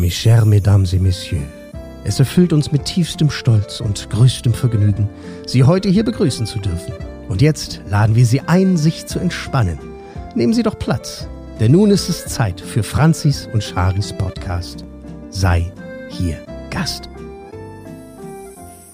Mes chers Mesdames et Messieurs, es erfüllt uns mit tiefstem Stolz und größtem Vergnügen, Sie heute hier begrüßen zu dürfen. Und jetzt laden wir Sie ein, sich zu entspannen. Nehmen Sie doch Platz, denn nun ist es Zeit für Franzis und Charis Podcast. Sei hier Gast.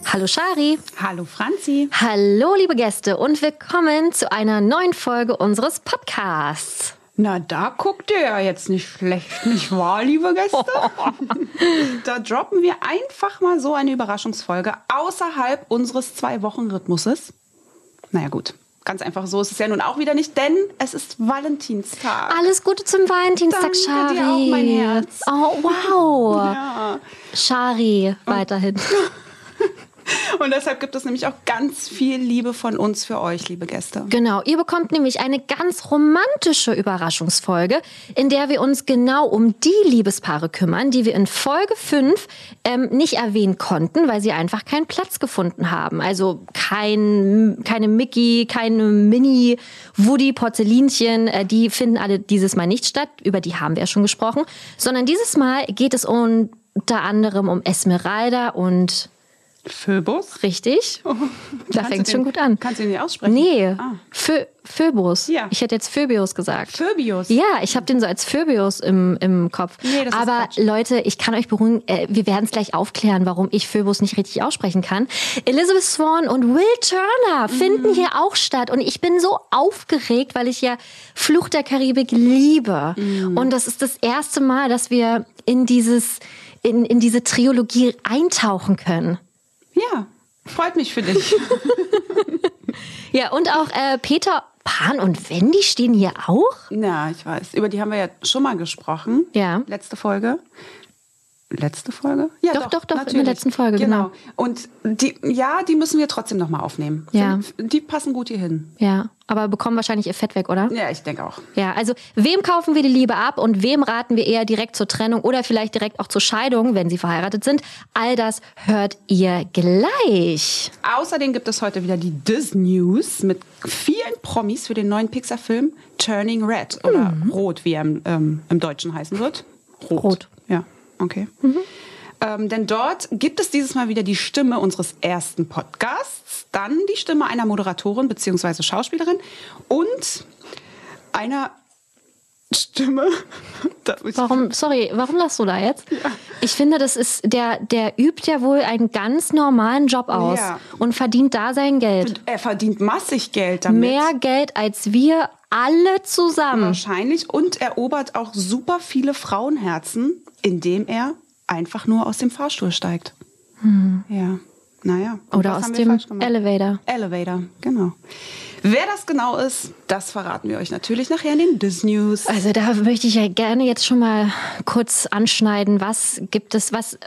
Hallo Shari. Hallo Franzi. Hallo liebe Gäste und willkommen zu einer neuen Folge unseres Podcasts. Na, da guckt ihr ja jetzt nicht schlecht, nicht wahr, liebe Gäste? da droppen wir einfach mal so eine Überraschungsfolge außerhalb unseres Zwei-Wochen-Rhythmuses. Naja, gut. Ganz einfach so ist es ja nun auch wieder nicht, denn es ist Valentinstag. Alles Gute zum Valentinstag, Danke Shari. dir auch, mein Herz. Oh, wow. Ja. Shari, weiterhin. Und deshalb gibt es nämlich auch ganz viel Liebe von uns für euch, liebe Gäste. Genau, ihr bekommt nämlich eine ganz romantische Überraschungsfolge, in der wir uns genau um die Liebespaare kümmern, die wir in Folge 5 ähm, nicht erwähnen konnten, weil sie einfach keinen Platz gefunden haben. Also kein, keine Mickey, keine Mini, Woody, Porzellinchen, äh, die finden alle dieses Mal nicht statt, über die haben wir ja schon gesprochen, sondern dieses Mal geht es unter anderem um Esmeralda und Phöbus? richtig. Da Kannst fängt du schon gut an. Kannst du ihn nicht aussprechen? Nee, Ah. Phö Phöbus. Ja. Ich hätte jetzt Phöbius gesagt. Phöbius. Ja, ich habe den so als Phöbius im, im Kopf. Nee, das ist Aber Quatsch. Leute, ich kann euch beruhigen, äh, wir werden es gleich aufklären, warum ich Phöbus nicht richtig aussprechen kann. Elizabeth Swan und Will Turner Mhm. finden hier auch statt. Und ich bin so aufgeregt, weil ich ja Flucht der Karibik liebe. Mhm. Und das ist das erste Mal, dass wir in dieses, in, in diese Trilogie eintauchen können. Ja, freut mich für dich. Ja, und auch äh, Peter Pan und Wendy stehen hier auch. Ja, ich weiß. Über die haben wir ja schon mal gesprochen. Ja. Letzte Folge. Letzte Folge? Ja, Doch, doch, doch, in der letzten Folge, genau. Und die, ja, die müssen wir trotzdem nochmal aufnehmen. Ja. Die passen gut hier hin. Ja, aber bekommen wahrscheinlich ihr Fett weg, oder? Ja, ich denke auch. Ja, also wem kaufen wir die Liebe ab und wem raten wir eher direkt zur Trennung oder vielleicht direkt auch zur Scheidung, wenn sie verheiratet sind? All das hört ihr gleich. Außerdem gibt es heute wieder die Disney News mit vielen Promis für den neuen Pixar-Film Turning Red oder Rot, wie er im, ähm, im Deutschen heißen wird. Rot. Rot. Ja, okay. Ähm, denn dort gibt es dieses Mal wieder die Stimme unseres ersten Podcasts, dann die Stimme einer Moderatorin bzw. Schauspielerin und einer Stimme. Warum, sorry, warum lachst du da jetzt? Ich finde, das ist, der, der übt ja wohl einen ganz normalen Job aus Ja. und verdient da sein Geld. Er verdient massig Geld damit. Mehr Geld als wir alle zusammen. Wahrscheinlich. Und erobert auch super viele Frauenherzen, indem er einfach nur aus dem Fahrstuhl steigt. Ja, naja. Hm. Oder aus dem? Elevator. Elevator, genau. Wer das genau ist, das verraten wir euch natürlich nachher in den Disney News. Also da möchte ich ja gerne jetzt schon mal kurz anschneiden, was gibt es, was, äh,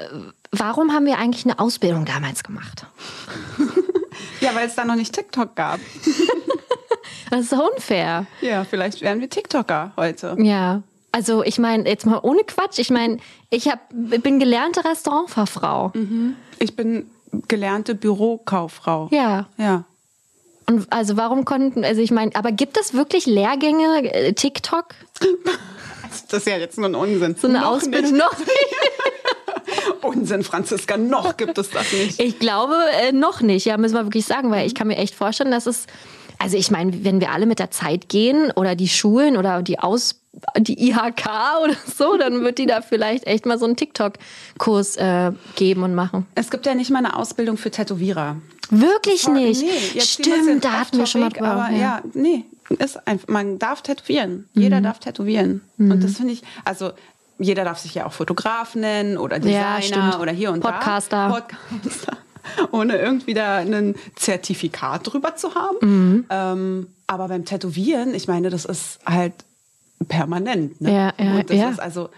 warum haben wir eigentlich eine Ausbildung damals gemacht? Ja, weil es da noch nicht TikTok gab. Das ist unfair. Ja, vielleicht wären wir TikToker heute. Ja. Also ich meine, jetzt mal ohne Quatsch, ich meine, ich hab, bin gelernte Restaurantfachfrau. Ich bin gelernte Bürokauffrau. Ja. Ja. Und also warum konnten, also ich meine, aber gibt es wirklich Lehrgänge, äh, TikTok? Das ist ja jetzt nur ein Unsinn. So eine Noch Ausbildung Nicht. noch? Unsinn, Franziska, noch gibt es das nicht. Ich glaube äh, noch nicht, ja, müssen wir wirklich sagen, weil ich kann mir echt vorstellen, dass es, also ich meine, wenn wir alle mit der Zeit gehen oder die Schulen oder die Aus, die IHK oder so, dann wird die da vielleicht echt mal so einen TikTok-Kurs äh, geben und machen. Es gibt ja nicht mal eine Ausbildung für Tätowierer. Wirklich nicht. Nee, Stimmt, da hatten wir schon mal drüber. Aber ja, nee, ist einfach, man darf tätowieren. Jeder Mhm. darf tätowieren. Und das finde ich, also jeder darf sich ja auch Fotograf nennen oder Ja, Designer stimmt. oder hier und Podcaster. da. Podcaster. Ohne irgendwie da ein Zertifikat drüber zu haben. Mhm. Ähm, aber beim Tätowieren, ich meine, das ist halt permanent. Ne? Ja, ja, und das ja. Mhm. ist also,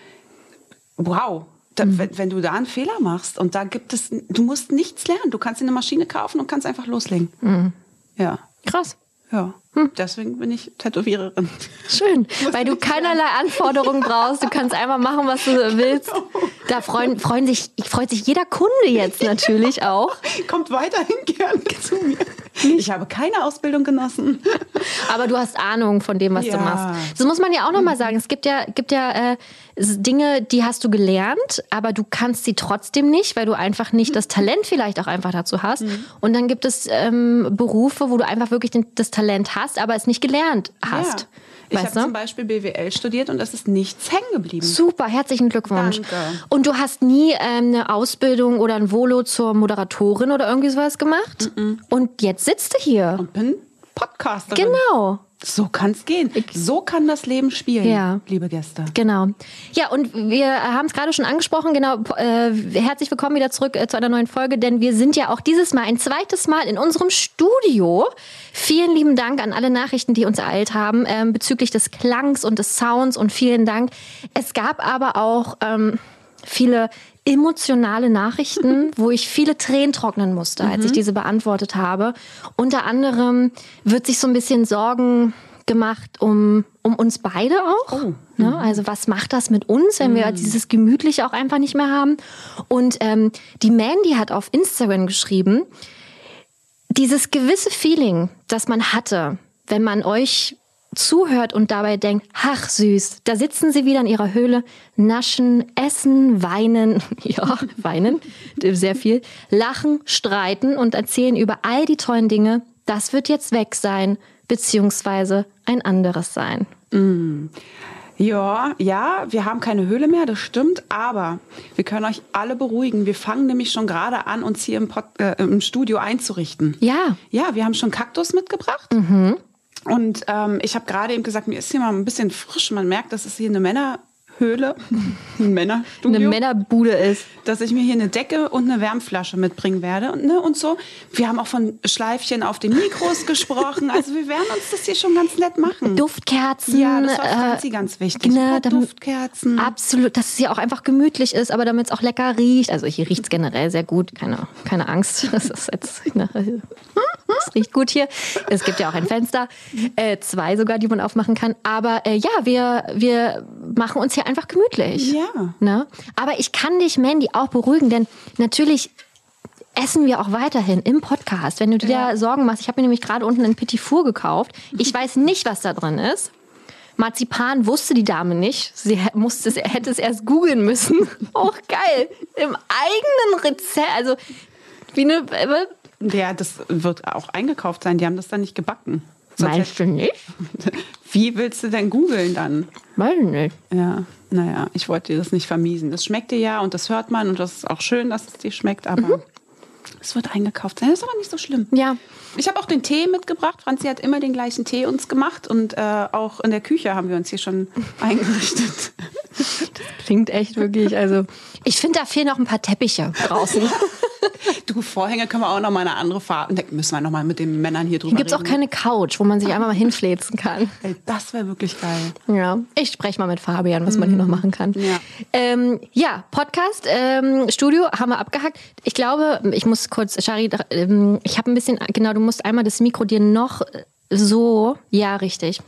wow. Da, wenn, wenn du da einen Fehler machst und da gibt es, du musst nichts lernen. Du kannst dir eine Maschine kaufen und kannst einfach loslegen. Mhm. Ja, Krass. ja. Hm. Deswegen bin ich Tätowiererin. Schön, weil du keinerlei Anforderungen brauchst. Du kannst einfach machen, was du willst. Da freuen, freuen sich, freut sich jeder Kunde jetzt natürlich auch. Kommt weiterhin gerne zu mir. Ich habe keine Ausbildung genossen. Aber du hast Ahnung von dem, was Ja. du machst. Das muss man ja auch nochmal sagen. Es gibt ja, gibt ja äh, Dinge, die hast du gelernt, aber du kannst sie trotzdem nicht, weil du einfach nicht das Talent vielleicht auch einfach dazu hast. Mhm. Und dann gibt es ähm, Berufe, wo du einfach wirklich den, das Talent hast, aber es nicht gelernt hast. Ja. Ich habe zum Beispiel BWL studiert und es ist nichts hängen geblieben. Super, herzlichen Glückwunsch. Danke. Und du hast nie ähm, eine Ausbildung oder ein Volo zur Moderatorin oder irgendwie sowas gemacht? Und jetzt sitzt du hier. Und bin Podcasterin. Genau. So kann es gehen. So kann das Leben spielen, Ja. liebe Gäste. Genau. Ja, und wir haben es gerade schon angesprochen, genau, äh, herzlich willkommen wieder zurück äh, zu einer neuen Folge, denn wir sind ja auch dieses Mal ein zweites Mal in unserem Studio. Vielen lieben Dank an alle Nachrichten, die uns ereilt haben ähm, bezüglich des Klangs und des Sounds und vielen Dank. Es gab aber auch ähm, viele emotionale Nachrichten, wo ich viele Tränen trocknen musste, als ich diese beantwortet habe. Unter anderem wird sich so ein bisschen Sorgen gemacht um, um uns beide auch. Ne? Also was macht das mit uns, wenn wir dieses Gemütliche auch einfach nicht mehr haben? Und ähm, die Mandy hat auf Instagram geschrieben, dieses gewisse Feeling, das man hatte, wenn man euch zuhört und dabei denkt, ach süß, da sitzen sie wieder in ihrer Höhle, naschen, essen, weinen, ja, weinen, sehr viel, lachen, streiten und erzählen über all die tollen Dinge, das wird jetzt weg sein, beziehungsweise ein anderes sein. Ja, ja, wir haben keine Höhle mehr, das stimmt, aber wir können euch alle beruhigen. Wir fangen nämlich schon gerade an, uns hier im, Pod, äh, im Studio einzurichten. Ja, Ja, wir haben schon Kaktus mitgebracht. Und ähm, ich habe gerade eben gesagt, mir ist hier mal ein bisschen frisch. Man merkt, das ist hier eine Männerhöhle, ein Männerstudio. eine Männerbude ist. dass ich mir hier eine Decke und eine Wärmflasche mitbringen werde und, ne, und so. Wir haben auch von Schleifchen auf den Mikros gesprochen. Also wir werden uns das hier schon ganz nett machen. Duftkerzen. Ja, das war äh, ganz wichtig. Ne, Duftkerzen. Absolut, dass es hier auch einfach gemütlich ist, aber damit es auch lecker riecht. Also hier riecht es generell sehr gut, keine, keine Angst. Das ist jetzt, ne, es riecht gut hier. Es gibt ja auch ein Fenster, äh, zwei sogar, die man aufmachen kann. Aber äh, ja, wir, wir machen uns hier einfach gemütlich. Ja. Ne? Aber ich kann dich, Mandy, auch beruhigen, denn natürlich essen wir auch weiterhin im Podcast. Wenn du dir da Sorgen machst, ich habe mir nämlich gerade unten ein Petit Four gekauft. Ich weiß nicht, was da drin ist. Marzipan wusste die Dame nicht. Sie musste es, hätte es erst googeln müssen. Auch geil. Im eigenen Rezept. Also, wie eine. äh, Ja, das wird auch eingekauft sein. Die haben das dann nicht gebacken. Sonst Meinst du nicht? Wie willst du denn googeln dann? Weiß ich nicht. Ja, naja, ich wollte dir das nicht vermiesen. Das schmeckt dir ja und das hört man und das ist auch schön, dass es dir schmeckt, aber es wird eingekauft sein. Das ist aber nicht so schlimm. Ja. Ich habe auch den Tee mitgebracht. Franzi hat immer den gleichen Tee uns gemacht und äh, auch in der Küche haben wir uns hier schon eingerichtet. Klingt echt wirklich. Also, ich finde, da fehlen noch ein paar Teppiche draußen. Du, Vorhänge können wir auch noch mal eine andere Farbe. Da müssen wir noch mal mit den Männern hier drüber Hier gibt es auch keine Couch, wo man sich einmal mal hinfläzen kann. Ey, das wäre wirklich geil. Ja, ich spreche mal mit Fabian, was man hier noch machen kann. Ja. ähm, ja Podcast, ähm, Studio haben wir abgehakt. Ich glaube, ich muss kurz, Shari, ähm, ich habe ein bisschen, genau, du musst einmal das Mikro dir noch so, ja, richtig.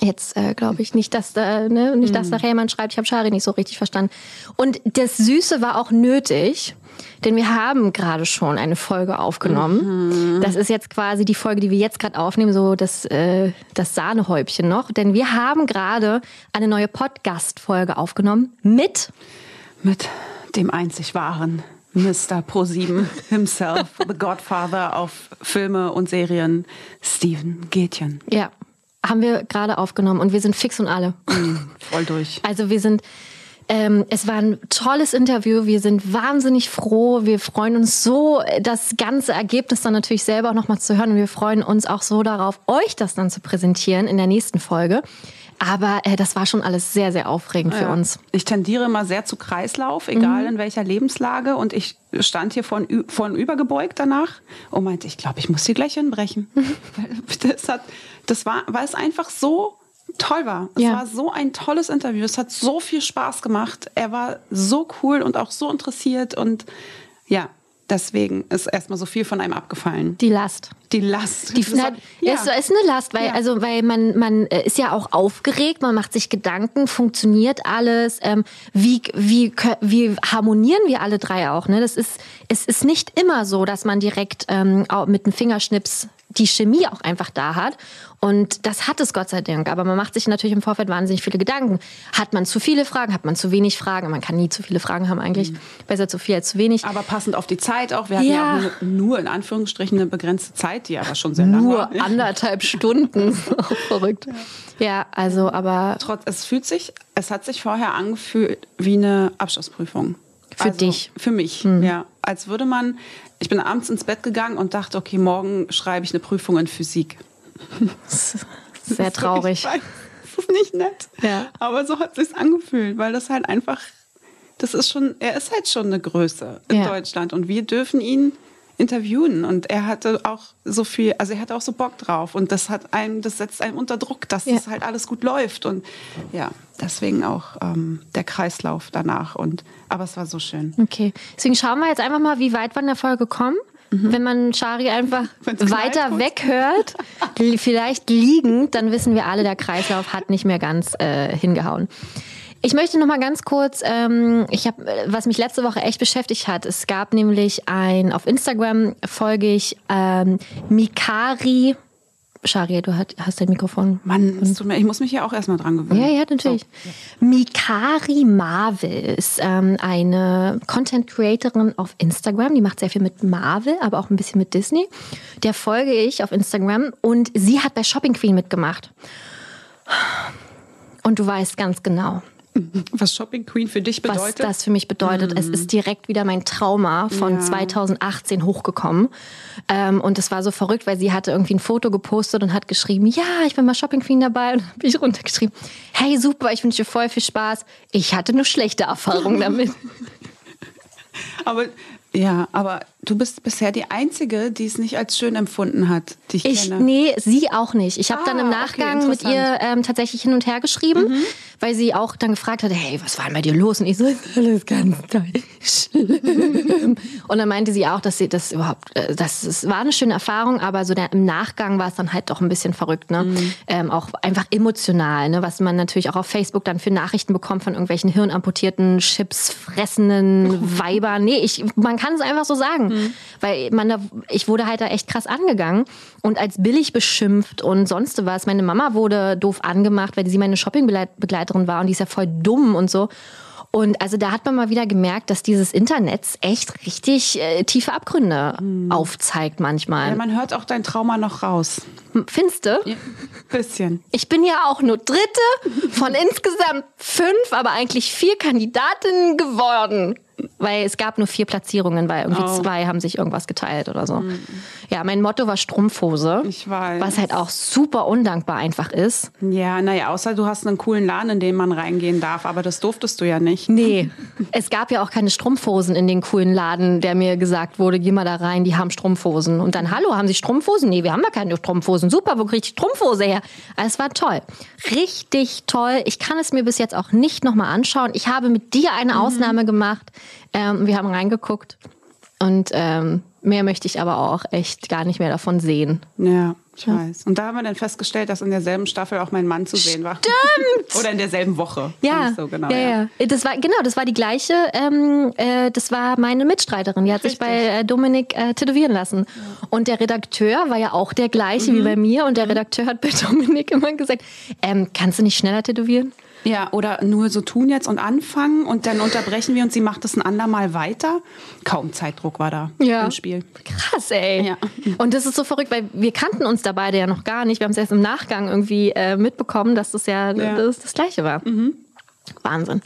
Jetzt äh, glaube ich nicht, dass da, ne, nicht, dass nachher jemand schreibt, ich habe Shari nicht so richtig verstanden. Und das Süße war auch nötig, denn wir haben gerade schon eine Folge aufgenommen. Das ist jetzt quasi die Folge, die wir jetzt gerade aufnehmen, so das, äh, das Sahnehäubchen noch. Denn wir haben gerade eine neue Podcast-Folge aufgenommen mit Mit dem einzig wahren Mr. Pro7 himself, the Godfather auf Filme und Serien, Steven Gätchen. Ja, haben wir gerade aufgenommen und wir sind fix und alle. Voll durch. Also wir sind, ähm, es war ein tolles Interview. Wir sind wahnsinnig froh. Wir freuen uns so, das ganze Ergebnis dann natürlich selber auch nochmal zu hören. Und wir freuen uns auch so darauf, euch das dann zu präsentieren in der nächsten Folge. Aber äh, das war schon alles sehr, sehr aufregend für Ja. uns. Ich tendiere immer sehr zu Kreislauf, egal in welcher Lebenslage. Und ich stand hier von, von übergebeugt danach und meinte, ich glaube, ich muss hier gleich hinbrechen. Weil das, hat, das war, weil es einfach so toll war. Es Ja. war so ein tolles Interview. Es hat so viel Spaß gemacht. Er war so cool und auch so interessiert. Und ja, deswegen ist erstmal so viel von einem abgefallen. Die Last. Die Last. Die na, ja. ist, ist eine Last, weil Ja. also weil man man äh, ist ja auch aufgeregt, man macht sich Gedanken, funktioniert alles, ähm, wie wie wie harmonieren wir alle drei auch, ne? Das ist es ist nicht immer so, dass man direkt ähm, mit einem Fingerschnips die Chemie auch einfach da hat. Und das hat es Gott sei Dank. Aber man macht sich natürlich im Vorfeld wahnsinnig viele Gedanken. Hat man zu viele Fragen? Hat man zu wenig Fragen? Man kann nie zu viele Fragen haben eigentlich. Besser zu viel als zu wenig. Aber passend auf die Zeit auch. Wir hatten ja, Ja. nur, nur in Anführungsstrichen eine begrenzte Zeit, die aber schon sehr lang Nur war. anderthalb Stunden. Verrückt. Ja, also, aber Trotz, es fühlt sich, es hat sich vorher angefühlt wie eine Abschlussprüfung. Für dich. Für mich, ja. Als würde man, ich bin abends ins Bett gegangen und dachte, okay, morgen schreibe ich eine Prüfung in Physik. sehr traurig. Das ist nicht nett. Ja. Aber so hat es sich angefühlt, weil das halt einfach, das ist schon, er ist halt schon eine Größe in Ja. Deutschland und wir dürfen ihn interviewen und er hatte auch so viel, also er hatte auch so Bock drauf und das hat einem, das setzt einem unter Druck, dass Ja. das halt alles gut läuft und ja, deswegen auch ähm, der Kreislauf danach und, aber es war so schön. Okay. Deswegen schauen wir jetzt einfach mal, wie weit wir in der Folge kommen. Wenn man Shari einfach weiter weghört, vielleicht liegend, dann wissen wir alle, der Kreislauf hat nicht mehr ganz äh, hingehauen. Ich möchte noch mal ganz kurz, ähm, ich habe, was mich letzte Woche echt beschäftigt hat, es gab nämlich ein, auf Instagram folge ich ähm, Mikari, Shari, du hast, hast dein Mikrofon. Mann, es tut mir, ich muss mich ja auch erstmal dran gewöhnen. Ja, ja, natürlich. Mikari Marvel ist ähm, eine Content Creatorin auf Instagram. Die macht sehr viel mit Marvel, aber auch ein bisschen mit Disney. Der folge ich auf Instagram und sie hat bei Shopping Queen mitgemacht. Und du weißt ganz genau, Was Shopping Queen für dich was bedeutet? das für mich bedeutet. Es ist direkt wieder mein Trauma von Ja. 2018 hochgekommen. Ähm, und es war so verrückt, weil sie hatte irgendwie ein Foto gepostet und hat geschrieben, ja, ich bin mal Shopping Queen dabei. Und habe ich runtergeschrieben, hey, super, ich wünsche dir voll viel Spaß. Ich hatte nur schlechte Erfahrungen damit. Aber ja, aber du bist bisher die Einzige, die es nicht als schön empfunden hat, die ich, Ich, kenne. nee, sie auch nicht. Ich habe Ah, dann im okay, Nachgang mit ihr ähm, tatsächlich hin und her geschrieben, weil sie auch dann gefragt hatte, hey, was war denn bei dir los? Und ich so, ist alles ganz schlimm. Und dann meinte sie auch, dass sie das überhaupt, äh, das es war eine schöne Erfahrung, aber so der, im Nachgang war es dann halt doch ein bisschen verrückt, ne? Ähm, auch einfach emotional, ne? Was man natürlich auch auf Facebook dann für Nachrichten bekommt von irgendwelchen hirnamputierten, Chips fressenden Weibern. Nee, ich, man kann es einfach so sagen, weil man da, ich wurde halt da echt krass angegangen und als billig beschimpft und sonst was. Meine Mama wurde doof angemacht, weil sie meine Shoppingbegleiterin war und die ist ja voll dumm und so. Und also da hat man mal wieder gemerkt, dass dieses Internet echt richtig äh, tiefe Abgründe aufzeigt manchmal. ja, man hört auch dein Trauma noch raus. Findest du? Bisschen. Ich bin ja auch nur Dritte von insgesamt fünf, aber eigentlich vier Kandidatinnen geworden. Weil es gab nur vier Platzierungen, weil irgendwie Oh. zwei haben sich irgendwas geteilt oder so. Ja, mein Motto war Strumpfhose. Ich weiß. Was halt auch super undankbar einfach ist. Ja, naja, außer du hast einen coolen Laden, in den man reingehen darf, aber das durftest du ja nicht. Nee, es gab ja auch keine Strumpfhosen in den coolen Laden, der mir gesagt wurde, geh mal da rein, die haben Strumpfhosen. Und dann, hallo, haben Sie Strumpfhosen? Nee, wir haben da keine Strumpfhosen. Super, wo kriege ich die Strumpfhose her? Also, es war toll. Richtig toll. Ich kann es mir bis jetzt auch nicht nochmal anschauen. Ich habe mit dir eine Ausnahme gemacht. Ähm, wir haben reingeguckt. Und ähm, mehr möchte ich aber auch echt gar nicht mehr davon sehen. Ja, ich weiß. Und da haben wir dann festgestellt, dass in derselben Staffel auch mein Mann zu sehen war. Stimmt! Oder in derselben Woche. Ja, So, genau, ja, ja. Das war genau, das war die gleiche. Ähm, äh, das war meine Mitstreiterin. Die hat sich Richtig. bei äh, Dominik äh, tätowieren lassen. Und der Redakteur war ja auch der gleiche Mhm. wie bei mir. Und der Redakteur hat bei Dominik immer gesagt: ähm, Kannst du nicht schneller tätowieren? Ja, oder nur so tun jetzt und anfangen und dann unterbrechen wir und sie macht es ein andermal weiter. Kaum Zeitdruck war da Ja. im Spiel. Krass, ey. Ja. Und das ist so verrückt, weil wir kannten uns da beide ja noch gar nicht. Wir haben es erst im Nachgang irgendwie äh, mitbekommen, dass das ja, Ja. Das, das Gleiche war. Wahnsinn.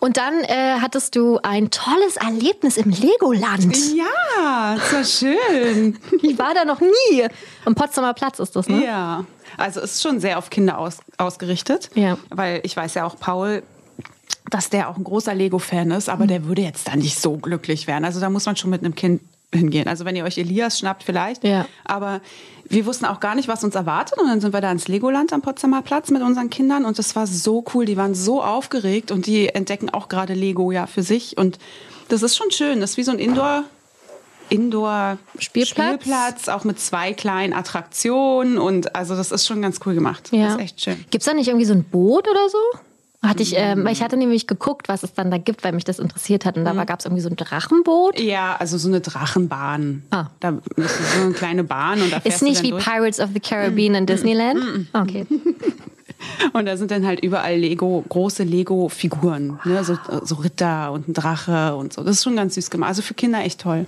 Und dann äh, hattest du ein tolles Erlebnis im Legoland. Ja, ist ja schön. Ich war da noch nie. Am Potsdamer Platz ist das, ne? Ja, also es ist schon sehr auf Kinder aus, ausgerichtet. Ja. Weil ich weiß ja auch, Paul, dass der auch ein großer Lego-Fan ist, aber der würde jetzt da nicht so glücklich werden. Also da muss man schon mit einem Kind hingehen. Also wenn ihr euch Elias schnappt, vielleicht. Ja. Aber wir wussten auch gar nicht, was uns erwartet. Und dann sind wir da ins Legoland am Potsdamer Platz mit unseren Kindern. Und das war so cool. Die waren so aufgeregt und die entdecken auch gerade Lego ja für sich. Und das ist schon schön. Das ist wie so ein Indoor- Indoor Spielplatz? Auch mit zwei kleinen Attraktionen und also das ist schon ganz cool gemacht. Ja. Das ist echt schön. Gibt es da nicht irgendwie so ein Boot oder so? Hatte ich, ähm, ich hatte nämlich geguckt, was es dann da gibt, weil mich das interessiert hat. Und Mhm. da gab es irgendwie so ein Drachenboot. Ja, also so eine Drachenbahn. Ah. Da ist so eine kleine Bahn und da Ist nicht wie durch. Pirates of the Caribbean in Disneyland? Okay. Und da sind dann halt überall Lego, große Lego-Figuren, ne? so, so Ritter und ein Drache und so. Das ist schon ganz süß gemacht. Also für Kinder echt toll.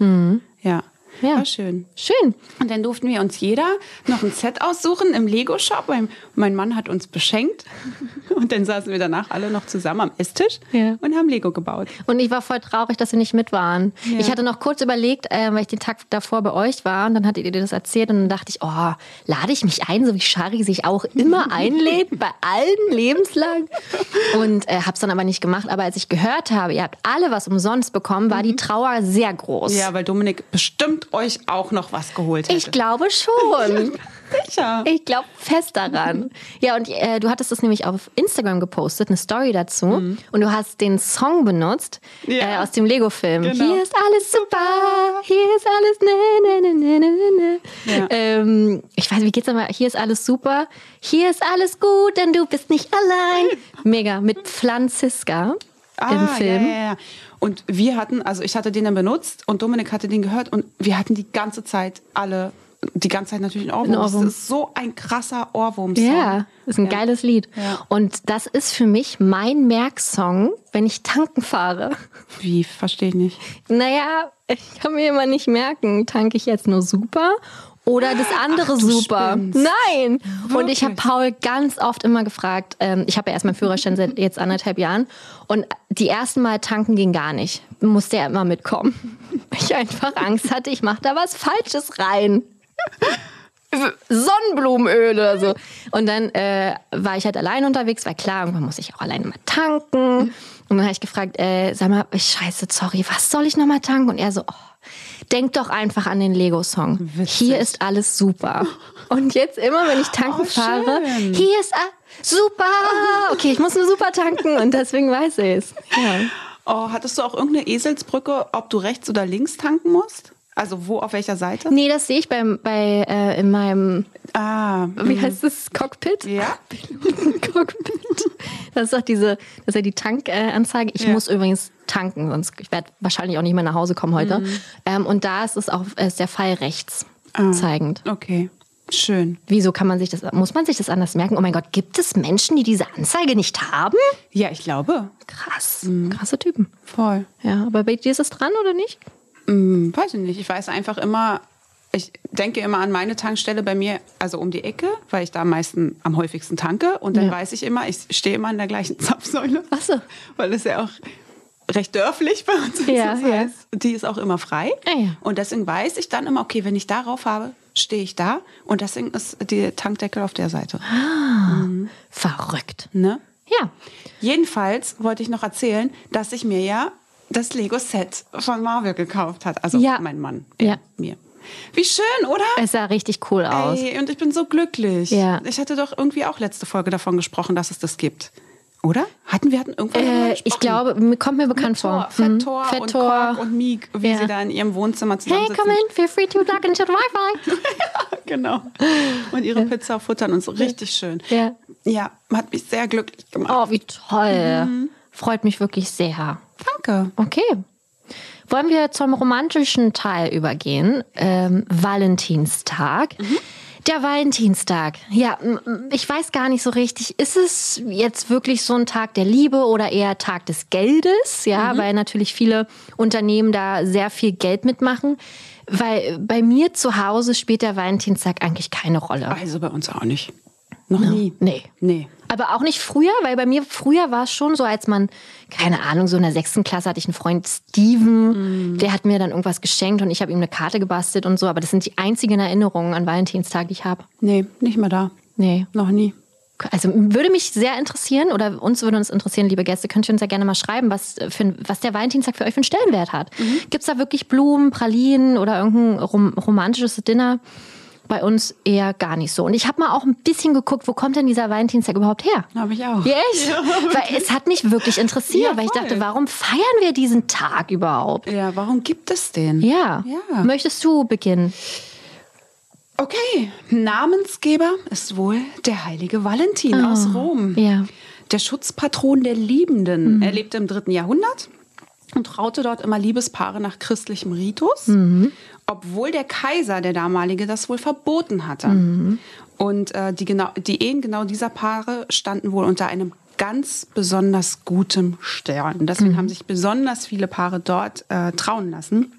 Ja. Ja. War schön. Schön. Und dann durften wir uns jeder noch ein Set aussuchen im Lego-Shop. Mein, mein Mann hat uns beschenkt. Und dann saßen wir danach alle noch zusammen am Esstisch Ja. und haben Lego gebaut. Und ich war voll traurig, dass sie nicht mit waren. Ja. Ich hatte noch kurz überlegt, äh, weil ich den Tag davor bei euch war und dann hattet ihr dir das erzählt und dann dachte ich, oh, lade ich mich ein, so wie Shari sich auch immer einlädt, bei allen lebenslang. Und äh, hab's dann aber nicht gemacht. Aber als ich gehört habe, ihr habt alle was umsonst bekommen, war die Trauer sehr groß. Ja, weil Dominik bestimmt euch auch noch was geholt hätte. Ich glaube schon. Sicher. Ich glaube fest daran. Ja, und äh, du hattest das nämlich auf Instagram gepostet, eine Story dazu. Und du hast den Song benutzt Ja. äh, aus dem Lego-Film. Genau. Hier ist alles super, hier ist alles ne, ne, ne, ne, ne, ne. Ja. Ähm, ich weiß, wie geht's nochmal? Hier ist alles super, hier ist alles gut, denn du bist nicht allein. Mega, mit Franziska im Film. Ah, Ja, ja, ja. Und wir hatten, also ich hatte den dann benutzt und Dominik hatte den gehört und wir hatten die ganze Zeit alle, die ganze Zeit natürlich einen Ohrwurm. Ein Ohrwurm. Das ist so ein krasser Ohrwurm-Song. Ja, ist ein Ja. geiles Lied. Ja. Und das ist für mich mein Merksong, wenn ich tanken fahre. Wie, verstehe ich nicht. Naja, ich kann mir immer nicht merken, tanke ich jetzt nur super oder das andere Ach, super. spinnst. Nein. Und ich habe Wirklich? Paul ganz oft immer gefragt, ähm, ich habe ja erst meinen Führerschein seit jetzt anderthalb Jahren und die ersten Mal tanken ging gar nicht. Musste er immer mitkommen. Ich einfach Angst hatte, ich mache da was Falsches rein. Sonnenblumenöl oder so. Und dann äh, war ich halt allein unterwegs, weil klar, irgendwann muss ich auch alleine mal tanken. Und dann habe ich gefragt, äh, sag mal, scheiße, sorry, was soll ich nochmal tanken? Und er so, oh, denk doch einfach an den Lego-Song. Hier ist alles super. Und jetzt immer, wenn ich tanken Oh, fahre, hier ist alles super. Okay, ich muss nur super tanken und deswegen weiß ich es. Ja. Oh, hattest du auch irgendeine Eselsbrücke, ob du rechts oder links tanken musst? Also wo, auf welcher Seite? Nee, das sehe ich beim, bei, äh, in meinem, Ah, wie heißt das, Cockpit? ja. Cockpit. Das ist doch diese, das ist ja die Tankanzeige. Ich Ja. muss übrigens tanken, sonst ich werde wahrscheinlich auch nicht mehr nach Hause kommen heute. Mhm. Ähm, und da ist es auch ist der Pfeil rechts Ah. zeigend. Okay, schön. Wieso kann man sich das, muss man sich das anders merken? Oh mein Gott, gibt es Menschen, die diese Anzeige nicht haben? Ja, ich glaube. Krass, Mhm. krasse Typen. Voll. Ja, aber bei dir ist es dran oder nicht? Hm, weiß ich nicht. Ich weiß einfach immer, ich denke immer an meine Tankstelle bei mir, also um die Ecke, weil ich da am meisten, am häufigsten tanke. Und dann Ja. weiß ich immer, ich stehe immer an der gleichen Zapfsäule. Ach so. Weil es ja auch recht dörflich bei uns ist. Ja, das ja. heißt, die ist auch immer frei. Ah, ja. Und deswegen weiß ich dann immer, okay, wenn ich darauf habe, stehe ich da. Und deswegen ist die Tankdeckel auf der Seite. Verrückt. Ne? Ja. Jedenfalls wollte ich noch erzählen, dass ich mir ja das Lego-Set von Marvel gekauft hat. Also Ja. mein Mann. Ja. Mir. Wie schön, oder? Es sah richtig cool aus. Ey, und ich bin so glücklich. Ja. Ich hatte doch irgendwie auch letzte Folge davon gesprochen, dass es das gibt. Oder? Hatten wir hatten irgendwann Äh, ich glaube, kommt mir bekannt vor. Thor, Mhm. Fett Thor Fett und. Quark und Meek, wie Ja. sie da in ihrem Wohnzimmer Hey, zusammensitzen. come in, feel free to log into the Wi-Fi. genau. Und ihre Pizza futtern und so. Richtig schön. Ja. Ja, hat mich sehr glücklich gemacht. Oh, wie toll. Mhm. Freut mich wirklich sehr. Danke. Okay. Wollen wir zum romantischen Teil übergehen? Ähm, Valentinstag. Der Valentinstag. Ja, ich weiß gar nicht so richtig. Ist es jetzt wirklich so ein Tag der Liebe oder eher Tag des Geldes? Ja, weil natürlich viele Unternehmen da sehr viel Geld mitmachen. Weil bei mir zu Hause spielt der Valentinstag eigentlich keine Rolle. Also bei uns auch nicht. Noch nie. Nee. Nee. Aber auch nicht früher, weil bei mir früher war es schon so, als man, keine Ahnung, so in der sechsten Klasse hatte ich einen Freund, Steven, der hat mir dann irgendwas geschenkt und ich habe ihm eine Karte gebastelt und so. Aber das sind die einzigen Erinnerungen an Valentinstag, die ich habe. Nee, nicht mehr da. Nee. Noch nie. Also würde mich sehr interessieren oder uns würde uns interessieren, liebe Gäste, könnt ihr uns ja gerne mal schreiben, was, für, ein- was der Valentinstag für euch für einen Stellenwert hat. Gibt's da wirklich Blumen, Pralinen oder irgendein rom romantisches Dinner? Bei uns eher gar nicht so. Und ich habe mal auch ein bisschen geguckt, wo kommt denn dieser Valentinstag überhaupt her? Habe ich auch. Ja, echt? Weil es hat mich wirklich interessiert, Ja, weil ich dachte, warum feiern wir diesen Tag überhaupt? Ja, warum gibt es den? Ja. Ja. Möchtest du beginnen? Okay, Namensgeber ist wohl der heilige Valentin aus Rom. Ja. Der Schutzpatron der Liebenden. Er lebte im dritten Jahrhundert und traute dort immer Liebespaare nach christlichem Ritus, obwohl der Kaiser, der damalige, das wohl verboten hatte. Und äh, die, genau, die Ehen genau dieser Paare standen wohl unter einem ganz besonders gutem Stern. Deswegen haben sich besonders viele Paare dort äh, trauen lassen.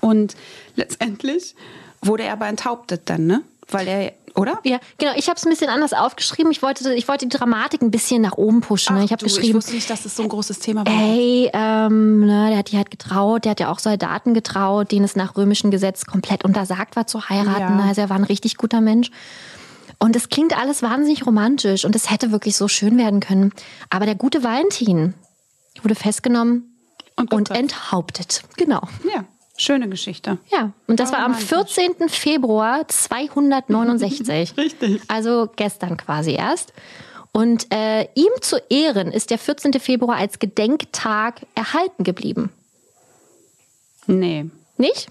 Und letztendlich wurde er aber enthauptet dann, ne? Weil er, oder? Ja, genau. Ich habe es ein bisschen anders aufgeschrieben. Ich wollte, ich wollte die Dramatik ein bisschen nach oben pushen. ne? Ach ich habe du, Ich geschrieben, wusste nicht, dass das so ein großes Thema war. ey, ähm, ne, der hat die halt getraut, der hat ja auch Soldaten getraut, denen es nach römischem Gesetz komplett untersagt war zu heiraten. Ja. Also er war ein richtig guter Mensch. Und es klingt alles wahnsinnig romantisch und es hätte wirklich so schön werden können. Aber der gute Valentin wurde festgenommen Und und enthauptet. Genau. Ja, schöne Geschichte. Ja, und das war am romantisch. 14. Februar 269. Richtig. Also gestern quasi erst. Und äh, ihm zu Ehren ist der 14. Februar als Gedenktag erhalten geblieben. Nee. Nicht?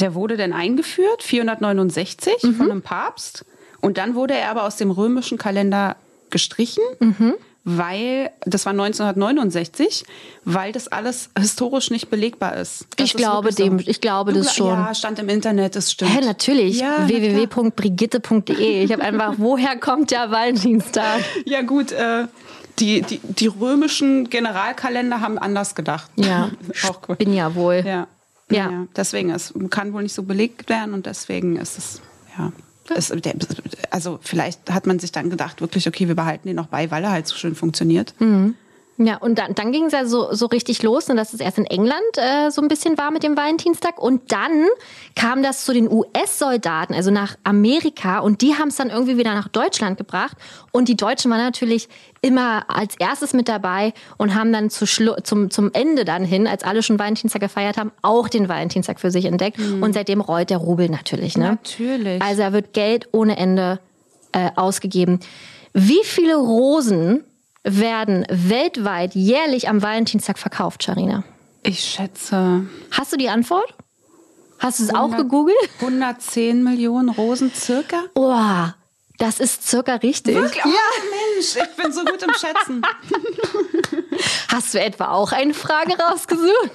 Der wurde dann eingeführt, 469 Mhm. von einem Papst. Und dann wurde er aber aus dem römischen Kalender gestrichen, Mhm. Weil, das war 1969, weil das alles historisch nicht belegbar ist. Das Ich ist glaube dem- ich glaube Du das schon. Ja, stand im Internet, das stimmt. Hä, natürlich. Ja, www.brigitte.de. Ich habe einfach, woher kommt der Valentinstag? Ja gut, äh, die, die, die römischen Generalkalender haben anders gedacht. Ja, Auch cool. bin ja wohl. Ja. Ja. ja. Deswegen, es kann wohl nicht so belegt werden und deswegen ist es, ja. Es, also vielleicht hat man sich dann gedacht, wirklich, okay, wir behalten den noch bei, weil er halt so schön funktioniert. Ja, und dann, dann ging es ja so, so richtig los, und dass es erst in England äh, so ein bisschen war mit dem Valentinstag. Und dann kam das zu den US-Soldaten, also nach Amerika, und die haben es dann irgendwie wieder nach Deutschland gebracht. Und die Deutschen waren natürlich immer als erstes mit dabei und haben dann zu Schlu zum, zum Ende dann hin, als alle schon Valentinstag gefeiert haben, auch den Valentinstag für sich entdeckt. Und seitdem rollt der Rubel natürlich. Ne? Natürlich. Also da wird Geld ohne Ende äh, ausgegeben. Wie viele Rosen werden weltweit jährlich am Valentinstag verkauft, Sharina? Ich schätze Hast du die Antwort? Hast du es auch 100 gegoogelt? 110 Millionen Rosen circa. Oh, das ist circa richtig. Wirklich? Oh, Mensch, ich bin so gut im Schätzen. Hast du etwa auch eine Frage rausgesucht?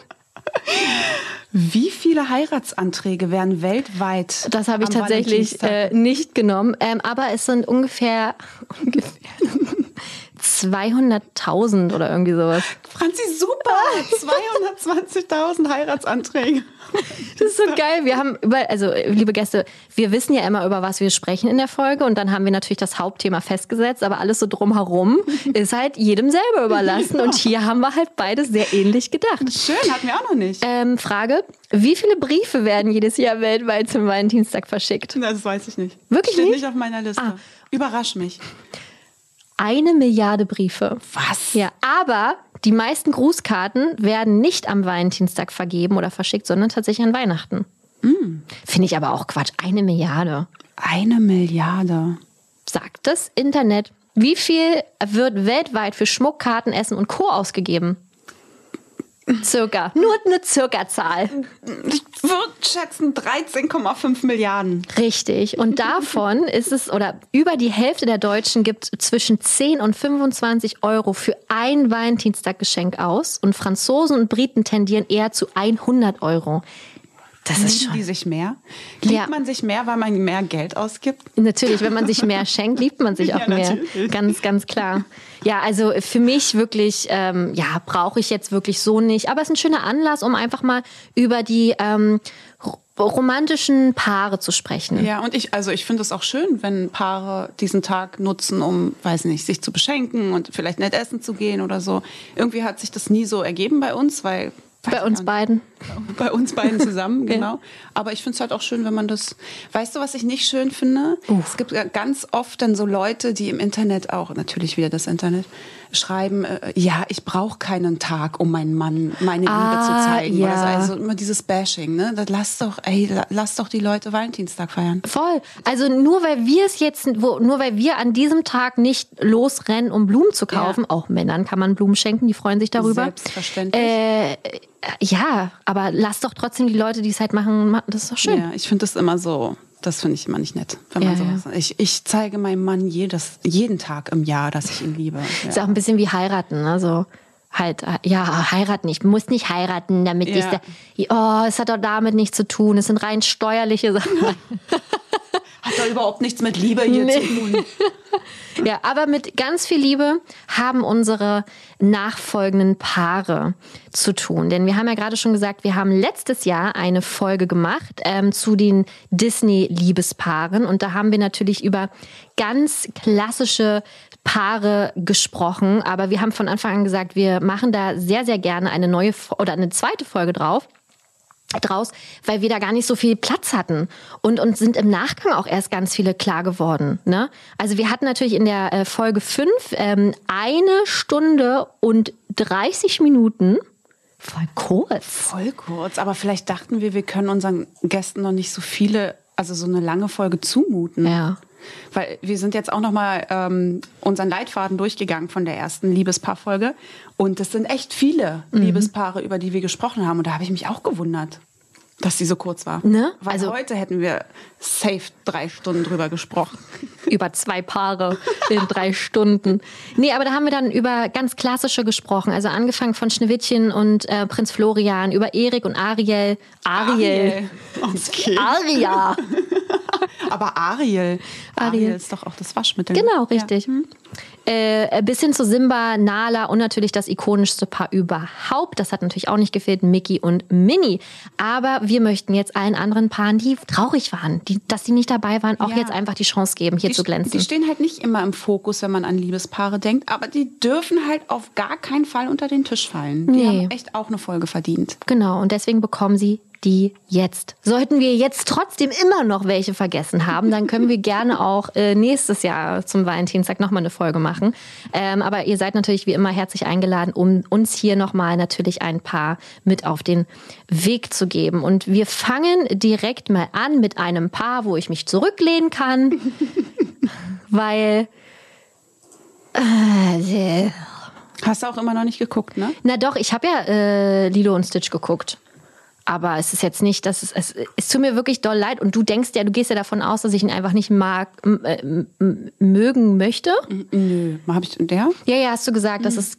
Wie viele Heiratsanträge werden weltweit? Das habe ich tatsächlich äh, nicht genommen. Ähm, aber es sind ungefähr, ungefähr 200.000 oder irgendwie sowas. Franzi, super! 220.000 Heiratsanträge. Das ist so geil. Wir haben über, also liebe Gäste, wir wissen ja immer, über was wir sprechen in der Folge und dann haben wir natürlich das Hauptthema festgesetzt, aber alles so drumherum ist halt jedem selber überlassen und hier haben wir halt beide sehr ähnlich gedacht. Schön, hatten wir auch noch nicht. Ähm, Frage, wie viele Briefe werden jedes Jahr weltweit zum Valentinstag verschickt? Das weiß ich nicht. Wirklich Steht nicht? nicht auf meiner Liste. Ah. Überrasch mich. Eine Milliarde Briefe. Was? Ja, aber die meisten Grußkarten werden nicht am Valentinstag vergeben oder verschickt, sondern tatsächlich an Weihnachten. Finde ich aber auch Quatsch. Eine Milliarde. Eine Milliarde. sagt das Internet. Wie viel wird weltweit für Schmuck, Karten, Essen und Co. ausgegeben? Circa. Nur eine Circa-Zahl. Ich würde schätzen 13,5 Milliarden. Richtig. Und davon ist es, oder über die Hälfte der Deutschen gibt zwischen 10 und 25 Euro für ein Valentinstaggeschenk aus. Und Franzosen und Briten tendieren eher zu 100 Euro. Das ist Lieben schon. die sich mehr? Liebt Ja. man sich mehr, weil man mehr Geld ausgibt? Natürlich, wenn man sich mehr schenkt, liebt man sich auch Ja, mehr. Ganz, ganz klar. Ja, also für mich wirklich, ähm, ja, brauche ich jetzt wirklich so nicht. Aber es ist ein schöner Anlass, um einfach mal über die ähm, ro- romantischen Paare zu sprechen. Ja, und ich, also ich finde es auch schön, wenn Paare diesen Tag nutzen, um, weiß nicht, sich zu beschenken und vielleicht nett essen zu gehen oder so. Irgendwie hat sich das nie so ergeben bei uns, weil. Bei uns beiden. Bei uns beiden zusammen, genau. Aber ich finde es halt auch schön, wenn man das. Weißt du, was ich nicht schön finde? Es gibt ja ganz oft dann so Leute, die im Internet auch, natürlich wieder das Internet, schreiben, äh, ja, ich brauche keinen Tag, um meinen Mann meine Ah, Liebe zu zeigen. ja. Oder so. Also immer dieses Bashing, ne? Das lass doch, ey, la- lass doch die Leute Valentinstag feiern. Voll. Also nur weil wir es jetzt, wo, nur weil wir an diesem Tag nicht losrennen, um Blumen zu kaufen, Ja. auch Männern kann man Blumen schenken, die freuen sich darüber. Selbstverständlich. Äh, ja, aber lass doch trotzdem die Leute, die es halt machen, machen. das ist doch schön. Ja, ich finde das immer so. Das finde ich immer nicht nett, wenn man Ja, sowas. Ich, ich zeige meinem Mann jedes, jeden Tag im Jahr, dass ich ihn liebe. Ist Ja. auch ein bisschen wie heiraten, ne? So halt, ja, heiraten. Ich muss nicht heiraten, damit Ja. ich da, oh, es hat doch damit nichts zu tun. Es sind rein steuerliche Sachen. Hat doch überhaupt nichts mit Liebe hier Nee. zu tun. Ja, aber mit ganz viel Liebe haben unsere nachfolgenden Paare zu tun. Denn wir haben ja gerade schon gesagt, wir haben letztes Jahr eine Folge gemacht ähm, zu den Disney-Liebespaaren. Und da haben wir natürlich über ganz klassische Paare gesprochen. Aber wir haben von Anfang an gesagt, wir machen da sehr, sehr gerne eine neue oder eine zweite Folge drauf draus, weil wir da gar nicht so viel Platz hatten und uns sind im Nachgang auch erst ganz viele klar geworden. Ne? Also wir hatten natürlich in der äh, Folge 5 ähm, eine Stunde und 30 Minuten. Voll kurz. Voll kurz, aber vielleicht dachten wir, wir können unseren Gästen noch nicht so viele, also so eine lange Folge zumuten. Ja. Weil wir sind jetzt auch nochmal ähm, unseren Leitfaden durchgegangen von der ersten Liebespaarfolge. Und es sind echt viele Mhm. Liebespaare, über die wir gesprochen haben. Und da habe ich mich auch gewundert, dass die so kurz war. Ne? Weil Also- heute hätten wir safe drei Stunden drüber gesprochen. Über zwei Paare in drei Stunden. Nee, aber da haben wir dann über ganz klassische gesprochen. Also angefangen von Schneewittchen und äh, Prinz Florian, über Erik und Ariel. Ariel. Okay. Aria. Aber Ariel. Ariel. Ariel ist doch auch das Waschmittel. Genau, richtig. Äh, bis hin zu Simba, Nala und natürlich das ikonischste Paar überhaupt. Das hat natürlich auch nicht gefehlt, Mickey und Minnie. Aber wir möchten jetzt allen anderen Paaren, die traurig waren, die, dass sie nicht dabei waren, auch Ja. jetzt einfach die Chance geben, hier die, zu glänzen. Die stehen halt nicht immer im Fokus, wenn man an Liebespaare denkt, aber die dürfen halt auf gar keinen Fall unter den Tisch fallen. Die Nee. haben echt auch eine Folge verdient. Genau, und deswegen bekommen sie die jetzt. Sollten wir jetzt trotzdem immer noch welche vergessen haben, dann können wir gerne auch äh, nächstes Jahr zum Valentinstag nochmal eine Folge machen. Ähm, aber ihr seid natürlich wie immer herzlich eingeladen, um uns hier nochmal natürlich ein paar mit auf den Weg zu geben. Und wir fangen direkt mal an mit einem Paar, wo ich mich zurücklehnen kann, weil... Äh, Hast du auch immer noch nicht geguckt, ne? na doch, ich habe ja äh, Lilo und Stitch geguckt. Aber es ist jetzt nicht, dass es, es, es tut mir wirklich doll leid. Und du denkst ja, du gehst ja davon aus, dass ich ihn einfach nicht mag, äh, mögen möchte. Nö. Hab ich der? Ja, ja, hast du gesagt, das ist,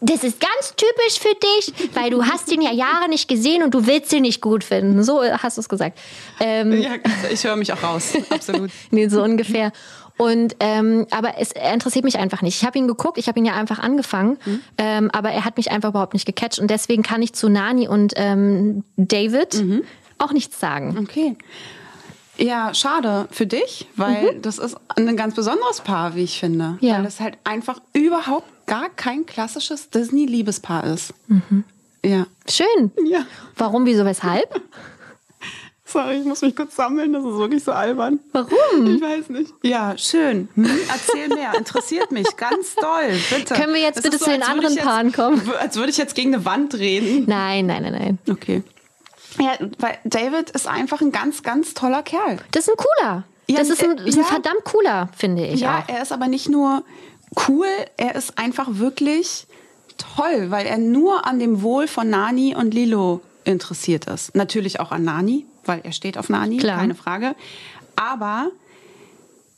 das ist ganz typisch für dich, weil du hast ihn ja Jahre nicht gesehen und du willst ihn nicht gut finden. So hast du es gesagt. Ähm, Ja, ich höre mich auch raus. Absolut. Nee, so ungefähr. Und ähm, aber es er interessiert mich einfach nicht. Ich habe ihn geguckt, ich habe ihn ja einfach angefangen, ähm, aber er hat mich einfach überhaupt nicht gecatcht und deswegen kann ich zu Nani und ähm, David auch nichts sagen. Okay. Ja, schade für dich, weil das ist ein ganz besonderes Paar, wie ich finde. Ja. Weil es halt einfach überhaupt gar kein klassisches Disney-Liebespaar ist. Ja. Schön. Ja. Warum, wieso, weshalb? Sorry, ich muss mich kurz sammeln, das ist wirklich so albern. Warum? Ich weiß nicht. Ja, schön. Hm, erzähl mehr, interessiert mich ganz doll, bitte. Können wir jetzt Das bitte zu den anderen Paaren kommen? Als würde ich jetzt gegen eine Wand reden. Nein, nein, nein, nein. Okay. Ja, weil David ist einfach ein ganz, ganz toller Kerl. Das ist ein cooler. Ja, das ist ein, äh, ist ein ja. verdammt cooler, finde ich Ja, auch. er ist aber nicht nur cool, er ist einfach wirklich toll, weil er nur an dem Wohl von Nani und Lilo interessiert ist. Natürlich auch an Nani, weil er steht auf Nani, Klar. keine Frage. Aber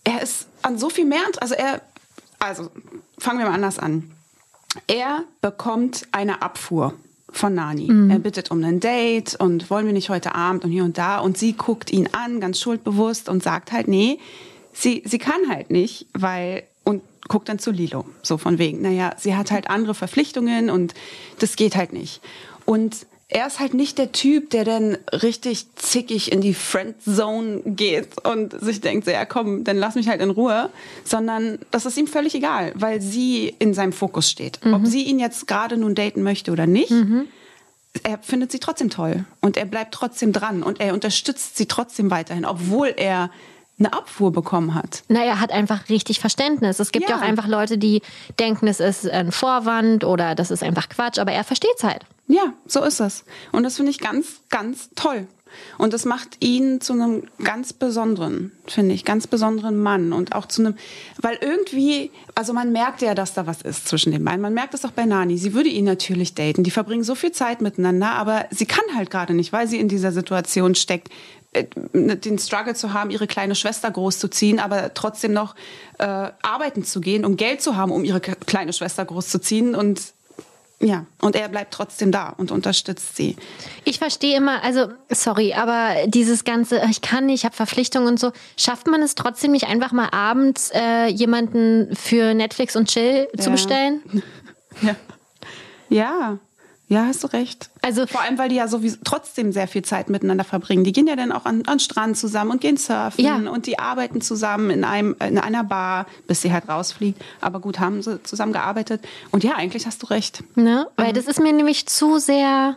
er ist an so viel mehr, also er, also fangen wir mal anders an. Er bekommt eine Abfuhr von Nani. Er bittet um ein Date und wollen wir nicht heute Abend und hier und da. Und sie guckt ihn an, ganz schuldbewusst und sagt halt, nee, sie, sie kann halt nicht, weil, und guckt dann zu Lilo. So von wegen, naja, sie hat halt andere Verpflichtungen und das geht halt nicht. Und er ist halt nicht der Typ, der dann richtig zickig in die Friendzone geht und sich denkt, so, ja komm, dann lass mich halt in Ruhe, sondern das ist ihm völlig egal, weil sie in seinem Fokus steht. Ob sie ihn jetzt gerade nun daten möchte oder nicht, er findet sie trotzdem toll und er bleibt trotzdem dran und er unterstützt sie trotzdem weiterhin, obwohl er eine Abfuhr bekommen hat. Na, er hat einfach richtig Verständnis. Es gibt ja. Ja. auch einfach Leute, die denken, es ist ein Vorwand oder das ist einfach Quatsch, aber er versteht es halt. Ja, so ist es. Und das finde ich ganz, ganz toll. Und das macht ihn zu einem ganz besonderen, finde ich, ganz besonderen Mann und auch zu einem, weil irgendwie, also man merkt ja, dass da was ist zwischen den beiden. Man merkt es auch bei Nani. Sie würde ihn natürlich daten. Die verbringen so viel Zeit miteinander, aber sie kann halt gerade nicht, weil sie in dieser Situation steckt, äh, den Struggle zu haben, ihre kleine Schwester großzuziehen, aber trotzdem noch äh, arbeiten zu gehen, um Geld zu haben, um ihre kleine Schwester großzuziehen und ja, und er bleibt trotzdem da und unterstützt sie. Ich verstehe immer, also sorry, aber dieses ganze, ich kann nicht, ich habe Verpflichtungen und so, schafft man es trotzdem nicht einfach mal abends äh, jemanden für Netflix und Chill zu Ja. bestellen? Ja. Ja, ja, hast du recht. Also- vor allem, weil die ja sowieso trotzdem sehr viel Zeit miteinander verbringen. Die gehen ja dann auch an, an den Strand zusammen und gehen surfen Ja. und die arbeiten zusammen in einem in einer Bar, bis sie halt rausfliegt. Aber gut, haben sie zusammen gearbeitet. Und ja, eigentlich hast du recht. Ne? Weil das ist mir nämlich zu sehr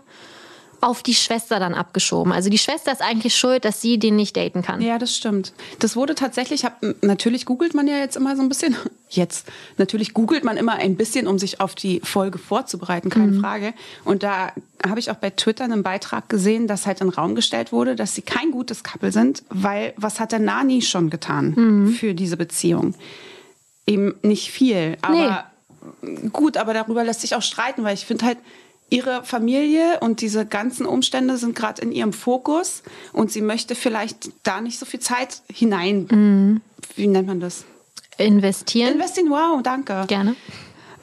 auf die Schwester dann abgeschoben. Also die Schwester ist eigentlich schuld, dass sie den nicht daten kann. Ja, das stimmt. Das wurde tatsächlich, hab, natürlich googelt man ja jetzt immer so ein bisschen, jetzt, natürlich googelt man immer ein bisschen, um sich auf die Folge vorzubereiten, keine Frage. Und da habe ich auch bei Twitter einen Beitrag gesehen, dass halt in den Raum gestellt wurde, dass sie kein gutes Couple sind, weil was hat der Nani schon getan für diese Beziehung? Eben nicht viel, aber gut, aber darüber lässt sich auch streiten, weil ich finde halt, ihre Familie und diese ganzen Umstände sind gerade in ihrem Fokus und sie möchte vielleicht da nicht so viel Zeit hinein. Wie nennt man das? Investieren. Investieren, wow, danke. Gerne.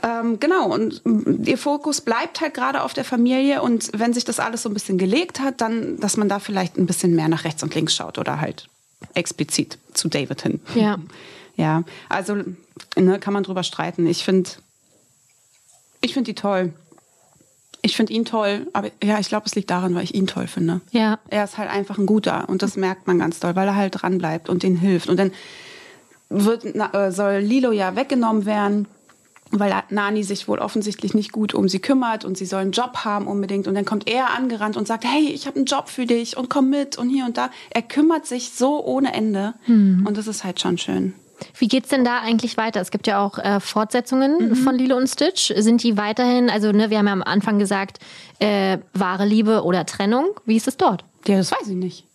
Ähm, genau, und ihr Fokus bleibt halt gerade auf der Familie und wenn sich das alles so ein bisschen gelegt hat, dann, dass man da vielleicht ein bisschen mehr nach rechts und links schaut oder halt explizit zu David hin. Ja. Ja, also ne, kann man drüber streiten. Ich finde, ich finde die toll. Ich finde ihn toll, aber ja, ich glaube, es liegt daran, weil ich ihn toll finde. Ja. Er ist halt einfach ein guter und das merkt man ganz doll, weil er halt dran bleibt und denen hilft. Und dann wird, na, äh, soll Lilo ja weggenommen werden, weil Nani sich wohl offensichtlich nicht gut um sie kümmert und sie soll einen Job haben unbedingt. Und dann kommt er angerannt und sagt, hey, ich habe einen Job für dich und komm mit und hier und da. Er kümmert sich so ohne Ende und das ist halt schon schön. Wie geht's denn da eigentlich weiter? Es gibt ja auch äh, Fortsetzungen von Lilo und Stitch. Sind die weiterhin, also ne, wir haben ja am Anfang gesagt, äh, wahre Liebe oder Trennung. Wie ist es dort? Ja, das weiß ich nicht.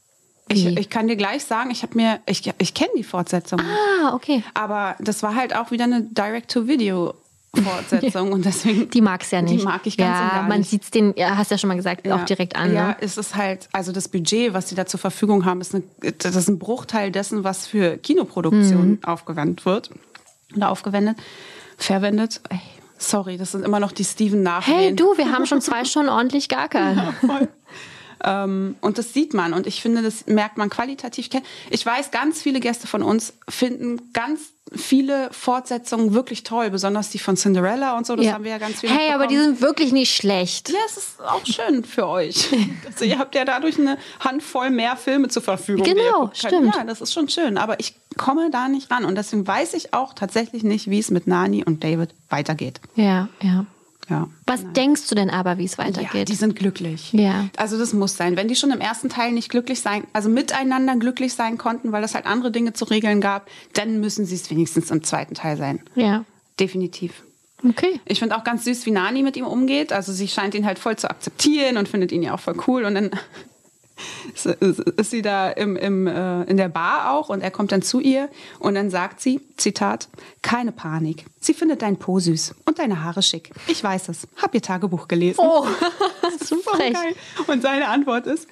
Ich, ich kann dir gleich sagen, ich habe mir, ich, ich kenne die Fortsetzung. Ah, okay. Aber das war halt auch wieder eine Direct-to-Video-Fortsetzung und deswegen. Die mag's ja nicht. Die mag ich ganz ja, und gar man nicht. sieht's den, ja, hast ja schon mal gesagt, auch direkt an. Ja, Ne? es ist halt, also das Budget, was sie da zur Verfügung haben, ist, eine, das ist ein Bruchteil dessen, was für Kinoproduktion Mhm. aufgewandt wird. Oder aufgewendet, verwendet. Ey, sorry, das sind immer noch die Steven Nachwehen. Hey du, wir haben schon zwei Stunden ordentlich gackern. Voll. Ähm, und das sieht man und ich finde, das merkt man qualitativ. Ich weiß, ganz viele Gäste von uns finden ganz viele Fortsetzungen wirklich toll, besonders die von Cinderella und so. Das haben wir ja ganz viel Hey, aber die sind wirklich nicht schlecht. ja, es ist auch schön für euch. Also ihr habt ja dadurch eine Handvoll mehr Filme zur Verfügung. Genau, stimmt. Ja, das ist schon schön. Aber ich komme da nicht ran. Und deswegen weiß ich auch tatsächlich nicht, wie es mit Nani und David weitergeht. Ja, ja. Ja. Was denkst du denn aber, wie es Ja, weitergeht? die sind glücklich. Ja. Also das muss sein. Wenn die schon im ersten Teil nicht glücklich sein, also miteinander glücklich sein konnten, weil es halt andere Dinge zu regeln gab, dann müssen sie es wenigstens im zweiten Teil sein. ja. Definitiv. Okay. Ich finde auch ganz süß, wie Nani mit ihm umgeht. Also sie scheint ihn halt voll zu akzeptieren und findet ihn ja auch voll cool. Und dann ist sie da im, im, äh, in der Bar auch und er kommt dann zu ihr und dann sagt sie, Zitat, keine Panik. Sie findet dein Po süß und deine Haare schick. Ich weiß es. Hab ihr Tagebuch gelesen. Oh, frech. geil. Und seine Antwort ist,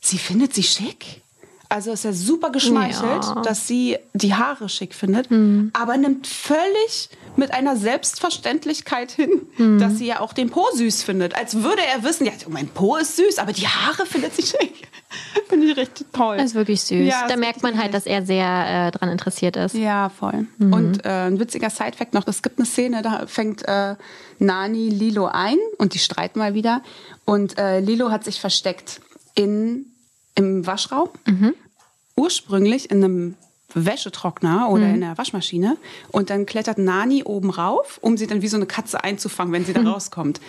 sie findet sie schick. Also ist er super geschmeichelt, Ja. dass sie die Haare schick findet, aber nimmt völlig mit einer Selbstverständlichkeit hin, dass sie ja auch den Po süß findet. Als würde er wissen, ja, mein Po ist süß, aber die Haare findet sie schick. Finde ich richtig toll. Das ist wirklich süß. Ja, da merkt man halt, dass er sehr äh, dran interessiert ist. Ja, voll. Und äh, ein witziger Sidefact noch, es gibt eine Szene, da fängt äh, Nani Lilo ein und die streiten mal wieder. Und äh, Lilo hat sich versteckt in, im Waschraum, ursprünglich in einem Wäschetrockner oder in der Waschmaschine. Und dann klettert Nani oben rauf, um sie dann wie so eine Katze einzufangen, wenn sie da rauskommt.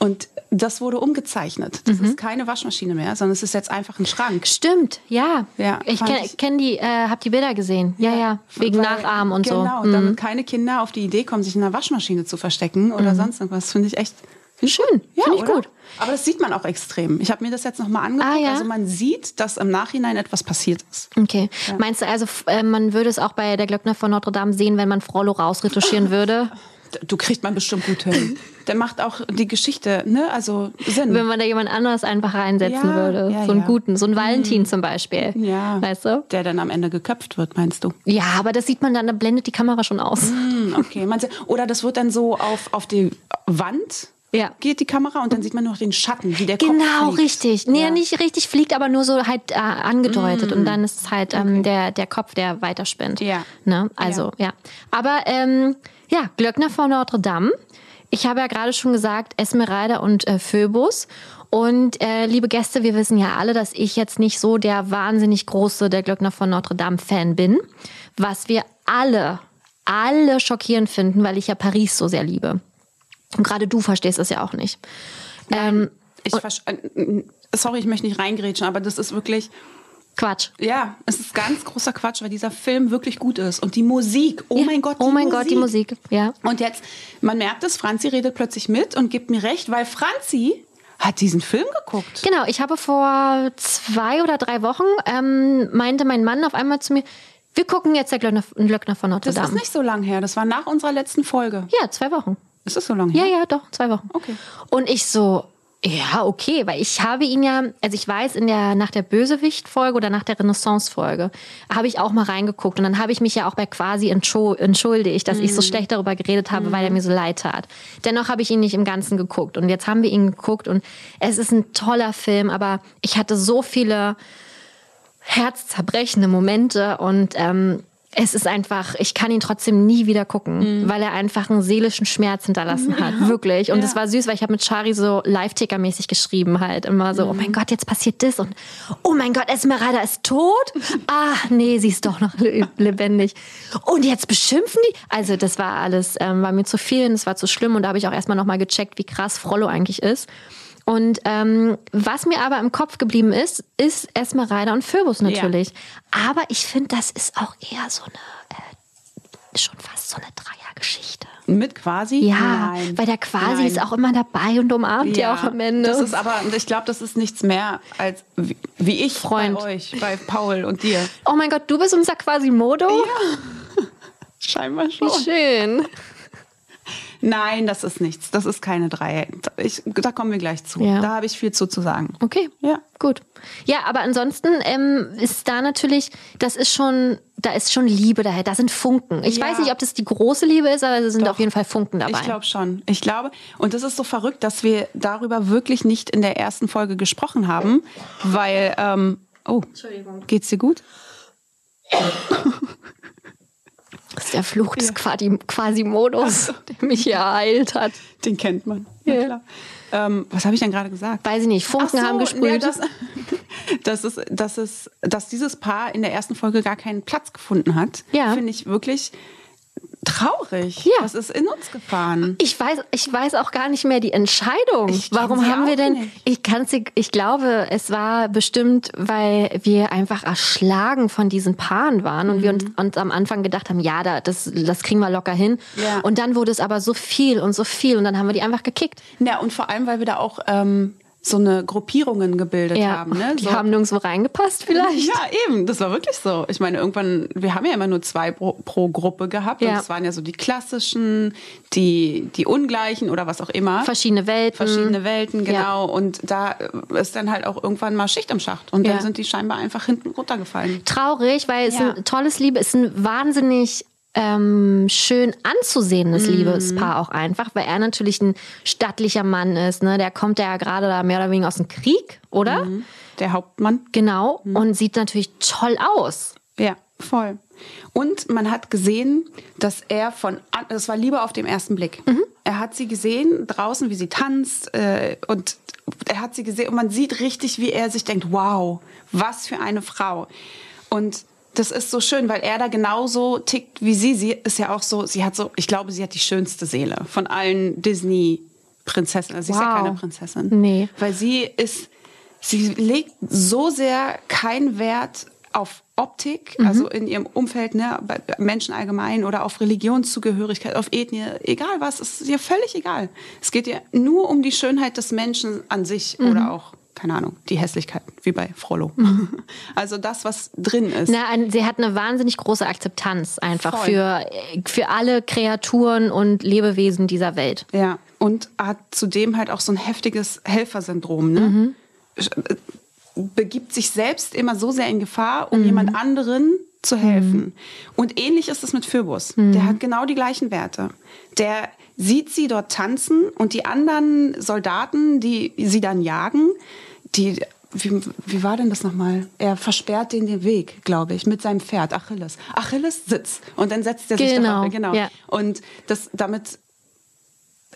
Und das wurde umgezeichnet. Das ist keine Waschmaschine mehr, sondern es ist jetzt einfach ein Schrank. Stimmt, ja. Ja, ich kenne kenn die, äh, hab die Bilder gesehen. Ja, ja. Wegen Weil- Nachahmen und so. Genau, Mhm. damit keine Kinder auf die Idee kommen, sich in einer Waschmaschine zu verstecken oder sonst irgendwas. Finde ich echt find ich Schön. Ja, find ich oder? gut. Aber das sieht man auch extrem. Ich habe mir das jetzt nochmal angeguckt. Ah, ja? Also man sieht, dass im Nachhinein etwas passiert ist. Okay. Meinst du also, äh, man würde es auch bei der Glöckner von Notre Dame sehen, wenn man Frollo rausretuschieren würde? Du kriegt man bestimmt gut hin. Der macht auch die Geschichte, ne? Also Sinn. Wenn man da jemand anderes einfach reinsetzen Ja, würde. ja, so einen ja. guten, so einen Valentin zum Beispiel. ja. Weißt du? Der dann am Ende geköpft wird, meinst du? Ja, aber das sieht man dann, da blendet die Kamera schon aus. Hm, okay. Meinst du, oder das wird dann so auf, auf die Wand Ja. geht die Kamera und dann sieht man nur noch den Schatten, wie der Kopf Genau, richtig. Nee, Ja. Mm. nicht richtig fliegt, aber nur so halt äh, angedeutet. Und dann ist es halt ähm, der, der Kopf, der weiterspinnt. Ja. Ne? Also, ja. Aber ähm, ja, Glöckner von Notre Dame. Ich habe ja gerade schon gesagt, Esmeralda und äh, Phoebus. Und äh, liebe Gäste, wir wissen ja alle, dass ich jetzt nicht so der wahnsinnig große der Glöckner von Notre Dame Fan bin. Was wir alle, alle schockierend finden, weil ich ja Paris so sehr liebe. Und gerade du verstehst es ja auch nicht. Ähm, Ich äh, sorry, ich möchte nicht reingrätschen, aber das ist wirklich, Quatsch. ja, es ist ganz großer Quatsch, weil dieser Film wirklich gut ist. Und die Musik, oh Ja. mein Gott, die Oh mein Musik. Gott, die Musik, ja. Und jetzt, man merkt es, Franzi redet plötzlich mit und gibt mir recht, weil Franzi hat diesen Film geguckt. Genau, ich habe vor zwei oder drei Wochen, ähm, meinte mein Mann auf einmal zu mir, wir gucken jetzt der Glöckner, Glöckner von Notre Das Dame. ist nicht so lang her, das war nach unserer letzten Folge. ja, zwei Wochen. Ist das so lang Ja, her? ja, doch, zwei Wochen. Okay. Und ich so, ja, okay, weil ich habe ihn ja, also ich weiß, in der, nach der Bösewicht-Folge oder nach der Renaissance-Folge habe ich auch mal reingeguckt und dann habe ich mich ja auch bei quasi entschu- entschuldigt, dass Mhm. ich so schlecht darüber geredet habe, weil er mir so leid tat. Dennoch habe ich ihn nicht im Ganzen geguckt und jetzt haben wir ihn geguckt und es ist ein toller Film, aber ich hatte so viele herzzerbrechende Momente und ähm, es ist einfach, ich kann ihn trotzdem nie wieder gucken, weil er einfach einen seelischen Schmerz hinterlassen hat, wirklich. Und es war süß, weil ich habe mit Shari so Live-Ticker-mäßig geschrieben halt, immer so, oh mein Gott, jetzt passiert das und oh mein Gott, Esmeralda ist tot? Ah, nee, sie ist doch noch le- lebendig. Und jetzt beschimpfen die? Also das war alles, ähm, war mir zu viel und es war zu schlimm und da habe ich auch erstmal nochmal gecheckt, wie krass Frollo eigentlich ist. Und ähm, was mir aber im Kopf geblieben ist, ist Esmeralda und Phoebus natürlich. Aber ich finde, das ist auch eher so eine, äh, schon fast so eine Dreiergeschichte. Mit quasi? Ja, Nein. weil der quasi Nein. ist auch immer dabei und umarmt ja, auch am Ende. Das ist aber, ich glaube, das ist nichts mehr als wie, wie ich Freund. bei euch, bei Paul und dir. oh mein Gott, du bist unser Quasimodo? Scheinbar schon. Wie schön. Nein, das ist nichts. Das ist keine drei. Ich, da kommen wir gleich zu. Ja. Da habe ich viel zu, zu sagen. Okay, Ja. gut. Ja, aber ansonsten ähm, ist da natürlich, das ist schon, da ist schon Liebe daher, da sind Funken. Ich Ja. weiß nicht, ob das die große Liebe ist, aber es sind Doch. auf jeden Fall Funken dabei. Ich glaube schon. Ich glaube, und das ist so verrückt, dass wir darüber wirklich nicht in der ersten Folge gesprochen haben, weil, ähm, oh, geht's dir gut? Das ist der Fluch des Quasi- Quasimodus, der mich hier ereilt hat. Den kennt man. Ja. Ja. klar. Ähm, was habe ich denn gerade gesagt? Weiß ich nicht, Funken so, haben gesprüht. Ja, das, das ist, das ist, dass dieses Paar in der ersten Folge gar keinen Platz gefunden hat, Ja. finde ich wirklich traurig. Ja. Das ist in uns gefahren. Ich weiß, ich weiß auch gar nicht mehr die Entscheidung. Ich Warum sie haben wir denn? nicht. Ich kann's, dir- ich glaube, es war bestimmt, weil wir einfach erschlagen von diesen Paaren waren und wir uns, uns am Anfang gedacht haben, ja, da, das, das kriegen wir locker hin. Ja. Und dann wurde es aber so viel und so viel und dann haben wir die einfach gekickt. Ja, und vor allem, weil wir da auch ähm, so eine Gruppierungen gebildet Ja, haben. Ne? die so. haben nirgendwo reingepasst vielleicht. Ja, eben, das war wirklich so. Ich meine, irgendwann, wir haben ja immer nur zwei pro, pro Gruppe gehabt. Ja. Und das waren ja so die klassischen, die, die ungleichen oder was auch immer. Verschiedene Welten. Verschiedene Welten, Ja. genau. Und da ist dann halt auch irgendwann mal Schicht im Schacht. Und Ja. dann sind die scheinbar einfach hinten runtergefallen. traurig, weil es Ja. ein tolles Liebe ist, ein wahnsinnig ähm, schön anzusehendes Mhm. Liebespaar auch einfach, weil er natürlich ein stattlicher Mann ist. Ne? Der kommt ja gerade da mehr oder weniger aus dem Krieg, oder? Mhm. Der Hauptmann. Genau. Und sieht natürlich toll aus. Ja, voll. Und man hat gesehen, dass er von, das war Liebe auf den ersten Blick. Mhm. Er hat sie gesehen draußen, wie sie tanzt äh, und er hat sie gesehen und man sieht richtig, wie er sich denkt, wow, was für eine Frau. Und das ist so schön, weil er da genauso tickt wie sie. Sie ist ja auch so, sie hat so, ich glaube, sie hat die schönste Seele von allen Disney Prinzessin. Also sie ist Wow. ja keine Prinzessin. Nee. Weil sie ist, sie legt so sehr keinen Wert auf Optik, Mhm. also in ihrem Umfeld, ne, bei Menschen allgemein oder auf Religionszugehörigkeit, auf Ethnie, egal was, ist ihr völlig egal. Es geht ihr nur um die Schönheit des Menschen an sich Mhm. oder auch, keine Ahnung, die Hässlichkeit, wie bei Frollo. Also das, was drin ist. Na, ein- sie hat eine wahnsinnig große Akzeptanz einfach Voll. für, für alle Kreaturen und Lebewesen dieser Welt. Ja, und hat zudem halt auch so ein heftiges Helfersyndrom, ne? Mhm. Äh, Begibt sich selbst immer so sehr in Gefahr, um Mhm. jemand anderen zu helfen. Und ähnlich ist es mit Phoebus. Mhm. Der hat genau die gleichen Werte. Der sieht sie dort tanzen und die anderen Soldaten, die sie dann jagen, die, wie, wie war denn das nochmal? Er versperrt denen den Weg, glaube ich, mit seinem Pferd, Achilles. Achilles sitzt und dann setzt er sich Genau, darauf. Genau. ja. Und das, damit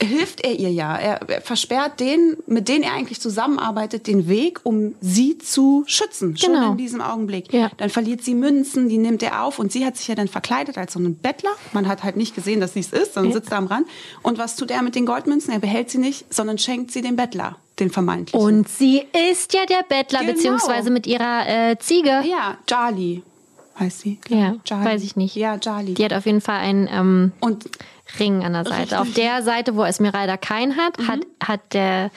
hilft er ihr ja. Er, er versperrt den, mit denen er eigentlich zusammenarbeitet, den Weg, um sie zu schützen. Schon Genau. in diesem Augenblick. Ja. Dann verliert sie Münzen, die nimmt er auf und sie hat sich ja dann verkleidet als so ein Bettler. Man hat halt nicht gesehen, dass sie es ist, sondern Ja. sitzt da am Rand. Und was tut er mit den Goldmünzen? Er behält sie nicht, sondern schenkt sie dem Bettler, den vermeintlichen. Und sie ist ja der Bettler, Genau. beziehungsweise mit ihrer äh, Ziege. ja, Jali heißt sie. Ja, Jali. weiß ich nicht. Ja, Jali. Die hat auf jeden Fall einen ähm, Und Ring an der Seite. Richtig. Auf der Seite, wo Esmeralda keinen hat, hat, hat der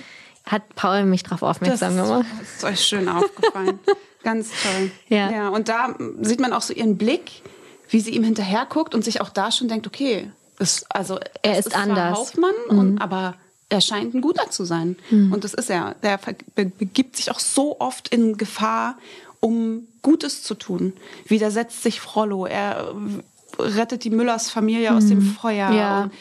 hat Paul mich darauf Das aufmerksam gemacht. ist euch schön aufgefallen. Ganz toll. Ja. ja. Und da sieht man auch so ihren Blick, wie sie ihm hinterher guckt und sich auch da schon denkt, okay, es, also Er ist zwar anders. Mhm. Hauptmann, und, aber er scheint ein guter zu sein. Und das ist er. Der begibt sich auch so oft in Gefahr, um Gutes zu tun. Widersetzt sich Frollo. Er rettet die Müllers Familie aus dem Feuer. Mhm. Ja. Und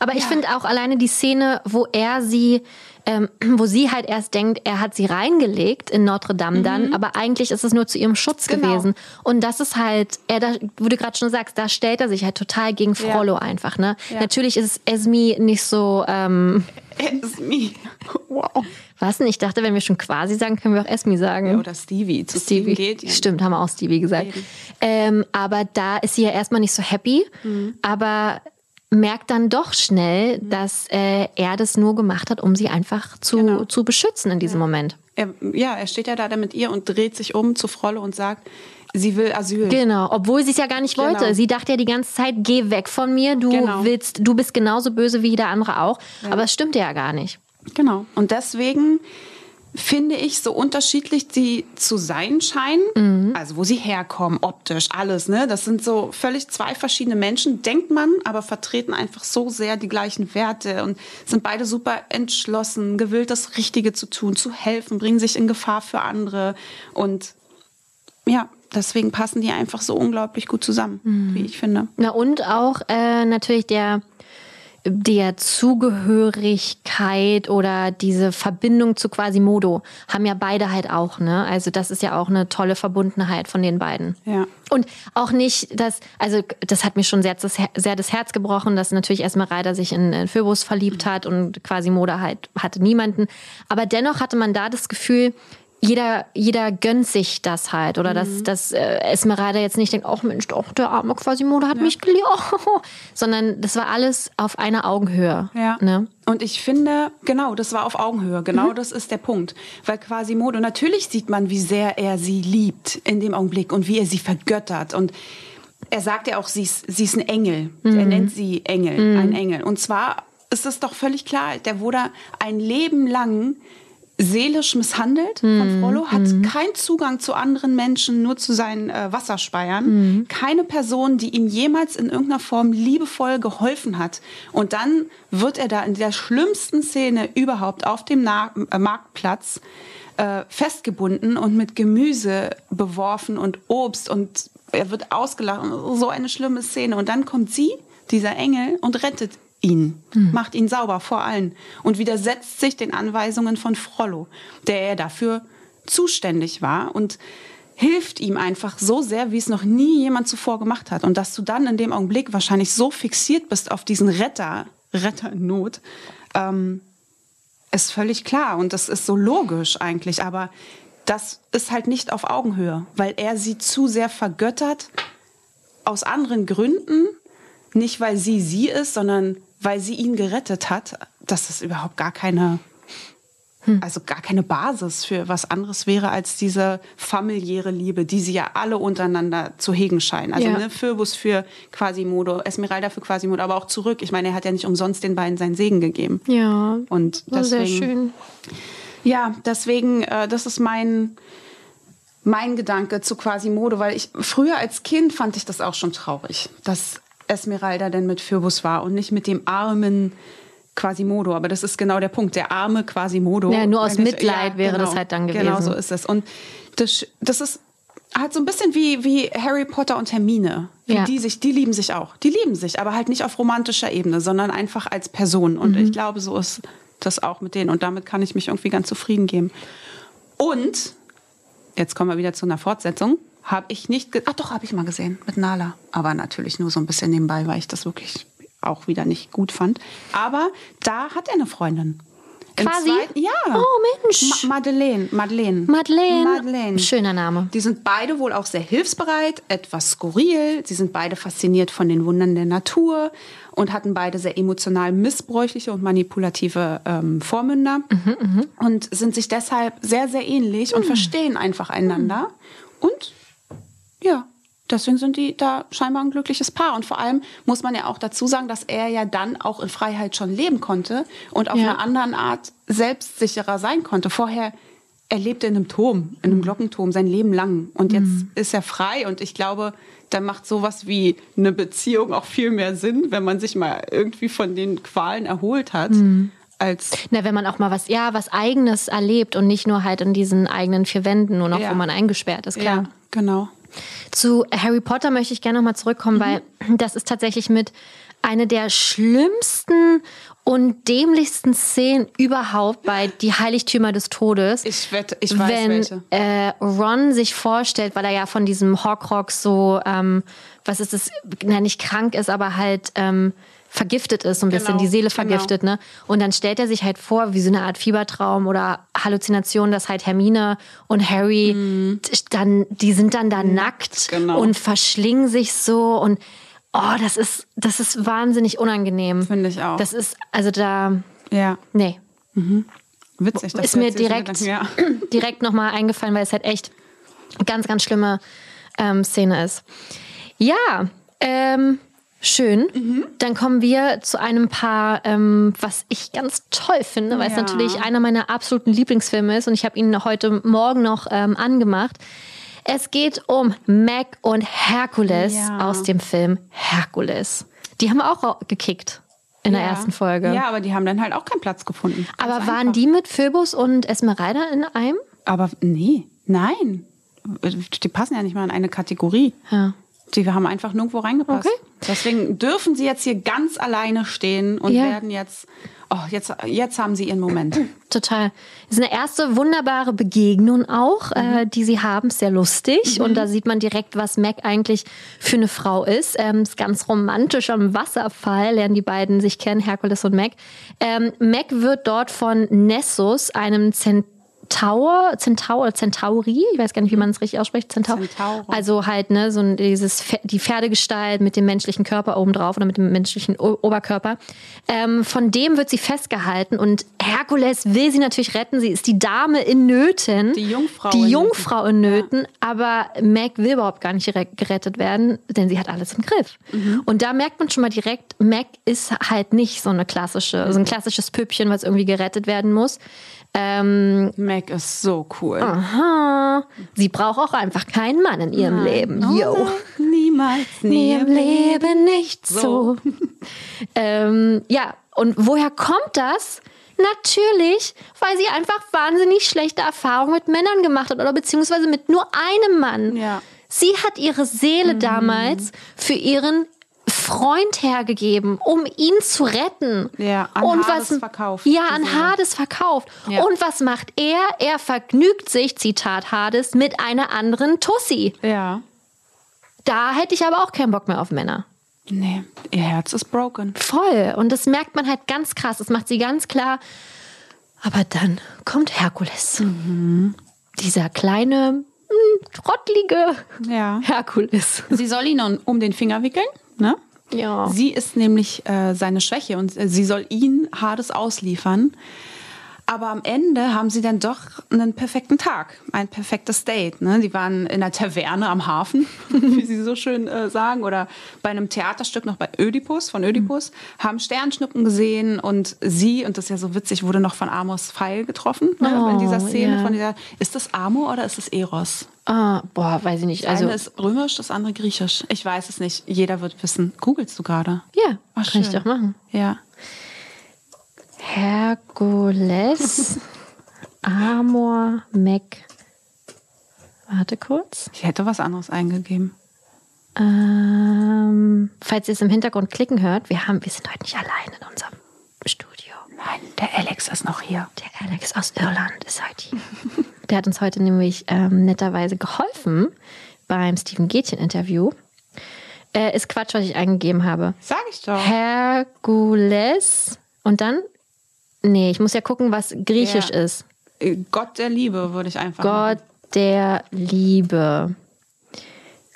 Aber ich finde auch alleine die Szene, wo er sie, ähm, wo sie halt erst denkt, er hat sie reingelegt in Notre Dame dann, aber eigentlich ist es nur zu ihrem Schutz Mhm. Genau. gewesen. Und das ist halt, er da, wo du gerade schon sagst, da stellt er sich halt total gegen Ja. Frollo einfach. Ne? Ja. Natürlich ist Esmi nicht so, ähm, Esme. Wow. Was denn? Ich dachte, wenn wir schon quasi sagen, können wir auch Esmi sagen. Ja, oder Stevie. Zu Stevie geht. Stimmt, haben wir auch Stevie gesagt. Ähm, aber da ist sie ja erstmal nicht so happy, Mhm. aber merkt dann doch schnell, dass äh, er das nur gemacht hat, um sie einfach zu, Genau. zu beschützen in diesem Moment. Er, ja, er steht ja da dann mit ihr und dreht sich um zu Frolle und sagt, sie will Asyl. Genau, obwohl sie es ja gar nicht Genau. wollte. Sie dachte ja die ganze Zeit, geh weg von mir, du Genau. willst, du bist genauso böse wie jeder andere auch. Aber es stimmte ja gar nicht. Genau. Und deswegen finde ich, so unterschiedlich sie zu sein scheinen, also wo sie herkommen, optisch, alles, ne? Das sind so völlig zwei verschiedene Menschen, denkt man, aber vertreten einfach so sehr die gleichen Werte und sind beide super entschlossen, gewillt, das Richtige zu tun, zu helfen, bringen sich in Gefahr für andere und ja, deswegen passen die einfach so unglaublich gut zusammen, wie ich finde. Na und auch äh, natürlich der der Zugehörigkeit oder diese Verbindung zu Quasimodo haben ja beide halt auch, ne? Also das ist ja auch eine tolle Verbundenheit von den beiden. Ja. Und auch nicht, dass, also das hat mir schon sehr, sehr das Herz gebrochen, dass natürlich Esmeralda sich in, in Phoebus verliebt hat und Quasimodo halt hatte niemanden. Aber dennoch hatte man da das Gefühl, jeder, jeder gönnt sich das halt. Oder dass, dass äh, Esmeralda jetzt nicht denkt, ach Mensch, doch, der arme Quasimodo hat mich geliebt. Sondern das war alles auf einer Augenhöhe. Ja. Ne? Und ich finde, genau, das war auf Augenhöhe. Genau das ist der Punkt. Weil Quasimodo, natürlich sieht man, wie sehr er sie liebt in dem Augenblick und wie er sie vergöttert. Und er sagt ja auch, sie ist, sie ist ein Engel. Er nennt sie Engel, ein Engel. Und zwar ist es doch völlig klar, der wurde ein Leben lang seelisch misshandelt von Frollo, hat keinen Zugang zu anderen Menschen, nur zu seinen äh, Wasserspeiern. Keine Person, die ihm jemals in irgendeiner Form liebevoll geholfen hat. Und dann wird er da in der schlimmsten Szene überhaupt auf dem Na äh, Marktplatz äh, festgebunden und mit Gemüse beworfen und Obst und er wird ausgelacht. So eine schlimme Szene. Und dann kommt sie, dieser Engel, und rettet ihn, macht ihn sauber vor allen und widersetzt sich den Anweisungen von Frollo, der er dafür zuständig war und hilft ihm einfach so sehr, wie es noch nie jemand zuvor gemacht hat. Und dass du dann in dem Augenblick wahrscheinlich so fixiert bist auf diesen Retter, Retter in Not, ähm, ist völlig klar und das ist so logisch eigentlich, aber das ist halt nicht auf Augenhöhe, weil er sie zu sehr vergöttert aus anderen Gründen, nicht weil sie sie ist, sondern weil sie ihn gerettet hat. dass das überhaupt gar keine, also gar keine Basis für was anderes wäre als diese familiäre Liebe, die sie ja alle untereinander zu hegen scheinen. Also Ja. ne, Phoebus für Quasimodo, Esmeralda für Quasimodo, aber auch zurück. Ich meine, er hat ja nicht umsonst den beiden seinen Segen gegeben. Ja. Und War sehr deswegen, schön. ja, deswegen, äh, das ist mein, mein Gedanke zu Quasimodo, weil ich früher als Kind fand ich das auch schon traurig, dass Esmeralda denn mit Phoebus war und nicht mit dem armen Quasimodo. Aber das ist genau der Punkt, der arme Quasimodo. Ja, nur aus Mitleid wäre das halt dann Genau gewesen. so ist es. Und das, das ist halt so ein bisschen wie, wie Harry Potter und Hermine. Ja. die sich, die lieben sich auch. Die lieben sich, aber halt nicht auf romantischer Ebene, sondern einfach als Person. Und Mhm. ich glaube, so ist das auch mit denen. Und damit kann ich mich irgendwie ganz zufrieden geben. Und, jetzt kommen wir wieder zu einer Fortsetzung, habe ich nicht, ge ach doch, habe ich mal gesehen, mit Nala. Aber natürlich nur so ein bisschen nebenbei, weil ich das wirklich auch wieder nicht gut fand. Aber da hat er eine Freundin. Quasi? ja. Oh, Mensch. Ma Madeleine. Madeleine. Madeleine. Madeleine. Schöner Name. Die sind beide wohl auch sehr hilfsbereit, etwas skurril. Sie sind beide fasziniert von den Wundern der Natur und hatten beide sehr emotional missbräuchliche und manipulative ähm, Vormünder und sind sich deshalb sehr, sehr ähnlich und verstehen einfach einander. Und ja, deswegen sind die da scheinbar ein glückliches Paar. Und vor allem muss man ja auch dazu sagen, dass er ja dann auch in Freiheit schon leben konnte und auf Ja. einer anderen Art selbstsicherer sein konnte. Vorher, er lebte in einem Turm, in einem Mhm. Glockenturm sein Leben lang. Und jetzt ist er frei. Und ich glaube, da macht sowas wie eine Beziehung auch viel mehr Sinn, wenn man sich mal irgendwie von den Qualen erholt hat, Mhm. als Na, wenn man auch mal was, ja, was Eigenes erlebt und nicht nur halt in diesen eigenen vier Wänden, nur noch, Ja. wo man eingesperrt ist, klar. Ja, genau. Zu Harry Potter möchte ich gerne noch mal zurückkommen, weil das ist tatsächlich mit eine der schlimmsten und dämlichsten Szenen überhaupt bei Die Heiligtümer des Todes. Ich wette, ich weiß wenn welche. Äh, Ron sich vorstellt, weil er ja von diesem Horcrux so, ähm, was ist es, na, nicht krank ist, aber halt ähm, vergiftet ist, so ein bisschen Genau, die Seele genau. vergiftet, ne? Und dann stellt er sich halt vor, wie so eine Art Fiebertraum oder Halluzination, dass halt Hermine und Harry dann, die sind dann da nackt Mhm. genau. und verschlingen sich so und oh, das ist, das ist wahnsinnig unangenehm. Finde ich auch. Das ist, also da, Ja, nee, witzig. dass ist mir direkt, Ja. direkt nochmal eingefallen, weil es halt echt ganz, ganz schlimme ähm, Szene ist. Ja, ähm, schön. Mhm. Dann kommen wir zu einem Paar, ähm, was ich ganz toll finde, weil es Ja. natürlich einer meiner absoluten Lieblingsfilme ist und ich habe ihn heute Morgen noch ähm, angemacht. Es geht um Mac und Herkules Ja. aus dem Film Herkules. Die haben wir auch gekickt in der Ja. ersten Folge. Ja, aber die haben dann halt auch keinen Platz gefunden. Ganz Aber waren einfach. die mit Phoebus und Esmeralda in einem? Aber nee, nein. Die passen ja nicht mal in eine Kategorie. Ja. Die haben einfach nirgendwo reingepasst. Okay. Deswegen dürfen sie jetzt hier ganz alleine stehen und Ja. werden jetzt, oh, jetzt, jetzt haben sie ihren Moment. Total. Es ist eine erste wunderbare Begegnung auch, äh, die sie haben. Sehr lustig. Und da sieht man direkt, was Mac eigentlich für eine Frau ist. Ähm, ist ganz romantisch am Wasserfall, lernen die beiden sich kennen, Herkules und Mac. Ähm, Mac wird dort von Nessus, einem Zentaur, Zentaur oder Centauri, ich weiß gar nicht, wie man es richtig ausspricht, Centaur. Centauro. Also halt, ne, so ein, dieses, die Pferdegestalt mit dem menschlichen Körper obendrauf oder mit dem menschlichen o Oberkörper. Ähm, von dem wird sie festgehalten und Herkules will sie natürlich retten. Sie ist die Dame in Nöten. Die Jungfrau Die in Jungfrau in Nöten. Aber Mac will überhaupt gar nicht gere- gerettet werden, denn sie hat alles im Griff. Mhm. Und da merkt man schon mal direkt, Mac ist halt nicht so eine klassische, so ein klassisches Püppchen, was irgendwie gerettet werden muss. Ähm, Mac ist so cool. aha. Sie braucht auch einfach keinen Mann in ihrem Leben. Oh, Yo. nein, Niemals, nie im Leben nicht so. So. ähm, ja, und woher kommt das? Natürlich, weil sie einfach wahnsinnig schlechte Erfahrungen mit Männern gemacht hat oder beziehungsweise mit nur einem Mann. Ja. Mhm. Sie hat ihre Seele damals für ihren Freund hergegeben, um ihn zu retten. Ja, an und Hades was, verkauft, Ja, an. Hades verkauft. Ja. Und was macht er? Er vergnügt sich, Zitat Hades, mit einer anderen Tussi. Ja. Da hätte ich aber auch keinen Bock mehr auf Männer. Nee, ihr Herz ist broken. Voll. Und das merkt man halt ganz krass. Das macht sie ganz klar. Aber dann kommt Herkules. Mhm. Dieser kleine, mh, trottlige Ja. Herkules. Sie soll ihn um- um den Finger wickeln, ne? Ja. Sie ist nämlich äh, seine Schwäche und äh, sie soll ihn Hades ausliefern. Aber am Ende haben sie dann doch einen perfekten Tag, ein perfektes Date. Ne? Die waren in einer Taverne am Hafen, wie sie so schön äh, sagen, oder bei einem Theaterstück noch bei Ödipus, von Ödipus, mhm. haben Sternschnuppen gesehen und sie, und das ist ja so witzig, wurde noch von Amos Pfeil getroffen ne? oh, in dieser Szene. ja. Von dieser, ist das Amor oder ist das Eros? Ah, boah, weiß ich nicht. Das Also, eine ist römisch, das andere griechisch. Ich weiß es nicht. Jeder wird wissen. Googlest du gerade? ja, Ach, kann ich doch machen. Ja. Herkules, Amor, Mac. Warte kurz. Ich hätte was anderes eingegeben. Ähm, falls ihr es im Hintergrund klicken hört, wir, haben, wir sind heute nicht allein in unserem Studio. Nein, der Alex ist noch hier. Der Alex aus Irland ist heute hier. Der hat uns heute nämlich ähm, netterweise geholfen beim Steven Gätchen-Interview. Äh, ist Quatsch, was ich eingegeben habe. Sag ich doch. Herkules und dann? Nee, ich muss ja gucken, was griechisch Ja. ist. Äh, Gott der Liebe würde ich einfach Gott der Liebe.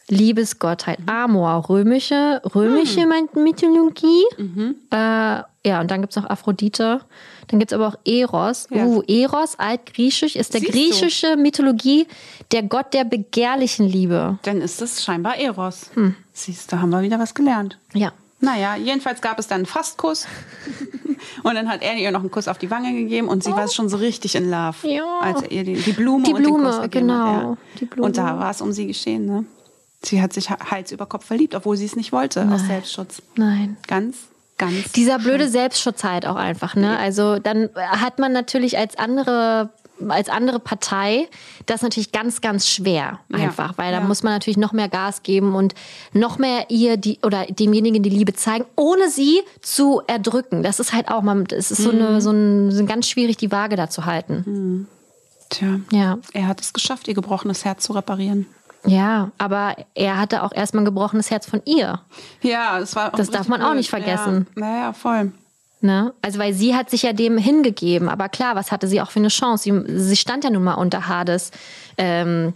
Liebesgottheit. Amor, römische, römische Hm. Mythologie. Mhm. Äh, ja, und dann gibt es noch Aphrodite. Dann gibt es aber auch Eros. Ja. Uh, Eros, altgriechisch, ist der Siehst du. griechische Mythologie der Gott der begehrlichen Liebe. machen. Dann ist es scheinbar Eros. Siehst du, haben wir wieder was gelernt. Ja. Naja, jedenfalls gab es dann einen Fastkuss. und dann hat er ihr noch einen Kuss auf die Wange gegeben und sie war schon so richtig in Love. Oh. Ja. Als er ihr die, die Blume Die und den Blume, Kuss gegeben genau, hat. Ja. die Blume. Und da war es um sie geschehen. Ne? Sie hat sich Hals über Kopf verliebt, obwohl sie es nicht wollte, aus Selbstschutz. Nein. Ganz, ganz. Dieser blöde Selbstschutz halt auch einfach, ne? Also dann hat man natürlich als andere als andere Partei das natürlich ganz ganz schwer Ja, einfach, weil da ja. muss man natürlich noch mehr Gas geben und noch mehr ihr die oder demjenigen die Liebe zeigen, ohne sie zu erdrücken. Das ist halt auch man es ist so Mhm. eine so ein, ganz schwierig die Waage da zu halten. Tja, Ja. er hat es geschafft, ihr gebrochenes Herz zu reparieren. Ja, aber er hatte auch erstmal ein gebrochenes Herz von ihr. Ja, das war auch Das darf man auch blöd. nicht vergessen. Ja, naja, voll. Ne? Also weil sie hat sich ja dem hingegeben, aber klar, was hatte sie auch für eine Chance? Sie, sie stand ja nun mal unter Hades ähm,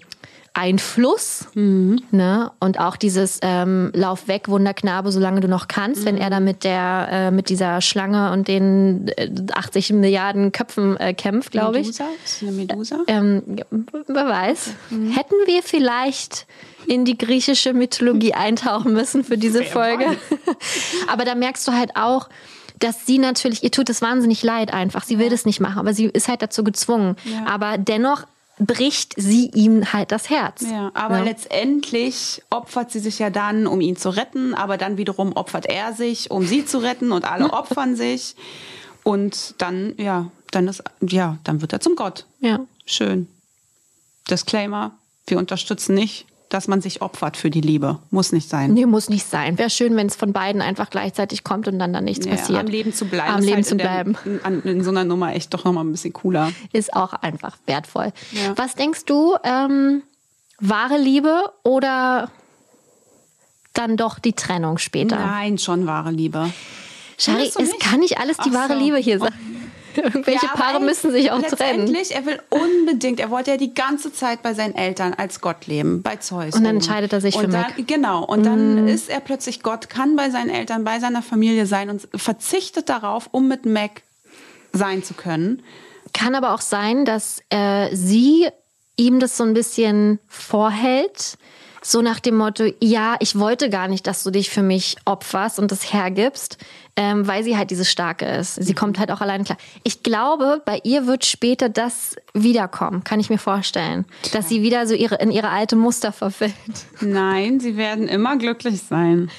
Einfluss, ne? Und auch dieses ähm, Lauf weg, Wunderknabe, solange du noch kannst, wenn er da mit der äh, mit dieser Schlange und den äh, 80 Milliarden Köpfen äh, kämpft, glaube ich. Medusa? Ist eine Medusa? Ähm, ja, wer weiß. Hätten wir vielleicht in die griechische Mythologie eintauchen müssen für diese Folge. aber da merkst du halt auch, dass sie natürlich, ihr tut es wahnsinnig leid einfach. Sie will das nicht machen, aber sie ist halt dazu gezwungen. Ja. Aber dennoch bricht sie ihm halt das Herz. Ja, aber Ne? letztendlich opfert sie sich ja dann, um ihn zu retten, aber dann wiederum opfert er sich, um sie zu retten und alle opfern sich. Und dann, ja, dann ist, ja, dann wird er zum Gott. Ja. Schön. Disclaimer, wir unterstützen nicht, dass man sich opfert für die Liebe. Muss nicht sein. Nee, muss nicht sein. Wäre schön, wenn es von beiden einfach gleichzeitig kommt und dann da nichts Ja, passiert. am Leben zu bleiben. Am Leben halt zu in der- bleiben. In, in so einer Nummer echt doch nochmal ein bisschen cooler. ist auch einfach wertvoll. Ja. Was denkst du, ähm, wahre Liebe oder dann doch die Trennung später? Nein, schon wahre Liebe. Shari, du es nicht? kann nicht alles die Ach wahre so. Liebe hier sein. Irgendwelche Ja, Paare müssen sich auch trennen. Letztendlich, er will unbedingt, er wollte ja die ganze Zeit bei seinen Eltern als Gott leben, bei Zeus. Und dann entscheidet er sich für und dann, Mac. Genau, und dann ist er plötzlich Gott, kann bei seinen Eltern, bei seiner Familie sein und verzichtet darauf, um mit Mac sein zu können. Kann aber auch sein, dass äh, sie ihm das so ein bisschen vorhält. So nach dem Motto, ja, ich wollte gar nicht, dass du dich für mich opferst und das hergibst, ähm, weil sie halt diese Starke ist. Sie kommt halt auch alleine klar. Ich glaube, bei ihr wird später das wiederkommen, kann ich mir vorstellen. Dass sie wieder so ihre, in ihre alte Muster verfällt. Nein, sie werden immer glücklich sein.